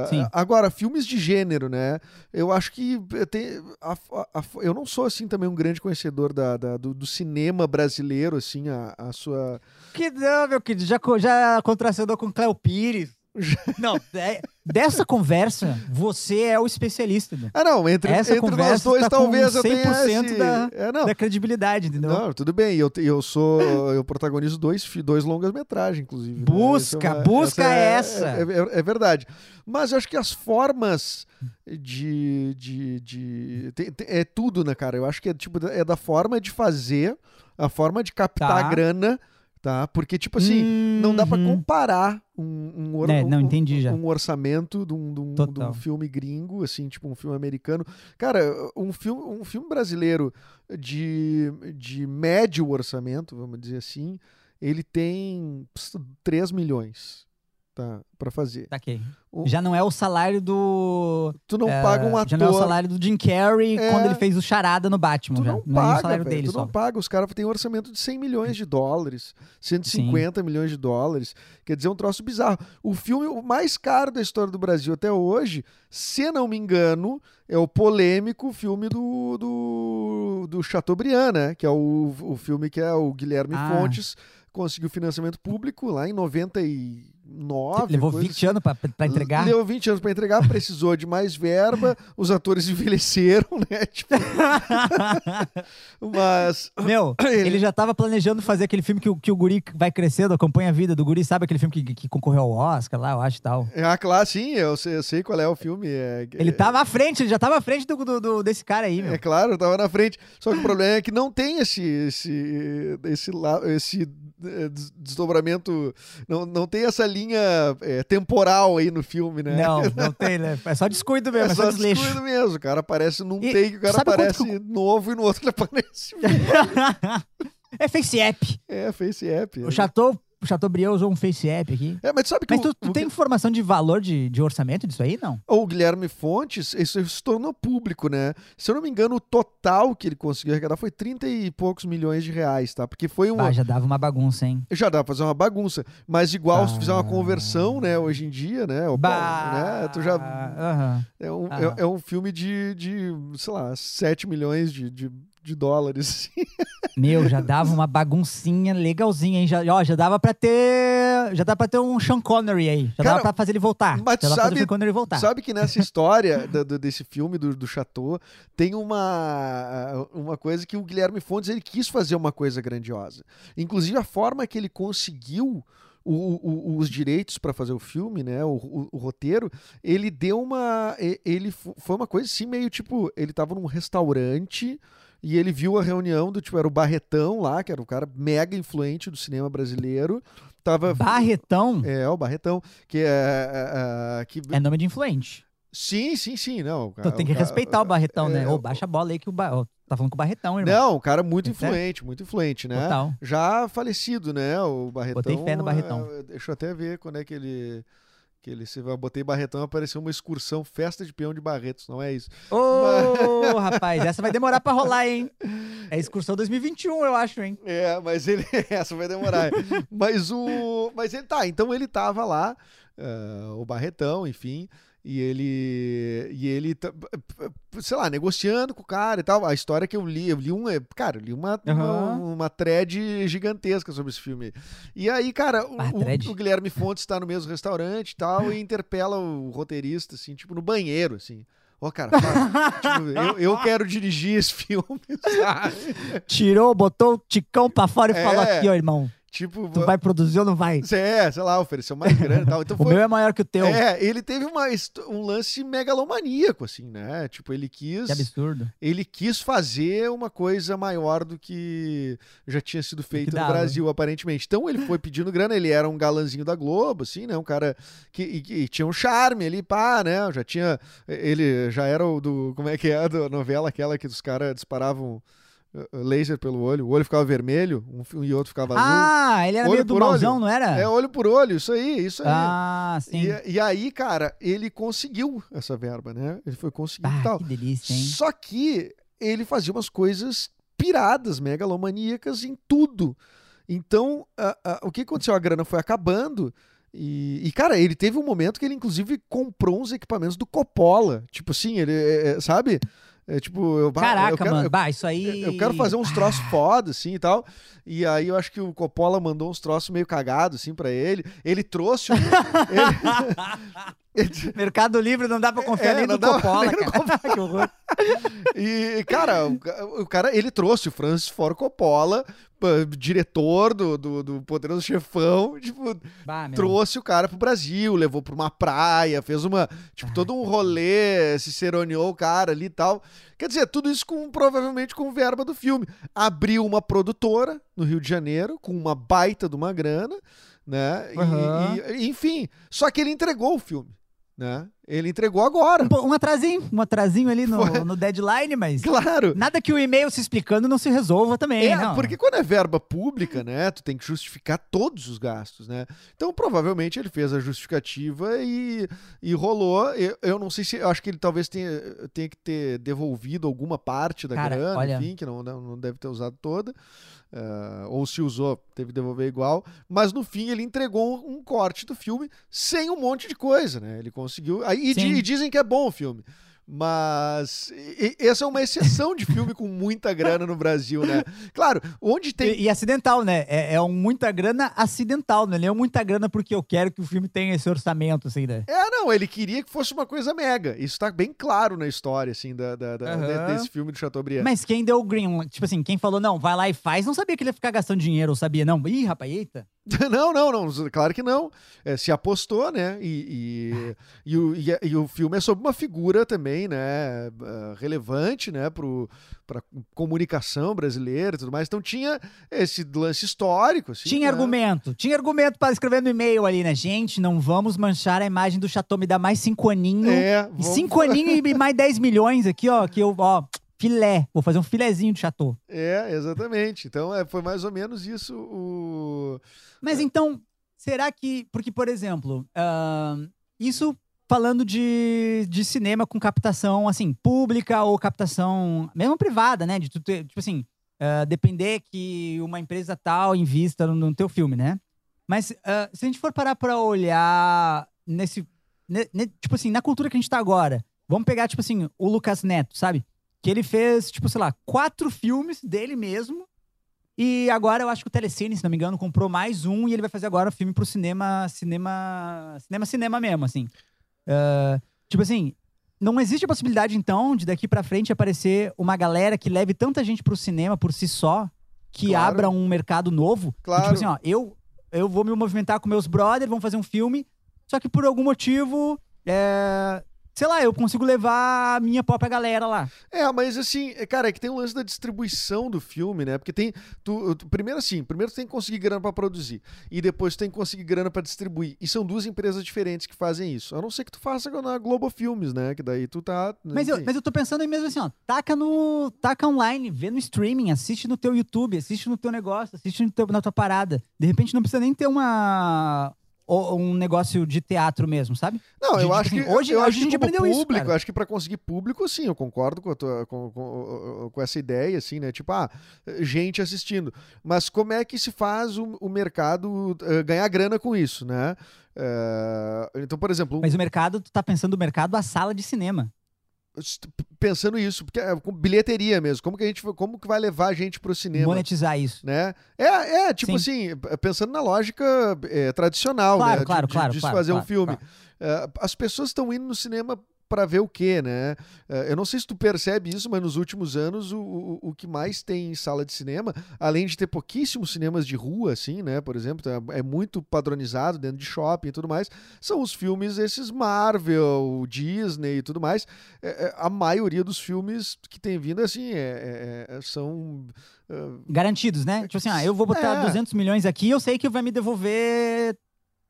Sim. agora, filmes de gênero, né? Eu acho que tem, a- a- eu não sou assim também um grande conhecedor da, da- do, do cinema brasileiro, assim, a, a sua. Que não, meu querido, já, já contracenou com Cléo Pires. Não, é- dessa conversa, você é o especialista meu, Ah, não, entre, Essa entre nós dois, tá com talvez eu tenha 100% esse... da- É, da credibilidade, entendeu? Não, tudo bem. Eu, eu sou. Eu protagonizo dois, dois longas-metragens, inclusive. né? Busca, Essa é uma- busca é- essa. É, é- é verdade. Mas eu acho que as formas de. de, de tem- tem- é tudo, né, cara? Eu acho que é, tipo, é da forma de fazer, a forma de captar Tá. grana, tá? Porque, tipo assim. Não dá pra Uhum. comparar um, um, or- É, não, um- um orçamento de um, de de um filme gringo, assim, tipo um filme americano. Cara, um filme, um filme brasileiro de, de médio orçamento, vamos dizer assim, ele tem pss, 3 milhões tá, para fazer. Saquei. O- Já não é o salário do. Tu não é, paga um Já não é o ator. salário do Jim Carrey É. quando ele fez o charada no Batman. Tu já. não é o paga, salário velho, dele tu só. não paga. Os caras têm um orçamento de 100 milhões de dólares, 150 milhões de dólares. Quer dizer, é um troço bizarro. O filme o mais caro da história do Brasil até hoje, se não me engano, é o polêmico filme do, do, do Chateaubriand, né? Que é o, o filme que é o Guilherme Ah. Fontes conseguiu financiamento público lá em 99. Levou coisa 20 anos pra, pra entregar. Levou 20 anos pra entregar, precisou de mais verba, os atores envelheceram, né? Tipo, mas Meu, Ele- ele... já tava planejando fazer aquele filme que, o- que o guri vai crescendo, acompanha a vida do guri, sabe aquele filme que, que concorreu ao Oscar lá, eu acho e tal. Ah, claro, sim, eu sei, eu sei qual é o filme. É, Ele tava à frente, ele já tava à frente do, do- do- desse cara aí, meu. É claro, tava na frente. Só que o problema é que não tem esse esse esse, esse eh, des- desdobramento, não, não tem essa linha eh, temporal aí no filme, né? Não, não tem, né? É só descuido mesmo, é, É só só desleixo. descuido mesmo. O cara aparece num E take, o cara aparece que novo e no outro ele aparece. é Face App. é, Face App. O Chateau, o Chateaubriand usou um Face App aqui. É, mas sabe que Mas tu, tu o tem informação de valor de, de orçamento disso aí, não? o Guilherme Fontes, isso se tornou público, né? Se eu não me engano, o total que ele conseguiu arrecadar foi 30 e poucos milhões de reais, tá? Porque foi um. Ah, já dava uma bagunça, hein? Já dá pra fazer uma bagunça. Mas igual, se fizer uma Ah. conversão, né, hoje em dia, né? o- né, tu já. Aham. É um, Ah. é, é um filme de, de, sei lá, 7 milhões de, de, de dólares. assim. Meu, já dava uma baguncinha legalzinha, hein? Já, ó, já dava pra ter. Já dava pra ter um Sean Connery aí. Já Cara, dava pra fazer ele voltar. mas já sabe- Sean Connery voltar. Sabe que nessa história do- do- desse filme, do, do Chateau, tem uma, uma coisa que o Guilherme Fontes ele quis fazer uma coisa grandiosa. Inclusive, a forma que ele conseguiu. o- o- os direitos para fazer o filme, né, o, o- o roteiro, ele deu uma, ele fo- foi uma coisa assim meio tipo, ele tava num restaurante e ele viu a reunião do tipo, era o Barretão lá, que era um cara mega influente do cinema brasileiro. Tava. Barretão É, o Barretão, que é. é, é, que... é nome de influente. Sim, sim, sim, não. Então tem que o respeitar o Barretão, né? é, Ô, o- baixa a bola aí que o ba... Tá falando com o Barretão, irmão. Não, um cara muito influente, muito influente, né? Total. Já falecido, né? O Barretão. Botei fé no Barretão. é, deixa eu até ver quando é que ele. Que ele se eu botei Barretão, apareceu uma excursão, festa de peão de Barretos, não é isso? Ô, rapaz, essa vai demorar pra rolar, hein? É excursão 2021, eu acho, hein? É, mas ele. Essa vai demorar. mas o. Mas ele tá, então ele tava lá, ah, o Barretão, enfim. E ele. E ele. tá- Sei lá, negociando com o cara e tal. A história que eu li, eu li um. Cara, eu li uma, uma, Aham. uma thread gigantesca sobre esse filme. E aí, cara, o, Ah, o- Guilherme Fontes tá no mesmo restaurante e tal, e interpela o roteirista, assim, tipo, no banheiro, assim. Ó, cara, fala, tipo, eu, eu quero dirigir esse filme, sabe? Tirou, botou o ticão pra fora e É. falou aqui, ó, irmão. Tipo, Tu vai produzir ou não vai? É, sei lá, ofereceu mais grana e tal. Então O foi. meu é maior que o teu. É, ele teve uma, um lance megalomaníaco, assim, né? Tipo, ele quis. Que absurdo. Ele quis fazer uma coisa maior do que já tinha sido feito no. Brasil, aparentemente. Então ele foi pedindo grana, ele era um galanzinho da Globo, assim, né? Um cara que, e- que tinha um charme ali, pá, né? Já tinha. Ele já era o do. Como é que é? Da novela aquela que os caras disparavam laser pelo olho, o olho ficava vermelho, um e outro ficava azul. Ah, ele era Olho meio do olho. malzão, não era? É olho por olho, isso aí, isso aí. ah, sim. E, e aí, cara, ele conseguiu essa verba, né? Ele foi conseguir Ah, tal. que delícia, hein? Só que ele fazia umas coisas piradas, megalomaníacas em tudo. Então, a- a- o que aconteceu? A grana foi acabando. E, e, cara, ele teve um momento que ele, inclusive, comprou uns equipamentos do Coppola. Tipo assim, ele, é, sabe? É, tipo, eu, Caraca, eu quero, mano. eu- Bah, isso aí. eu quero fazer uns troços foda, assim, e tal. E aí eu acho que o Coppola mandou uns troços meio cagados, assim, pra ele. Ele trouxe... um- ele- Mercado Livre não dá pra confiar É, nem no dá- Coppola, nem cara. que horror. E, cara, o, o cara, ele trouxe o Francis Ford Coppola, diretor do, do, do Poderoso Chefão, tipo, Bah, trouxe o cara pro Brasil, levou pra uma praia, fez uma, tipo, Ah, todo um rolê, se seroneou o cara ali e tal. Quer dizer, tudo isso com, provavelmente com verba do filme. Abriu uma produtora no Rio de Janeiro, com uma baita de uma grana, né? E- Aham. e- enfim, só que ele entregou o filme, né? Ele entregou agora. Um, um atrasinho, um atrasinho ali no, no deadline, mas Claro. nada que o e-mail se explicando não se resolva também, É, não. porque quando é verba pública, né, tu tem que justificar todos os gastos, né? Então, provavelmente ele fez a justificativa e, e rolou. Eu, eu não sei se, eu acho que ele talvez tenha, tenha que ter devolvido alguma parte da Cara, grana, olha- enfim, que não não deve ter usado toda. Ah, ou se usou, teve que devolver igual. Mas no fim ele entregou um, um corte do filme sem um monte de coisa, né? Ele conseguiu. Aí, e, e dizem que é bom o filme. Mas e- essa é uma exceção de filme com muita grana no Brasil, né? Claro, onde tem. E, e acidental, né? É, é um muita grana acidental, né? Não é muita grana porque eu quero que o filme tenha esse orçamento, assim, né? É, não, ele queria que fosse uma coisa mega. Isso tá bem claro na história, assim, da, da- da- de- desse filme do Chateaubriand. Mas quem deu o green, tipo assim, quem falou, não, vai lá e faz, não sabia que ele ia ficar gastando dinheiro, ou sabia, não. Ih, rapaz, eita. Não, não, não, claro que não. É, se apostou, né? E, e, e o, e, a- e o filme é sobre uma figura também, né? ah, relevante, né? Pro, pra comunicação brasileira e tudo mais. Então tinha esse lance histórico, assim. tinha né? argumento, tinha argumento para escrever no e-mail ali, né? Gente, não vamos manchar a imagem do Chateau, me dá mais cinco aninhos. É, vamos- cinco aninhos e mais 10 milhões aqui, ó, que eu, ó, filé. Vou fazer um filezinho de Chateau. É, exatamente. Então é, foi mais ou menos isso o. Mas É. então, será que. Porque, por exemplo, ahn, isso falando de, de cinema com captação, assim, pública ou captação, mesmo privada, né? De tu ter, tipo assim, ah, depender que uma empresa tal invista no, no teu filme, né? Mas ah, se a gente for parar pra olhar nesse. ne- ne- tipo assim, na cultura que a gente tá agora, vamos pegar, tipo assim, o Lucas Neto, sabe? Que ele fez, tipo, sei lá, quatro filmes dele mesmo. E agora eu acho que o Telecine, se não me engano, comprou mais um e ele vai fazer agora o filme pro cinema, cinema, cinema, cinema mesmo, assim. Ah, tipo assim, não existe a possibilidade, então, de daqui pra frente aparecer uma galera que leve tanta gente pro cinema por si só, que Claro. abra um mercado novo. E, Claro. tipo assim, ó, eu, eu vou me movimentar com meus brothers, vamos fazer um filme, só que por algum motivo, é, sei lá, eu consigo levar a minha própria galera lá. É, mas assim, é, cara, é que tem um lance da distribuição do filme, né? Porque tem. Tu, tu- primeiro assim, primeiro tu tem que conseguir grana pra produzir. E depois tu tem que conseguir grana pra distribuir. E são duas empresas diferentes que fazem isso. A não ser que tu faça na Globo Filmes, né? Que daí tu tá. Mas eu, mas eu tô pensando aí mesmo assim, ó, taca no, taca online, vê no streaming, assiste no teu YouTube, assiste no teu negócio, assiste teu- na tua parada. De repente não precisa nem ter uma ou- um negócio de teatro mesmo, sabe? Não, de- eu de- acho assim, que. hoje- eu hoje acho a gente que aprendeu isso, público, cara. eu acho que pra conseguir público, sim, eu concordo com, tua- com, com- com essa ideia, assim, né? Tipo, ah, gente assistindo. Mas como é que se faz o, o mercado eh, ganhar grana com isso, né? Eh, então, por exemplo, um- Mas o mercado, tu tá pensando o mercado a sala de cinema. Pensando isso, porque é com bilheteria mesmo, como que a gente, como que vai levar a gente pro cinema? Monetizar isso. Né? É, é, tipo Sim. assim, pensando na lógica é, tradicional, Claro, né? claro, de, de- claro, de se claro, fazer um claro, filme. claro. É, as pessoas estão indo no cinema para ver o quê, né? É, eu não sei se tu percebe isso, mas nos últimos anos o, o, o que mais tem em sala de cinema, além de ter pouquíssimos cinemas de rua, assim, né? Por exemplo, é, é muito padronizado dentro de shopping e tudo mais, são os filmes esses Marvel, Disney e tudo mais. É, é, a maioria dos filmes que tem vindo, assim, é- é- é- são... é, Garantidos, né? Tipo assim, ah, eu vou botar É. 200 milhões aqui, eu sei que vai me devolver,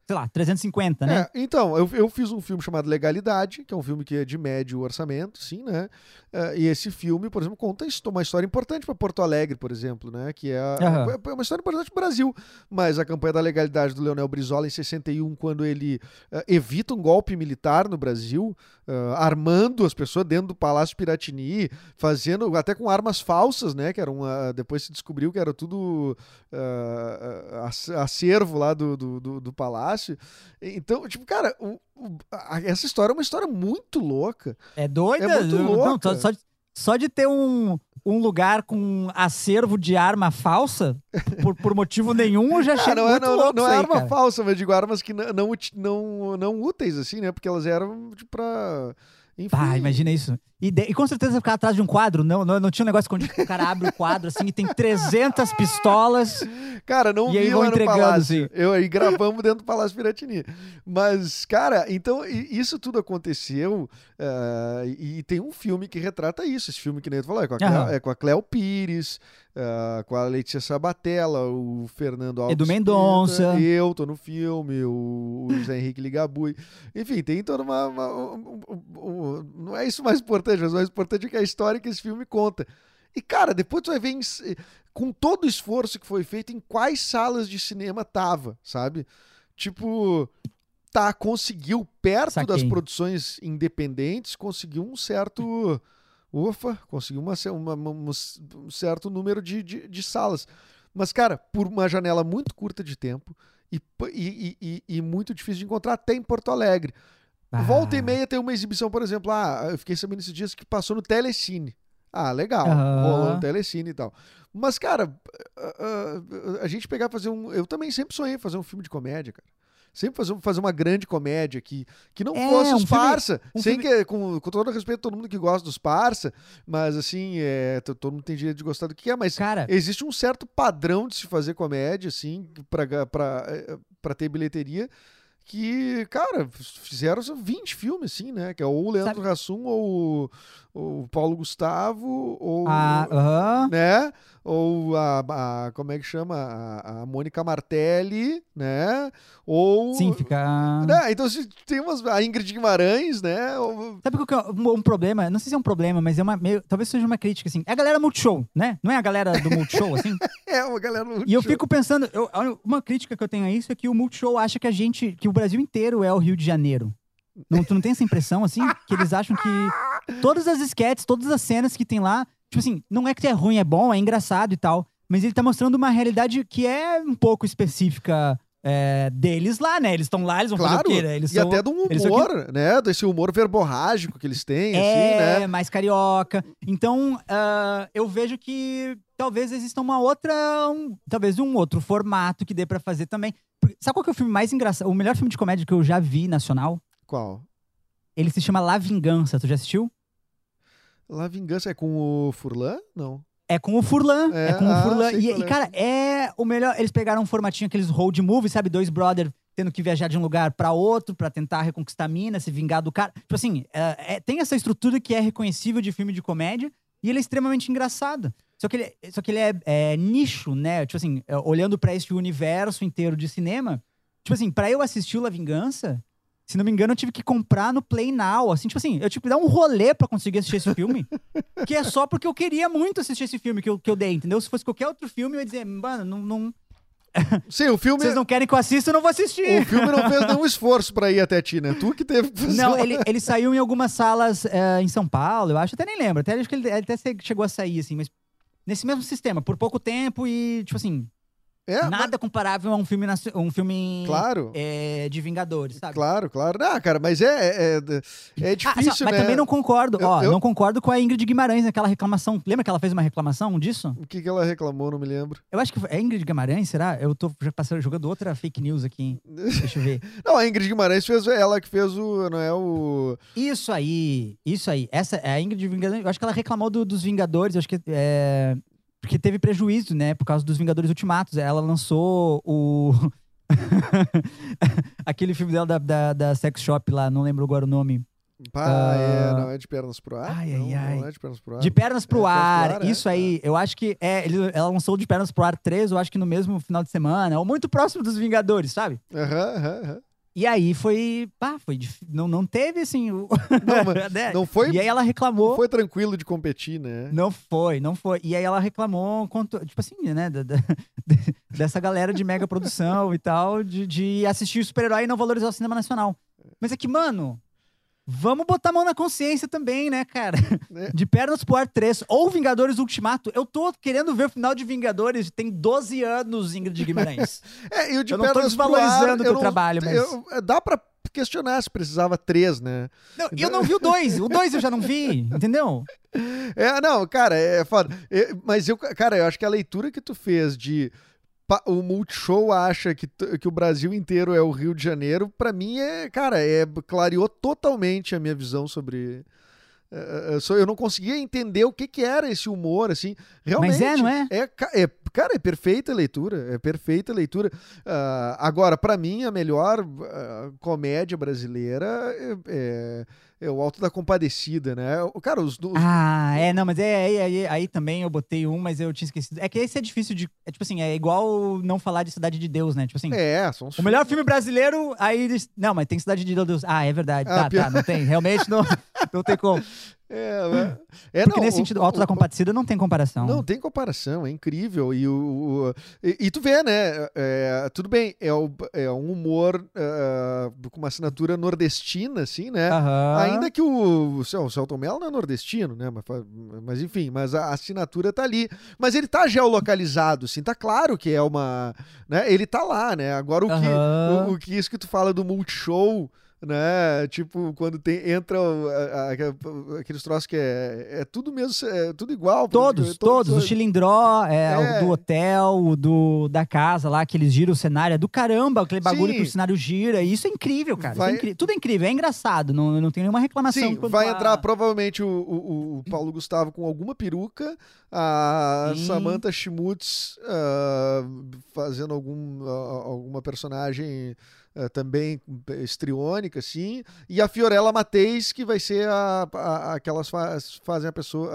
sei lá, 350, né? É, então, eu, eu fiz um filme chamado Legalidade, que é um filme que é de médio orçamento, sim, né? É, e esse filme, por exemplo, conta uma história importante para Porto Alegre, por exemplo, né? Que é, Aham. é uma história importante para o Brasil. Mas a campanha da legalidade do Leonel Brizola em 61, quando ele é, evita um golpe militar no Brasil, é, armando as pessoas dentro do Palácio Piratini, fazendo até com armas falsas, né? Que eram, ah, depois se descobriu que era tudo acervo lá do, do, do- do palácio. Então, tipo, cara, o- o- a- essa história é uma história muito louca. É doida? É muito Não, louca. só, só de, só de ter um, um lugar com acervo de arma falsa, por, por motivo nenhum, eu já achei Ah, não é, muito não, louco não isso é aí, arma cara. falsa, mas digo armas que não, não, não, não úteis, assim, né? Porque elas eram tipo, pra. Enfim. Ah, imagina isso. E, de- e com certeza ficar atrás de um quadro. Não, não, não tinha um negócio que o cara abre o quadro assim e tem 300 pistolas. Cara, não E aí vi vão lá entregando, Palácio. assim. Eu aí gravamos dentro do Palácio Piratini. Mas, cara, então isso tudo aconteceu ah, e, tem um filme que retrata isso. Esse filme que nem tu falou, é com a, Cleo, é com a Cleo Pires, ah, com a Letícia Sabatella, o Fernando Alves. Edu Mendonça. Eu tô no filme, o, o José Henrique Ligabui. Enfim, tem toda uma... uma- um- um- um- não é isso mais importante, mas o mais importante é que a história que esse filme conta. E, cara, depois tu vai ver em com todo o esforço que foi feito, em quais salas de cinema tava, sabe? Tipo, tá, conseguiu, perto Saquei. das produções independentes, conseguiu um certo. Ufa, conseguiu uma, uma- uma- um certo número de, de, de salas. Mas, cara, por uma janela muito curta de tempo e, e, e- e- e muito difícil de encontrar, até em Porto Alegre. Volta e Ah. meia tem uma exibição, por exemplo, ah, eu fiquei sabendo esses dias que passou no Telecine. Ah, legal, Aham. rolou no Telecine e tal. Mas, cara, a, a- a gente pegar e fazer um. Eu também sempre sonhei fazer um filme de comédia, cara. Sempre fazer, fazer uma grande comédia que, que não É, fosse um os filme- parça. um sem filme- que, com, com todo respeito a todo mundo que gosta dos parça, mas assim, é, to- todo mundo tem direito de gostar do que é, mas Cara, existe um certo padrão de se fazer comédia, assim, pra, pra, eh, pra ter bilheteria, que, cara, fizeram 20 filmes, assim, né? Que é ou o Leandro Sabe- Hassum, ou o Paulo Gustavo, ou... a, aham. Né? Ou a, a- Como é que chama? A, a Mônica Martelli, né? Ou... sim, fica. Né? Então, se tem umas... A Ingrid Guimarães, né? Ou- Sabe qual que é um, um problema? Não sei se é um problema, mas é uma meio, talvez seja uma crítica assim. É a galera Multishow, né? Não é a galera do Multishow assim? É, uma galera... no E eu fico pensando, eu- uma crítica que eu tenho a isso é que o Multishow acha que a gente, que o Brasil inteiro é o Rio de Janeiro. Não, tu não tem essa impressão, assim? Que eles acham que todas as sketches, todas as cenas que tem lá, tipo assim, não é que é ruim, é bom, é engraçado e tal, mas ele tá mostrando uma realidade que é um pouco específica é, deles lá, né? Eles estão lá, eles vão Claro, fazer o quê? né? Eles e são, até são humor, né? Desse humor verborrágico que eles têm, é, assim, né? mais carioca. Então, ah, eu vejo que talvez exista uma outra, um- talvez um outro formato que dê pra fazer também. Porque- Sabe qual que é o filme mais engraçado? O melhor filme de comédia que eu já vi nacional? Qual? Ele se chama La Vingança. Tu já assistiu? La Vingança é com o Furlan? Não. É com o Furlan. É, É, com o ah, Furlan. E, e, é. cara, é o melhor. Eles pegaram um formatinho, aqueles road movie, sabe? Dois brother tendo que viajar de um lugar pra outro pra tentar reconquistar a mina, se vingar do cara. Tipo assim, é- é- tem essa estrutura que é reconhecível de filme de comédia e ele é extremamente engraçado. Só que ele, só que ele é, é nicho, né? Tipo assim, é, olhando pra esse universo inteiro de cinema, tipo assim, pra eu assistir o La Vingança, se não me engano, eu tive que comprar no Play Now. Assim, tipo assim, eu tive que dar um rolê pra conseguir assistir esse filme. que é só porque eu queria muito assistir esse filme que eu, que eu dei, entendeu? Se fosse qualquer outro filme, eu ia dizer, mano, não, não- Sim, o filme, vocês não querem que eu assista, eu não vou assistir. o filme não fez nenhum esforço pra ir até ti, né? Tu que teve que fazer. Não, ele, ele saiu em algumas salas eh, em São Paulo, eu acho, até nem lembro. Até acho que ele, ele até chegou a sair, assim, mas nesse mesmo sistema, por pouco tempo e, tipo assim, É, mas- nada comparável a um filme, um filme Claro. eh, de Vingadores, sabe? Claro, claro. Ah, cara, mas é, é, é, é Ah, difícil, só- mas né? também não concordo, Eu- ó, eu- não concordo com a Ingrid Guimarães naquela reclamação. Lembra que ela fez uma reclamação disso? O que, que ela reclamou, não me lembro. Eu acho que foi, é Ingrid Guimarães, será? Eu tô já passando, jogando outra fake news aqui. Deixa eu ver. Não, a Ingrid Guimarães fez ela que fez o. Não é o. Isso aí, isso aí. Essa é a Ingrid Vingadores. Eu acho que ela reclamou do- dos Vingadores, eu acho que é. Porque teve prejuízo, né? Por causa dos Vingadores Ultimatos. Ela lançou o. Aquele filme dela da, da, da Sex Shop lá, não lembro agora o nome. Pá, Ah. é, não é de pernas pro ar? Ai, ai, não, ai. não é de pernas pro ar. De Pernas pro É, Pernas pro Ar. Ar, é, isso aí. Eu acho que. É, ele- ela lançou de Pernas pro Ar 3, eu acho que no mesmo final de semana, ou muito próximo dos Vingadores, sabe? Aham, aham, aham. E aí foi. Pá, foi. dif- Não, não teve assim. O... Não, né? não foi, E aí ela reclamou. não foi tranquilo de competir, né? Não foi, não foi. E aí ela reclamou, conto- tipo assim, né? da- da- dessa galera de mega produção e tal, de, de assistir o super-herói e não valorizar o cinema nacional. Mas é que, mano, vamos botar a mão na consciência também, né, cara? É. De Pernas pro Ar 3 ou Vingadores Ultimato. Eu tô querendo ver o final de Vingadores, tem 12 anos, Ingrid Guimarães. É, e o de Eu não tô pernas ar, desvalorizando o eu teu trabalho, mas- eu- é, dá pra questionar se precisava três, né? Não, eu não vi o 2, o 2 eu já não vi, entendeu? É, não, cara, é foda. É, mas eu, cara, eu acho que a leitura que tu fez de o Multishow acha que, que o Brasil inteiro é o Rio de Janeiro, pra mim é, cara, é clareou totalmente a minha visão sobre é, é, só- eu não conseguia entender o que que era esse humor, assim, realmente. Mas é, não é? É, é, cara, é perfeita a leitura, é perfeita a leitura. Ah, agora, pra mim, a melhor ah, comédia brasileira é, é- é o Alto da Compadecida, né? O- Cara, os, os- Ah, é, não, mas é, aí, aí, aí também eu botei um, mas eu tinha esquecido. É que esse é difícil de. É tipo assim, é igual não falar de Cidade de Deus, né? Tipo assim. É, são os O melhor filme brasileiro, aí. Não, mas tem Cidade de Deus. Ah, é verdade. Ah, tá, pior- tá, não tem. Realmente não, não tem como. É, né? é, Porque não, nesse o- sentido, o- Alto da o- Compadecida não tem comparação. Não tem comparação, é incrível. E, o, e, e tu vê, né? é, tudo bem, é, o- é um humor é, com uma assinatura nordestina, assim, né? Aham. Ainda que o, o Cel- o Celton Mello não é nordestino, né? Mas, mas enfim, mas a assinatura tá ali. Mas ele tá geolocalizado, assim, tá claro que é uma. Né? Ele tá lá, né? Agora o que, o que isso que tu fala do Multishow. Né? Tipo, quando tem, entra a- a- aqueles troços que é, é tudo mesmo, é tudo igual. Todos, todos. O chilindró, é, É. o do hotel, o do, da casa lá, que eles giram o cenário. É do caramba, aquele bagulho Sim. que o cenário gira. Isso é incrível, cara. É Vai- incrível. Tudo é incrível, é engraçado. Não, não tem nenhuma reclamação. Sim, vai a- entrar provavelmente o, o- o Paulo Gustavo com alguma peruca, a Sim. Samantha Schmutz ah, fazendo algum, ah, alguma personagem ah, também estriônica, assim, e a Fiorella Mateis, que vai ser a, a- aquelas faz, fazem a pessoa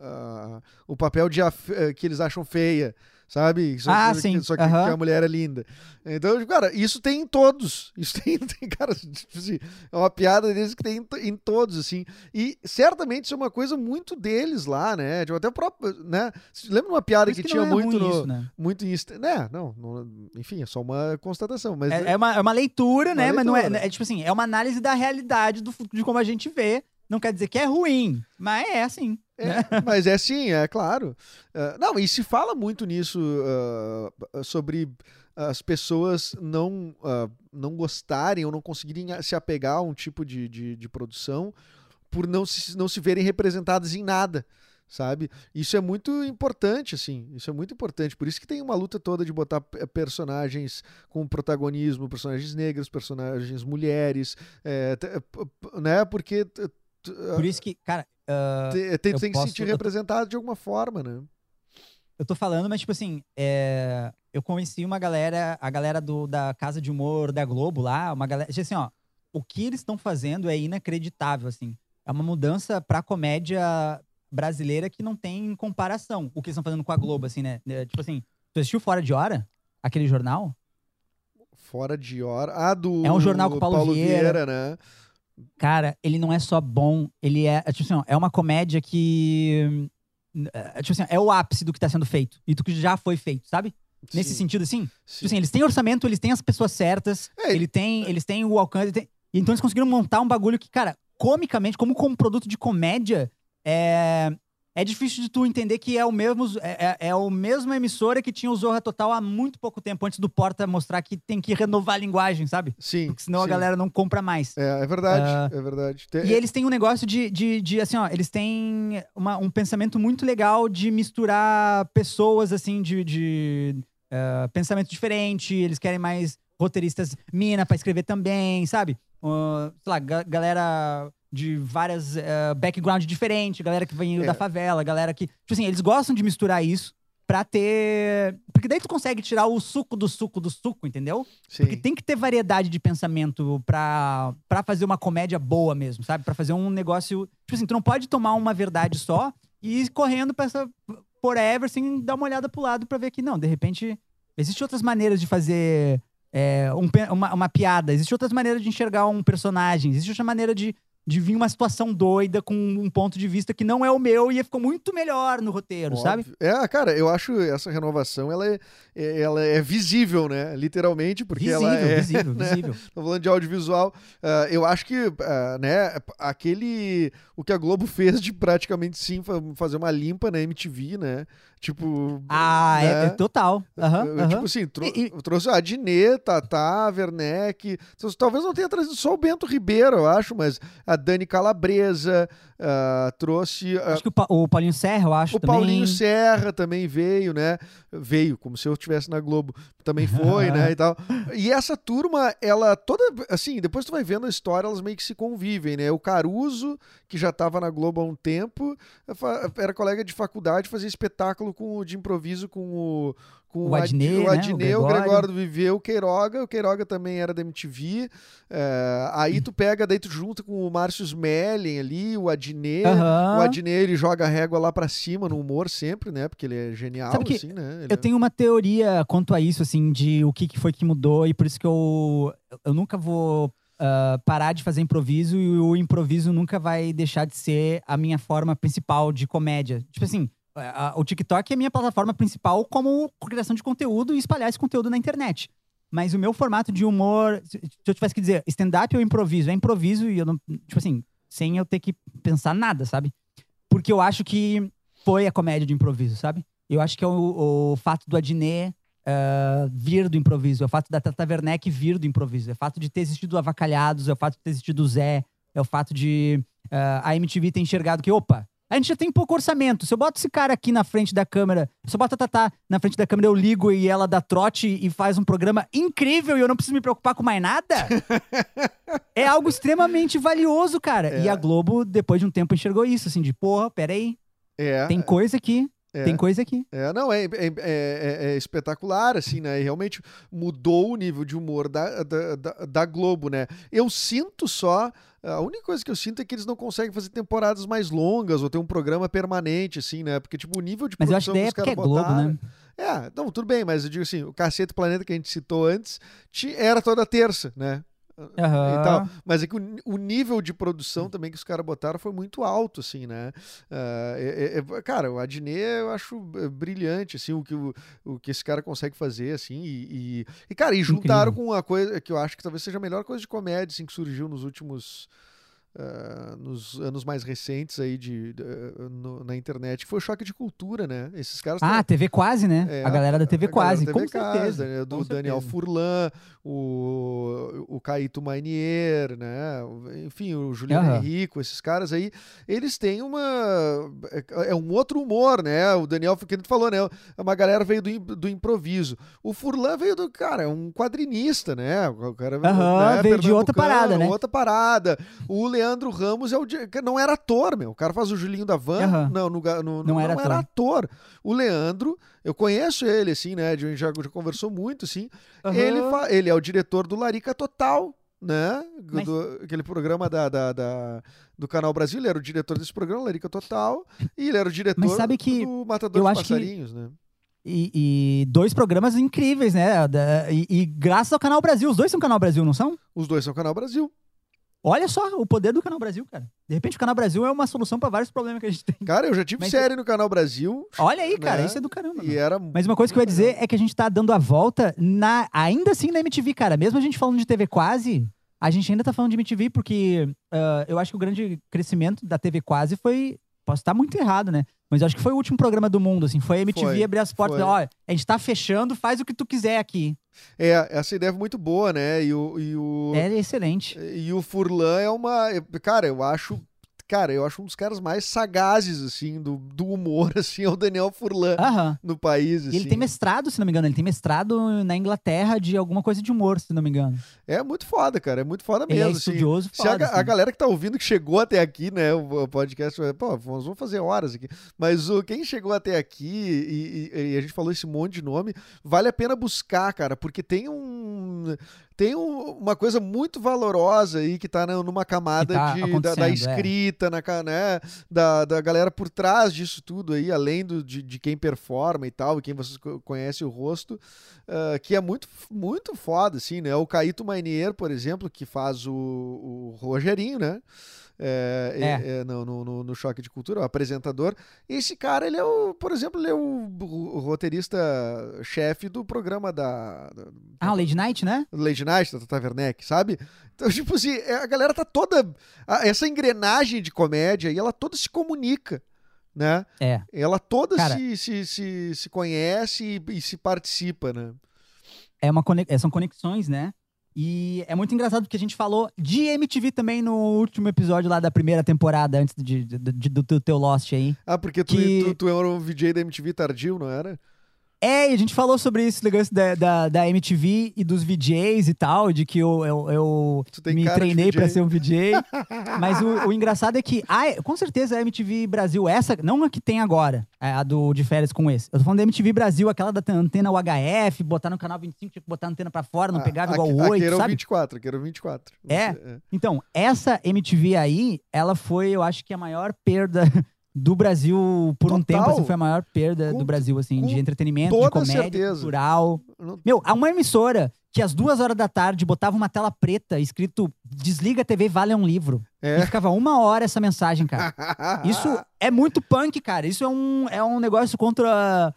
a- a- o papel de a eh, que eles acham feia. Sabe? Só Ah, que, sim, Só que, aham. que a mulher é linda. Então, cara, isso tem em todos. Isso tem, tem cara, tipo assim, é uma piada deles que tem em, em todos, assim. E certamente isso é uma coisa muito deles lá, né? Tipo, até o próprio, né? Lembra uma piada que, que tinha é muito no... isso, né? Muito em... Né? Não, não- enfim, é só uma constatação. Mas É, é uma, é uma leitura, Uma né? Mas não é, leitura. é. tipo assim, é uma análise da realidade do, de como a gente vê. Não quer dizer que é ruim, mas é assim. É, mas é sim, é claro. Ah, não, e se fala muito nisso ah, sobre as pessoas não, ah, não gostarem ou não conseguirem se apegar a um tipo de, de, de produção por não se, não se verem representadas em nada. Sabe? Isso é muito importante, assim. Isso é muito importante. Por isso que tem uma luta toda de botar pe- personagens com protagonismo, personagens negros, personagens mulheres, é, né? Porque Por isso que, cara, te- tem, tem que se posso- sentir representado de alguma forma, né? eu tô falando, mas, tipo assim, é, eu conheci uma galera, a galera do, da Casa de Humor da Globo lá, uma galera. Assim, ó, o que eles estão fazendo é inacreditável, assim. É uma mudança pra comédia brasileira que não tem comparação. O que eles estão fazendo com a Globo, assim, né? É, Tipo assim, tu assistiu Fora de Hora? Aquele jornal? Fora de hora. Ah, do. É um jornal com o Paulo Vieira. né? Cara, ele não é só bom, ele é, é, tipo assim, é uma comédia que. é, tipo assim, é o ápice do que tá sendo feito e do que já foi feito, sabe? Nesse Sim, sentido, assim. Tipo sim. assim, eles têm orçamento, eles têm as pessoas certas, É, ele tem, eles têm o alcance. ele tem- Então eles conseguiram montar um bagulho que, cara, comicamente, como como produto de comédia, é. É difícil de tu entender que é o mesmo é, é, é o mesma emissora que tinha o Zorra Total há muito pouco tempo, antes do Porta mostrar que tem que renovar a linguagem, sabe? Sim. Porque senão a sim. galera não compra mais. É, é verdade, Ah, é verdade. Tem- E eles têm um negócio de, de, de, assim, ó, eles têm uma- um pensamento muito legal de misturar pessoas, assim, de, de eh, pensamento diferente, eles querem mais roteiristas mina pra escrever também, sabe? Uh, sei lá, ga- galera de várias eh, background diferentes, galera que vem É. da favela, galera que... Tipo assim, eles gostam de misturar isso pra ter... Porque daí tu consegue tirar o suco do suco do suco, entendeu? sim. Porque tem que ter variedade de pensamento pra, pra fazer uma comédia boa mesmo, sabe? Pra fazer um negócio. Tipo assim, tu não pode tomar uma verdade só e ir correndo pra essa. Forever, sem dar uma olhada pro lado pra ver que, não, de repente, existem outras maneiras de fazer é, um uma, uma piada, existem outras maneiras de enxergar um personagem, existe outra maneira de, de vir uma situação doida com um ponto de vista que não é o meu e ficou muito melhor no roteiro, sabe? Óbvio. É, cara, eu acho essa renovação, ela é, é- ela é visível, né? Literalmente, porque Visível, ela é... visível, né? visível. Tô falando de audiovisual. ah, eu acho que, ah, né, aquele... O que a Globo fez de praticamente, sim, fa- fazer uma limpa na MTV, né? Tipo... Ah, é, né? é total. Aham, Eu, aham. Tipo assim, tro E- e- trouxe a Dinê, Tatá, Werneck. Talvez não tenha trazido só o Bento Ribeiro, eu acho, mas a Dani Calabresa ah, trouxe. ah, Acho que o, Pa- o Paulinho Serra, eu acho o também. Paulinho Serra também veio, né? Veio, como se eu estivesse na Globo. Também foi, né? E tal. E essa turma, ela toda. Assim, depois tu vai vendo a história, elas meio que se convivem, né? O Caruso, que já estava na Globo há um tempo, era colega de faculdade, fazia espetáculo com, de improviso com o. Com O Ad- Adnet, o né? O o Gregório. Do Viveu, o Queiroga. O Queiroga também era da MTV. É, aí tu pega, daí tu junta com o Márcio Smelling ali, o. Aham. O Adnet, ele joga a régua lá pra cima no humor sempre, né? Porque ele é genial, assim, né? Eu tenho uma teoria quanto a isso, assim, de o que, foi que mudou, e por isso que eu, eu nunca vou ah, parar de fazer improviso, e o improviso nunca vai deixar de ser a minha forma principal de comédia. Tipo assim, a- a- o TikTok é a minha plataforma principal como criação de conteúdo e espalhar esse conteúdo na internet. Mas o meu formato de humor, se eu tivesse que dizer stand-up ou improviso, é improviso e eu não, tipo assim, sem eu ter que pensar nada, sabe? Porque eu acho que foi a comédia de improviso, sabe? Eu acho que é o, o fato do Adnet ah, vir do improviso, é o fato da Tata Werneck vir do improviso, é o fato de ter existido Avacalhados, é o fato de ter existido o Zé, é o fato de ah, a MTV ter enxergado que, opa, a gente já tem pouco orçamento. Se eu boto esse cara aqui na frente da câmera, se eu boto a Tatá na frente da câmera, eu ligo e ela dá trote e faz um programa incrível e eu não preciso me preocupar com mais nada. é algo extremamente valioso, cara. É. E a Globo, depois de um tempo, enxergou isso, assim, de, porra, peraí, É, tem coisa aqui, é, tem coisa aqui. é, não, é, é, é- é- espetacular, assim, né? E realmente mudou o nível de humor da, da, da, da Globo, né? Eu sinto só. A única coisa que eu sinto é que eles não conseguem fazer temporadas mais longas ou ter um programa permanente, assim, né? Porque, tipo, o nível de Mas eu acho produção que é porque é Globo, botaram- né? É, não, tudo bem, mas eu digo assim, o Cacete Planeta que a gente citou antes era toda terça, né? Tal. Mas é que o, o nível de produção também que os caras botaram foi muito alto, assim, né? Ah, é- é- é- cara, o Adnet eu acho é, brilhante, assim, o que, o, o que esse cara consegue fazer, assim, e, e, e, cara, e juntaram com uma coisa que eu acho que talvez seja a melhor coisa de comédia, assim, que surgiu nos últimos... ah, nos anos mais recentes aí de, de- no- na internet, que foi o choque de cultura, né? Esses caras Ah, tão- TV Quase, né? é, a galera da TV Quase, da com TV Quase, certeza. né? Do com Daniel certeza. Furlan, o, o Caíto Mainier, né? Enfim, o Juliano Aham. Henrico, esses caras aí, eles têm uma. É é um outro humor, né? O Daniel, que ele falou, né? Uma galera veio do, do improviso. O Furlan veio do. Cara, é um quadrinista, né? O cara Aham, veio de outra parada, né? Outra parada. O Leandro Ramos é o não era ator, meu. O cara faz o Julinho da Van. Aham. Não, no no- Não era ator. O Leandro, eu conheço ele, assim, né? A gente já, já conversou muito, assim. Ele, Aham. fa- ele é o diretor do Larica Total, né? Mas- Do, aquele programa da, da- da- do Canal Brasil. Ele era o diretor desse programa, Larica Total. E ele era o diretor Mas sabe que do Matador eu de acho que- Passarinhos, né? E, e dois programas incríveis, né? E, e graças ao Canal Brasil. Os dois são Canal Brasil, não são? Os dois são Canal Brasil. Olha só o poder do Canal Brasil, cara. De repente o Canal Brasil é uma solução pra vários problemas que a gente tem. Cara, eu já tive Mas- série no Canal Brasil. Olha aí, cara. Né? Isso é do caramba. E era. Mas uma coisa que eu ia dizer é que a gente tá dando a volta na, ainda assim na MTV, cara. Mesmo a gente falando de TV quase, a gente ainda tá falando de MTV porque ah, eu acho que o grande crescimento da TV quase foi. Posso estar muito errado, né? Mas eu acho que foi o último programa do mundo, assim. Foi a MTV Foi, abrir as portas. Olha, a gente tá fechando, faz o que tu quiser aqui. É, essa ideia é muito boa, né? E o. E o... É excelente. E o Furlan é uma. Cara, eu acho. Cara, eu acho um dos caras mais sagazes, assim, do, do humor, assim, é o Daniel Furlan Aham. no país. E Assim. ele tem mestrado, se não me engano. Ele tem mestrado na Inglaterra de alguma coisa de humor, se não me engano. É muito foda, cara. É muito foda Ele mesmo. é assim. estudioso, Se a, foda, ga- a assim. galera que tá ouvindo, que chegou até aqui, né? O, o podcast, pô, nós vamos fazer horas aqui. Mas o, quem chegou até aqui, e, e- e a gente falou esse monte de nome, vale a pena buscar, cara, porque tem um. Tem um- uma coisa muito valorosa aí que tá na- numa camada tá de, da, da é. escrita, na, ca- né, da, da galera por trás disso tudo aí, além do, de, de quem performa e tal, e quem vocês co- conhecem o rosto, ah, que é muito, muito foda, assim, né? O Caíto Mainier, por exemplo, que faz o, o Rogerinho, né? É, É. é- no, no- no- Choque de Cultura, o apresentador. Esse cara, ele é o, por exemplo, ele é o, o roteirista-chefe do programa da, da Ah, o Lady Night, né? Lady Night, da Tata Werneck, sabe? Então, tipo assim, é- a galera tá toda. Essa engrenagem de comédia e ela toda se comunica, né? É. Ela toda Cara- se, se, se, se conhece e, e se participa, né? é uma conex- são conexões, né? E é muito engraçado porque a gente falou de MTV também no último episódio lá da primeira temporada, antes de, de- de- do, do teu Lost aí. Ah, porque tu, Que- tu, tu era um VJ da MTV tardio, não era? É, e a gente falou sobre esse negócio da, da, da MTV e dos VJs e tal, de que eu, eu, eu me treinei pra ser um VJ. Mas o, o engraçado é que, ah, com certeza a MTV Brasil, essa, não a que tem agora, é a do de férias com esse. Eu tô falando da MTV Brasil, aquela da antena UHF, botar no canal 25, tinha que botar a antena pra fora, não Ah, pegava aqui- igual o Aqui 8, era o sabe? 24, aqui era o 24. Não É? sei, Então, essa MTV aí, ela foi, eu acho que a maior perda do Brasil por um Total. tempo, assim, foi a maior perda Com- do Brasil, assim, de entretenimento, de comédia, certeza. cultural. Meu, há uma emissora que às duas horas da tarde botava uma tela preta escrito desliga a TV, vale um livro. É. E ficava uma hora essa mensagem, cara. Isso é muito punk, cara. Isso é um, é um negócio contra.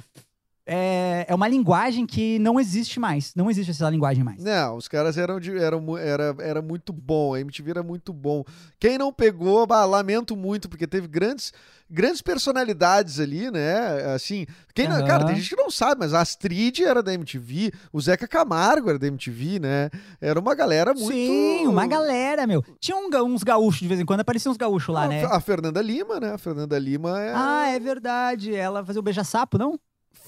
É, é uma linguagem que não existe mais. Não existe essa linguagem mais. Não, os caras eram, de, eram era, era muito bom, a MTV era muito bom. Quem não pegou, bah, lamento muito, porque teve grandes, grandes personalidades ali, né? Assim, quem não- cara, tem gente que não sabe, mas a Astrid era da MTV, o Zeca Camargo era da MTV, né? Era uma galera muito. Sim, uma galera, meu. Tinha um uns gaúchos de vez em quando, apareciam uns gaúchos lá, a, né? a Fernanda Lima, né? A Fernanda Lima é- Ah, é verdade. Ela fazia o beija-sapo, não?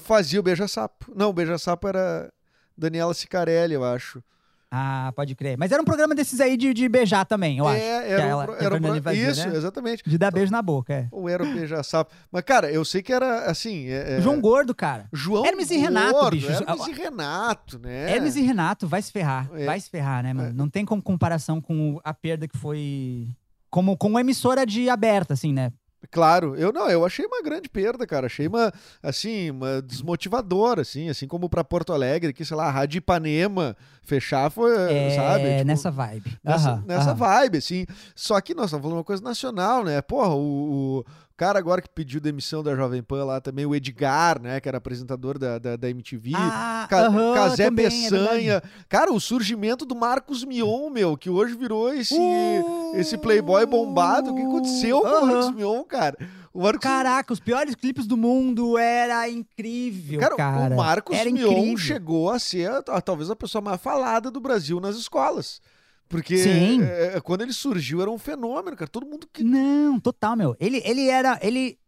Fazia o Beija-Sapo. Não, o Beija-Sapo era Daniela Sicarelli, eu acho. Ah, pode crer. Mas era um programa desses aí de, de beijar também, eu acho. é, era, que um ela- pro- era pro- fazia, Isso, né? exatamente. De dar beijo na boca, é. Ou era o Beija-Sapo. Mas, cara, eu sei que era assim. é- é- João Gordo, cara. João Hermes e Renato, Gordo, bicho. Hermes e Renato, né? Hermes e Renato vai se ferrar. É. Vai se ferrar, né, mano? É. Não tem como comparação com a perda que foi. Como com uma emissora de aberta, assim, né? Claro, eu não, eu achei uma grande perda, cara. Achei uma, assim, uma desmotivadora, assim, assim como pra Porto Alegre, que, sei lá, a Rádio Ipanema fechar foi, É, sabe? Tipo, nessa vibe. Nessa, Aham, nessa aham. vibe, assim. Só que nós estamos falando uma coisa nacional, né? Porra, o cara agora que pediu demissão da Jovem Pan lá também, o Edgar, né? Que era apresentador da, da, da MTV. Ah, Ca- Casé também, é cara, o surgimento do Marcos Mion, meu, que hoje virou esse, Uh! esse playboy bombado. O que aconteceu com o. Marcos Mion, cara? O Marcos Caraca, os piores clipes do mundo era incrível, Cara, cara. o Marcos era Mion incrível. chegou a ser a- talvez a pessoa mais falada do Brasil nas escolas. Porque Sim. é, quando ele surgiu era um fenômeno, cara. Todo mundo que. Não, total, meu. Ele, ele era. Ele.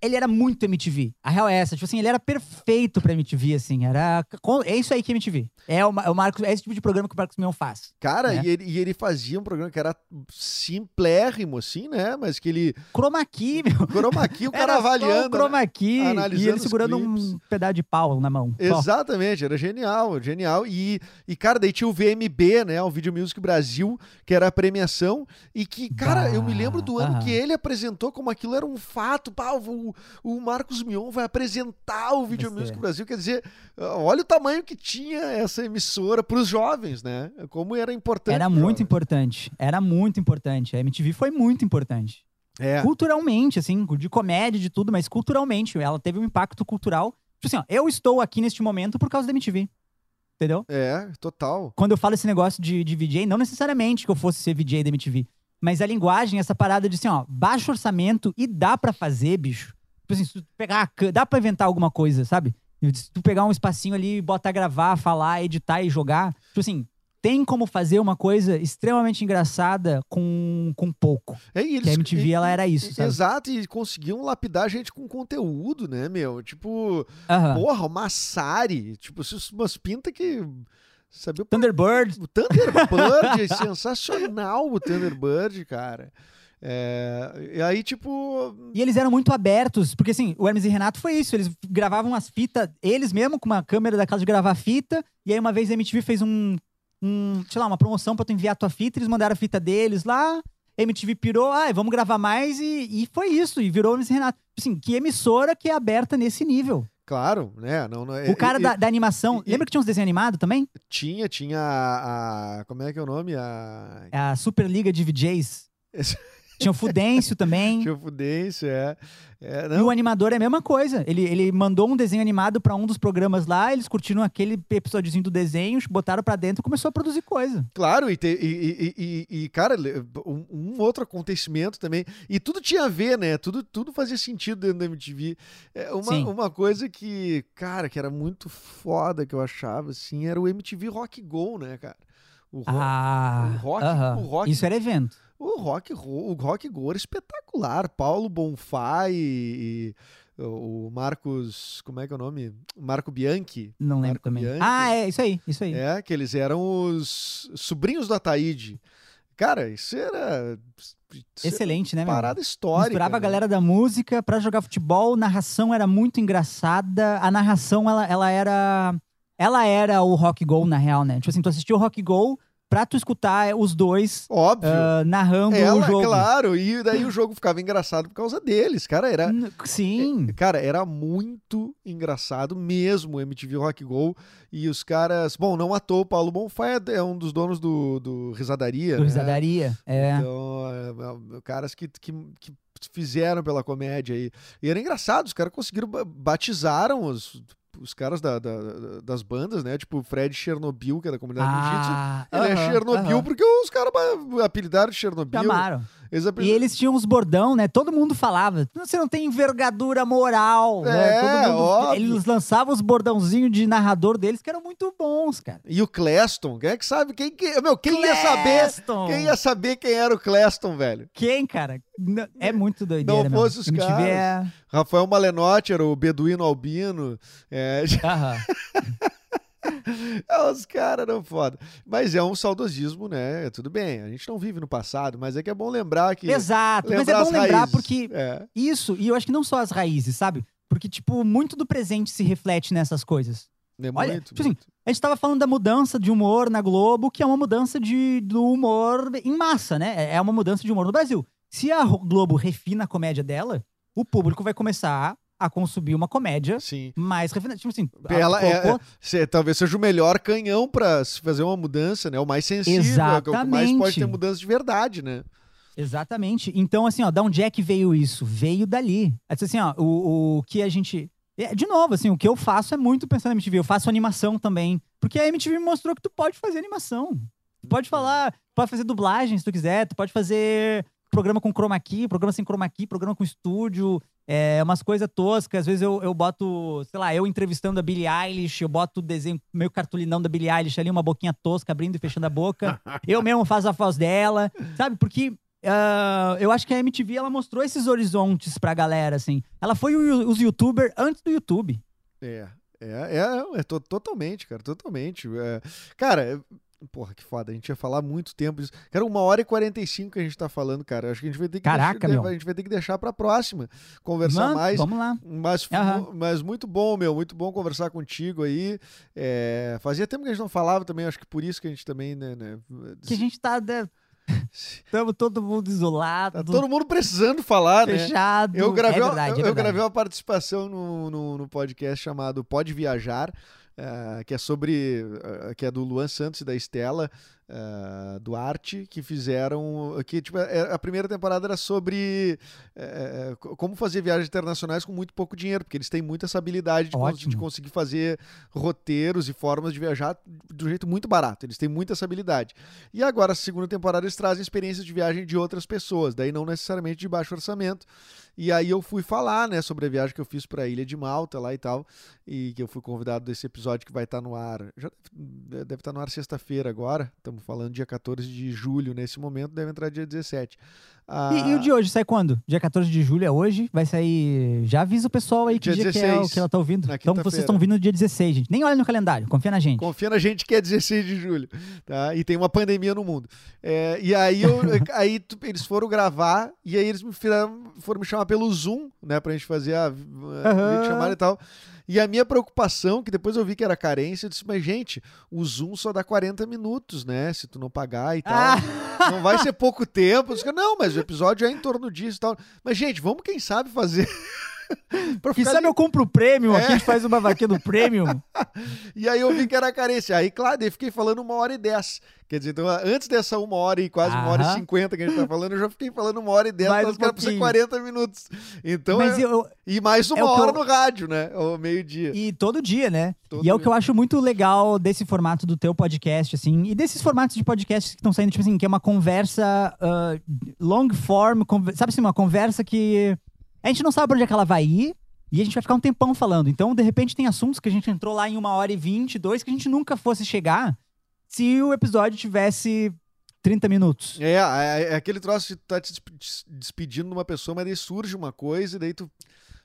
Ele era muito MTV. A real é essa. Tipo assim, ele era perfeito pra MTV, assim. Era. É isso aí que é MTV. É o, é o Marcos, é esse tipo de programa que o Marcos Mion faz. Cara, né? e, ele, e ele fazia um programa que era simplérrimo, assim, né? Mas que ele. Chroma key, meu. Chroma key, o cara Era avaliando. o chroma key e analisando ele os segurando um pedaço de pau na mão. Só. Exatamente, era genial, genial. E, e, cara, daí tinha o VMB, né? O Video Music Brasil, que era a premiação. E que, cara, eu me lembro do ano Bah, que ele apresentou como aquilo era um fato. Pá, o, o Marcos Mion vai apresentar o Video ser. Music Brasil. Quer dizer, olha o tamanho que tinha essa emissora para os jovens, né? Como era importante. Era muito jovens. importante. Era muito importante. A MTV foi muito importante. É. Culturalmente, assim, de comédia, de tudo, mas culturalmente. Ela teve um impacto cultural. Tipo assim, ó, eu estou aqui neste momento por causa da MTV. Entendeu? É, total. Quando eu falo esse negócio de, de VJ, não necessariamente que eu fosse ser VJ da MTV. Mas a linguagem, essa parada de assim, ó, baixo orçamento e dá pra fazer, bicho. Tipo assim, se tu pegar, a dá pra inventar alguma coisa, sabe? Se tu pegar um espacinho ali, botar gravar, falar, editar e jogar. Tipo assim, tem como fazer uma coisa extremamente engraçada com, com pouco. É, e Que a MTV, e- ela era e- isso, sabe? Exato, e conseguiam lapidar a gente com conteúdo, né, meu? Tipo, Aham. porra, uma Sari, tipo, umas pintas que. Sabia o Thunderbird, O Thunderbird é sensacional, o Thunderbird, cara. É, e aí, tipo. E eles eram muito abertos, porque assim, o Hermes e Renato foi isso. Eles gravavam as fitas, eles mesmo, com uma câmera da casa de gravar fita. E aí, uma vez a MTV fez um, um sei lá, uma promoção pra tu enviar tua fita. Eles mandaram a fita deles lá. A MTV pirou, ah, vamos gravar mais. E, e foi isso, e virou Hermes e Renato. Assim, que emissora que é aberta nesse nível. Claro, né? Não, não, é- O cara e- da, da animação. e- lembra que tinha uns desenhos animados também? Tinha, tinha a, a- Como é que é o nome? A. A Superliga de VJs. Tinha o Fudêncio também. Tinha o Fudêncio, é. é E o animador é a mesma coisa. Ele, ele mandou um desenho animado pra um dos programas lá, eles curtiram aquele episódiozinho do desenho, botaram pra dentro e começou a produzir coisa. Claro, e, te- e, e- e- cara, um, um outro acontecimento também. E tudo tinha a ver, né? Tudo, tudo fazia sentido dentro da MTV. É uma, Sim. uma coisa que, cara, que era muito foda que eu achava, assim, era o MTV Rock Go, né, cara? O, ro- Ah, o rock- aham. o rock- Isso era evento. O rock, Ro- o rock Go era espetacular. Paulo Bonfá e, e o Marcos, como é que é o nome? Marco Bianchi. Não lembro Marco também. Bianchi. Ah, é, isso aí, isso aí. É, que eles eram os sobrinhos do Ataíde. Cara, isso era. isso era Excelente, né, meu? Parada histórica. Misturava a né? galera da música pra jogar futebol, narração era muito engraçada. A narração, ela, ela era. Ela era o rock go, na real, né? Tipo assim, tu assistia o rock go pra tu escutar os dois Óbvio. ah, narrando o Ela, jogo. claro. E daí o jogo ficava engraçado por causa deles. Cara, era. Sim. Cara, era muito engraçado mesmo o MTV Rock Go. E os caras. Bom, não à toa, o Paulo Bonfá é- é um dos donos do, do Risadaria. Do né? Risadaria. É. Então, é, é, caras que, que, que fizeram pela comédia aí. E era engraçado, os caras conseguiram, ba- batizaram os, os caras da- da- das bandas, né? Tipo o Fred Chernobyl, que é da comunidade do Jiu-Jitsu. Ah, Ele é aham, Chernobyl aham. porque os caras apelidaram de Chernobyl. Chamaram. Eles E eles tinham uns bordão, né? Todo mundo falava. Você não tem envergadura moral, né? É, Todo mundo, óbvio. eles lançavam os bordãozinhos de narrador deles que eram muito bons, cara. E o Cleston, quem é que sabe? Quem, que- meu, quem ia saber? Quem ia saber quem era o Cleston, velho? Quem, cara? É muito doideira, Não fosse os caras. É... Rafael Malenotti era o Beduíno Albino. É, Aham. É, Os caras eram foda. Mas é um saudosismo, né? Tudo bem, a gente não vive no passado, mas é que é bom lembrar que. Exato. Mas é lembrar bom lembrar raízes. porque É, isso, e eu acho que não só as raízes, sabe? Porque, tipo, muito do presente se reflete nessas coisas. é Olha, muito. tipo assim, muito. A gente tava falando da mudança de humor na Globo, que é uma mudança de, do humor em massa, né? É uma mudança de humor no Brasil. Se a Globo refina a comédia dela, o público vai começar a consumir uma comédia Sim. mais refinada. Tipo assim, Ela ela é- colocou- Cê- talvez seja o melhor canhão pra se fazer uma mudança, né? O mais sensível, é o que mais Exatamente. pode ter mudança de verdade, né? Exatamente. Então, assim, ó, da onde é que veio isso? Veio dali. Assim, ó, o, o que a gente. é, De novo, assim, o que eu faço é muito pensando na MTV. Eu faço animação também. Porque a MTV me mostrou que tu pode fazer animação. Tu pode falar, pode fazer dublagem se tu quiser, tu pode fazer programa com chroma key, programa sem chroma key, programa com estúdio, é, umas coisas toscas. Às vezes eu, eu boto, sei lá, eu entrevistando a Billie Eilish, eu boto o desenho meio cartulinão da Billie Eilish ali, uma boquinha tosca abrindo e fechando a boca. eu mesmo faço a voz dela, sabe? Porque ah, eu acho que a MTV ela mostrou esses horizontes pra galera, assim. Ela foi o- os youtubers antes do YouTube. É, é, é, é to- totalmente, cara, totalmente. É, cara, é- porra, que foda, a gente ia falar muito tempo disso. Cara, uma hora e 45 que a gente tá falando, cara. Acho que a gente vai ter que Caraca, deixar, meu. a gente vai ter que deixar pra próxima conversar Mano, mais. Vamos lá. Mas, Aham. mas muito bom, meu, muito bom conversar contigo aí. É, fazia tempo que a gente não falava também, acho que por isso que a gente também, né, né, Que a gente tá. né, Tamo todo mundo isolado, tá todo mundo precisando falar, né? fechado. Eu gravei, é uma- verdade, eu, é eu gravei uma participação no, no, no podcast chamado Pode Viajar, eh, que é sobre. eh, que é do Luan Santos e da Estela eh, Duarte, que fizeram. que tipo, é- a primeira temporada era sobre co- como fazer viagens internacionais com muito pouco dinheiro, porque eles têm muito essa habilidade de, cons- de conseguir fazer roteiros e formas de viajar de um jeito muito barato. Eles têm muito essa habilidade. E agora, a segunda temporada, eles trazem experiências de viagem de outras pessoas, daí não necessariamente de baixo orçamento. E aí eu fui falar, né, sobre a viagem que eu fiz para a Ilha de Malta lá e tal, e que eu fui convidado desse episódio que vai estar no ar. Já deve deve estar no ar sexta-feira agora. Estamos falando dia 14 de julho nesse momento, deve entrar dia 17. Ah, E, e o de hoje sai quando? Dia 14 de julho é hoje? Vai sair. Já avisa o pessoal aí que Dia dia, que, é, o 16, que ela tá ouvindo. Então vocês estão ouvindo no dia 16, gente. Nem olha no calendário, confia na gente. Confia na gente que é 16 de julho, tá? E tem uma pandemia no mundo. É, e aí, eu- aí eles foram gravar e aí eles me fizeram- foram me chamar pelo Zoom, né? Pra gente fazer a, a chamada e tal. E a minha preocupação, que depois eu vi que era carência, eu disse, mas gente, o Zoom só dá 40 minutos, né? Se tu não pagar e tal. Ah! Não vai ser pouco tempo. Eu disse, não, mas o episódio é em torno disso e tal. Mas, gente, vamos, quem sabe, fazer. Quem ficar sabe eu compro o prêmio, É. aqui a gente faz uma vaquinha do prêmio. E aí eu vi que era carência. Aí, claro, daí fiquei falando uma hora e dez. Quer dizer, então, antes dessa uma hora e quase uma hora e cinquenta que a gente tá falando, eu já fiquei falando uma hora e dez, mas um era pra ser pouquinho. 40 minutos. Então, é- eu, e mais uma é o que hora eu- no rádio, né? Ao meio-dia. E todo dia, né? Todo e é o que eu acho muito legal desse formato do teu podcast, assim, e desses formatos de podcasts que estão saindo, tipo assim, que é uma conversa ah, long form, sabe assim, uma conversa que a gente não sabe pra onde é que ela vai ir. E a gente vai ficar um tempão falando. Então, de repente, tem assuntos que a gente entrou lá em uma hora e vinte, dois, que a gente nunca fosse chegar se o episódio tivesse 30 minutos. É, é, é aquele troço de tá te despe- des- despedindo de uma pessoa, mas daí surge uma coisa e daí tu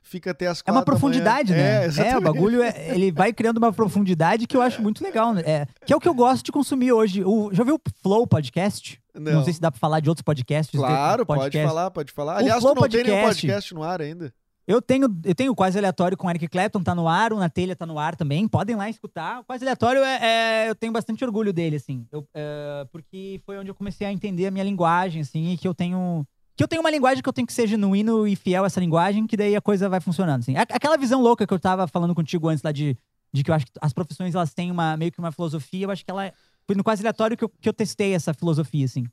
fica até as É quatro uma da profundidade, né? É, É, o bagulho, é- ele vai criando uma profundidade que eu acho muito legal, né? É, que é o que eu gosto de consumir hoje. O, já ouviu o Flow Podcast? Não. sei se dá pra falar de outros podcasts. Claro, de pode podcast. falar, pode falar. O Aliás, Flow tu não tem nenhum Podcast- podcast no ar ainda. Eu tenho, eu tenho o Quase Aleatório com o Eric Clapton, tá no ar, o Na Telha tá no ar também. Podem lá escutar. O Quase Aleatório, é, é- eu tenho bastante orgulho dele, assim. Eu, é, porque foi onde eu comecei a entender a minha linguagem, assim, e que eu tenho... Que eu tenho uma linguagem que eu tenho que ser genuíno e fiel a essa linguagem, que daí a coisa vai funcionando, assim. Aquela visão louca que eu tava falando contigo antes lá de, de que eu acho que as profissões, elas têm uma, meio que uma filosofia, eu acho que ela... Foi no Quase Aleatório que eu, que eu testei essa filosofia, assim.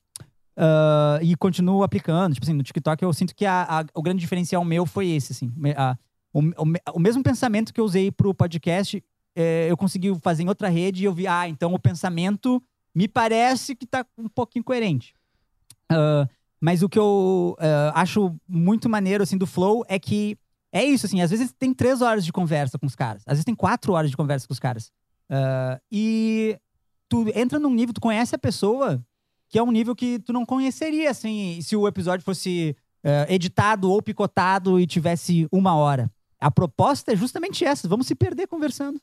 Ah, e continuo aplicando. Tipo assim, no TikTok eu sinto que a- a- o grande diferencial meu foi esse, assim. A- o, o o mesmo pensamento que eu usei pro podcast, é, eu consegui fazer em outra rede e eu vi, ah, então o pensamento me parece que tá um pouquinho coerente. Ah, mas o que eu ah, acho muito maneiro, assim, do Flow é que é isso, assim, às vezes tem três horas de conversa com os caras, às vezes tem quatro horas de conversa com os caras. Ah, e tu entra num nível, tu conhece a pessoa que é um nível que tu não conheceria, assim, se o episódio fosse eh, editado ou picotado e tivesse uma hora. A proposta é justamente essa, vamos se perder conversando.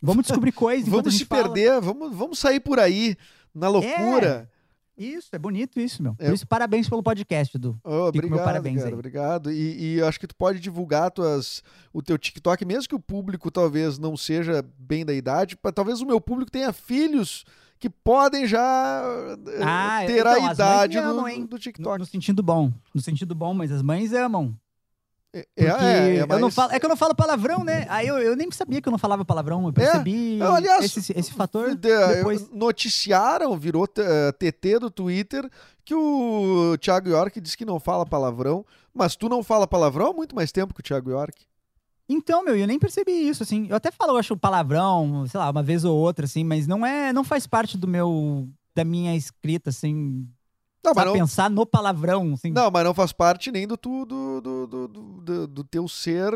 Vamos descobrir coisas Vamos se fala. perder, vamos, vamos sair por aí na loucura. Isso, é bonito isso, meu. Por É. isso, parabéns pelo podcast, Edu. Oh, obrigado, parabéns cara, aí. obrigado. E, e acho que tu pode divulgar tuas, o teu TikTok, mesmo que o público talvez não seja bem da idade, pra- talvez o meu público tenha filhos que podem já eh, Ah, ter então, a idade do, amam, do No, TikTok. no sentido bom. No sentido bom, mas as mães amam. É, Porque é, é, eu não falo, é que eu não falo palavrão, né? Aí eu, eu nem sabia que eu não falava palavrão. Eu percebi É, aliás, esse, esse fator De- depois. Noticiaram, virou TT do Twitter, que o Thiago York disse que não fala palavrão, mas tu não fala palavrão há muito mais tempo que o Thiago York. Então, meu, eu nem percebi isso, assim. Eu até falo, eu acho palavrão, sei lá, uma vez ou outra, assim, mas não é, não faz parte do meu, da minha escrita, assim, Não, mas não, pensar no palavrão, assim. Não, mas não faz parte nem do tu, do, do, do, do, do- teu ser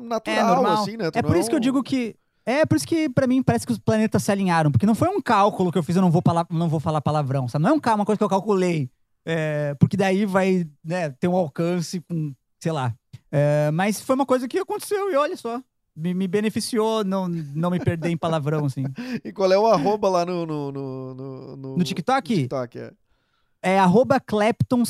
natural, É normal. assim, né? Tu É por isso que eu digo que. É por isso que, pra mim, parece que os planetas se alinharam. Porque não foi um cálculo que eu fiz, eu não vou, pala- não vou falar palavrão, sabe? Não é um, uma coisa que eu calculei. É, porque daí vai né, ter um alcance com, sei lá. É, mas foi uma coisa que aconteceu e olha só. Me, me beneficiou não, não me perder em palavrão, assim. E qual é o arroba lá no. No, no, no, no- No TikTok? no TikTok, é. É arroba Clapton,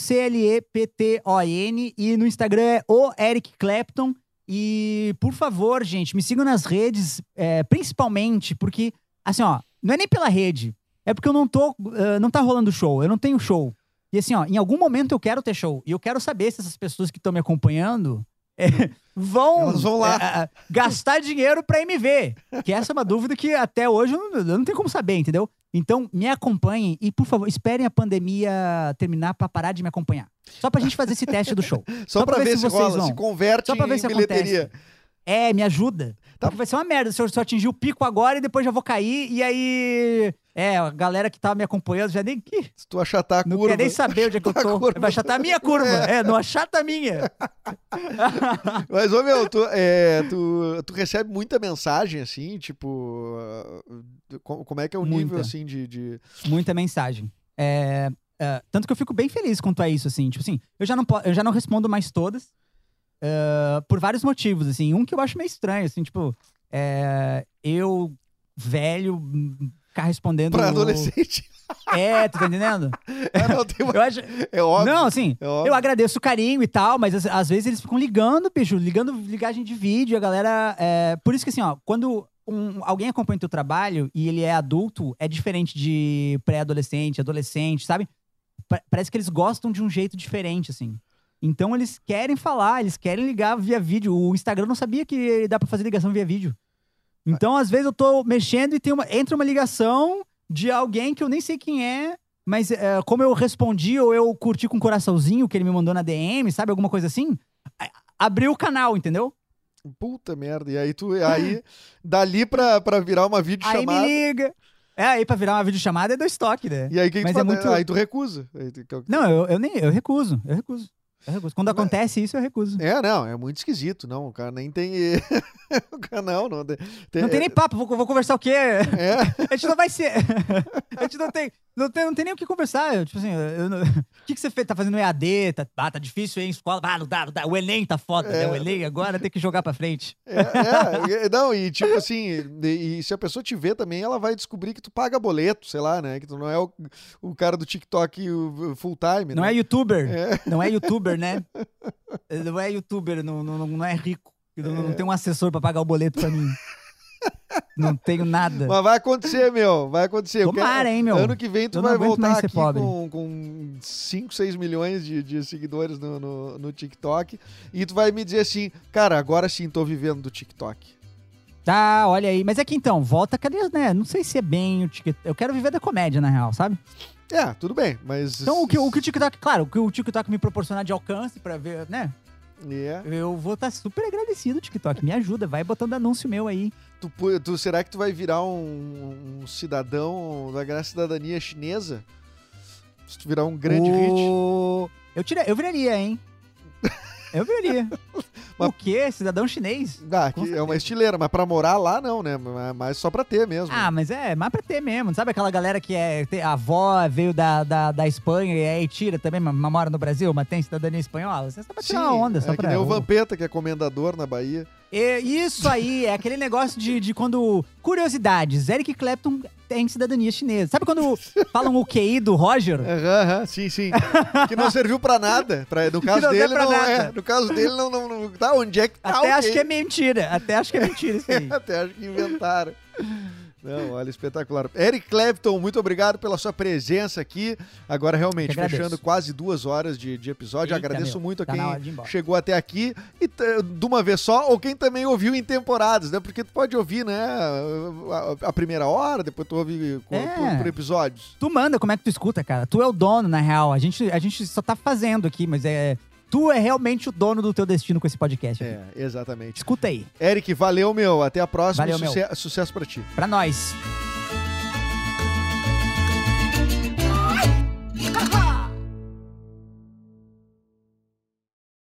C-L-E-P-T-O-N. E no Instagram é o Eric Clapton. E, por favor, gente, me sigam nas redes, é, principalmente porque, assim, ó, não é nem pela rede. É porque eu não tô. ah, não tá rolando show, eu não tenho show. E assim, ó, em algum momento eu quero ter show. E eu quero saber se essas pessoas que estão me acompanhando é, vão, Elas vão lá. é, gastar dinheiro pra me ver. Que essa é uma dúvida que até hoje eu não, eu não tenho como saber, entendeu? Então, me acompanhem e, por favor, esperem a pandemia terminar pra parar de me acompanhar. Só pra gente fazer esse teste do show. Só, pra, ver, se, vocês rola, vão. se converte Só pra ver em se bilheteria. acontece. É, me ajuda. Tá. Vai ser uma merda se eu, eu atingir o pico agora e depois já vou cair. E aí. É, a galera que tava me acompanhando já nem. Ih, Se tu achatar a Não curva. quer nem saber onde é que eu tô. curva. Vai achatar a minha curva. É, não achata a minha. Mas, ô meu, tu, é, tu, tu recebe muita mensagem, assim, tipo. ah, co- Como é que é o nível, Muita. assim, de. de... Muita mensagem. É, é, tanto que eu fico bem feliz quanto a isso, assim. Tipo assim, eu já não, eu já não respondo mais todas. É, por vários motivos, assim. Um que eu acho meio estranho, assim, tipo, é, eu, velho, ficar respondendo. Pra adolescente. É, tu tá entendendo? É, não, tem uma- Eu acho. é óbvio. Não, assim, é óbvio. eu agradeço o carinho e tal, mas às, às vezes eles ficam ligando, bicho, ligando ligagem de vídeo, a galera. é, Por isso que assim, ó, quando um- alguém acompanha o teu trabalho e ele é adulto, é diferente de pré-adolescente, adolescente, sabe? Pa- parece que eles gostam de um jeito diferente, assim. Então eles querem falar, eles querem ligar via vídeo. O Instagram não sabia que dá pra fazer ligação via vídeo. Então, às vezes, eu tô mexendo e tem uma, entra uma ligação de alguém que eu nem sei quem é, mas é, como eu respondi ou eu curti com um coraçãozinho que ele me mandou na DM, sabe? Alguma coisa assim. Abriu o canal, entendeu? Puta merda. E aí tu. Aí, dali pra, pra virar uma Aí me videochamada. liga. É, aí pra virar uma videochamada é do estoque, né? E aí, que que Mas tu é muito- aí tu recusa. Aí tu- que- Não, eu, eu nem. Eu recuso. Eu recuso. Quando acontece isso, eu recuso. É, não, é muito esquisito, não. O cara nem tem. o cara não, não. Tem, Não tem nem papo, vou, vou conversar o quê? É, A gente não vai ser. A gente não tem. Não tem, não tem nem o que conversar. Eu, tipo assim, eu não- o que, que você fez? Tá fazendo EAD? Tá, ah, tá difícil, hein? Escola. Ah, não dá, não dá. O Enem tá foda, né? É. O Enem agora tem que jogar pra frente. é, é, não, e tipo assim, e, e se a pessoa te ver também, ela vai descobrir que tu paga boleto, sei lá, né? Que tu não é o, o cara do TikTok full time, Não né? é youtuber. É. Não é youtuber, né? Não é youtuber, não, não, não é rico. Não, não tem um assessor pra pagar o boleto pra mim. Não tenho nada. Mas vai acontecer, meu, vai acontecer. Tomara, quero- hein, meu. Ano que vem tu Eu vai voltar aqui pobre. com, com 5, 6 milhões de, de seguidores no, no, no TikTok e tu vai me dizer assim, cara, agora sim tô vivendo do TikTok. Tá, olha aí. Mas é que então, volta, cadê, né? Não sei se é bem o TikTok. Eu quero viver da comédia, na real, sabe? É, tudo bem, mas... Então, o que, o que o TikTok, claro, o que o TikTok me proporcionar de alcance pra ver, né? É. Eu vou estar super agradecido, TikTok. Me ajuda, vai botando anúncio meu aí. Tu, tu- será que tu vai virar um, um cidadão da grande cidadania chinesa? Se tu virar um grande hit? o... Eu, tira... eu viraria, hein? Eu viraria. Mas- O quê? Cidadão chinês? Ah, que é uma estileira, mas pra morar lá não, né? Mas- só pra ter mesmo. Ah, mas é mais pra ter mesmo. Sabe aquela galera que é. A avó veio da, da, da Espanha e aí tira também, mas mora no Brasil, mas tem cidadania espanhola? Você só pra tirar uma onda, só é que pra. nem o Vampeta, que é comendador na Bahia. É, Isso aí, é aquele negócio de, de quando. Curiosidades. Eric Clapton tem cidadania chinesa. Sabe quando falam o QI do Roger? Aham, aham, sim, sim. que não serviu pra nada. Pra, no caso dele, não é. No caso dele, não, não, não- Tá, onde é que tá? Até acho que é mentira. Até acho que é mentira isso aí. Até acho que inventaram. Não, olha, espetacular. Eric Clapton, muito obrigado pela sua presença aqui. Agora, realmente, fechando quase duas horas de, de episódio. Eita, Agradeço meu, muito a tá quem chegou até aqui e de uma vez só, ou quem também ouviu em temporadas, né? Porque tu pode ouvir, né, a, a primeira hora, depois tu ouve co- É. por, por episódios. Tu manda como é que tu escuta, cara. Tu é o dono, na real. A gente, a gente só tá fazendo aqui, mas é. Tu é realmente o dono do teu destino com esse podcast. aqui. É, exatamente. Escuta aí. Eric, valeu, meu. Até a próxima. Valeu, meu. Suce- Sucesso pra ti. Pra nós.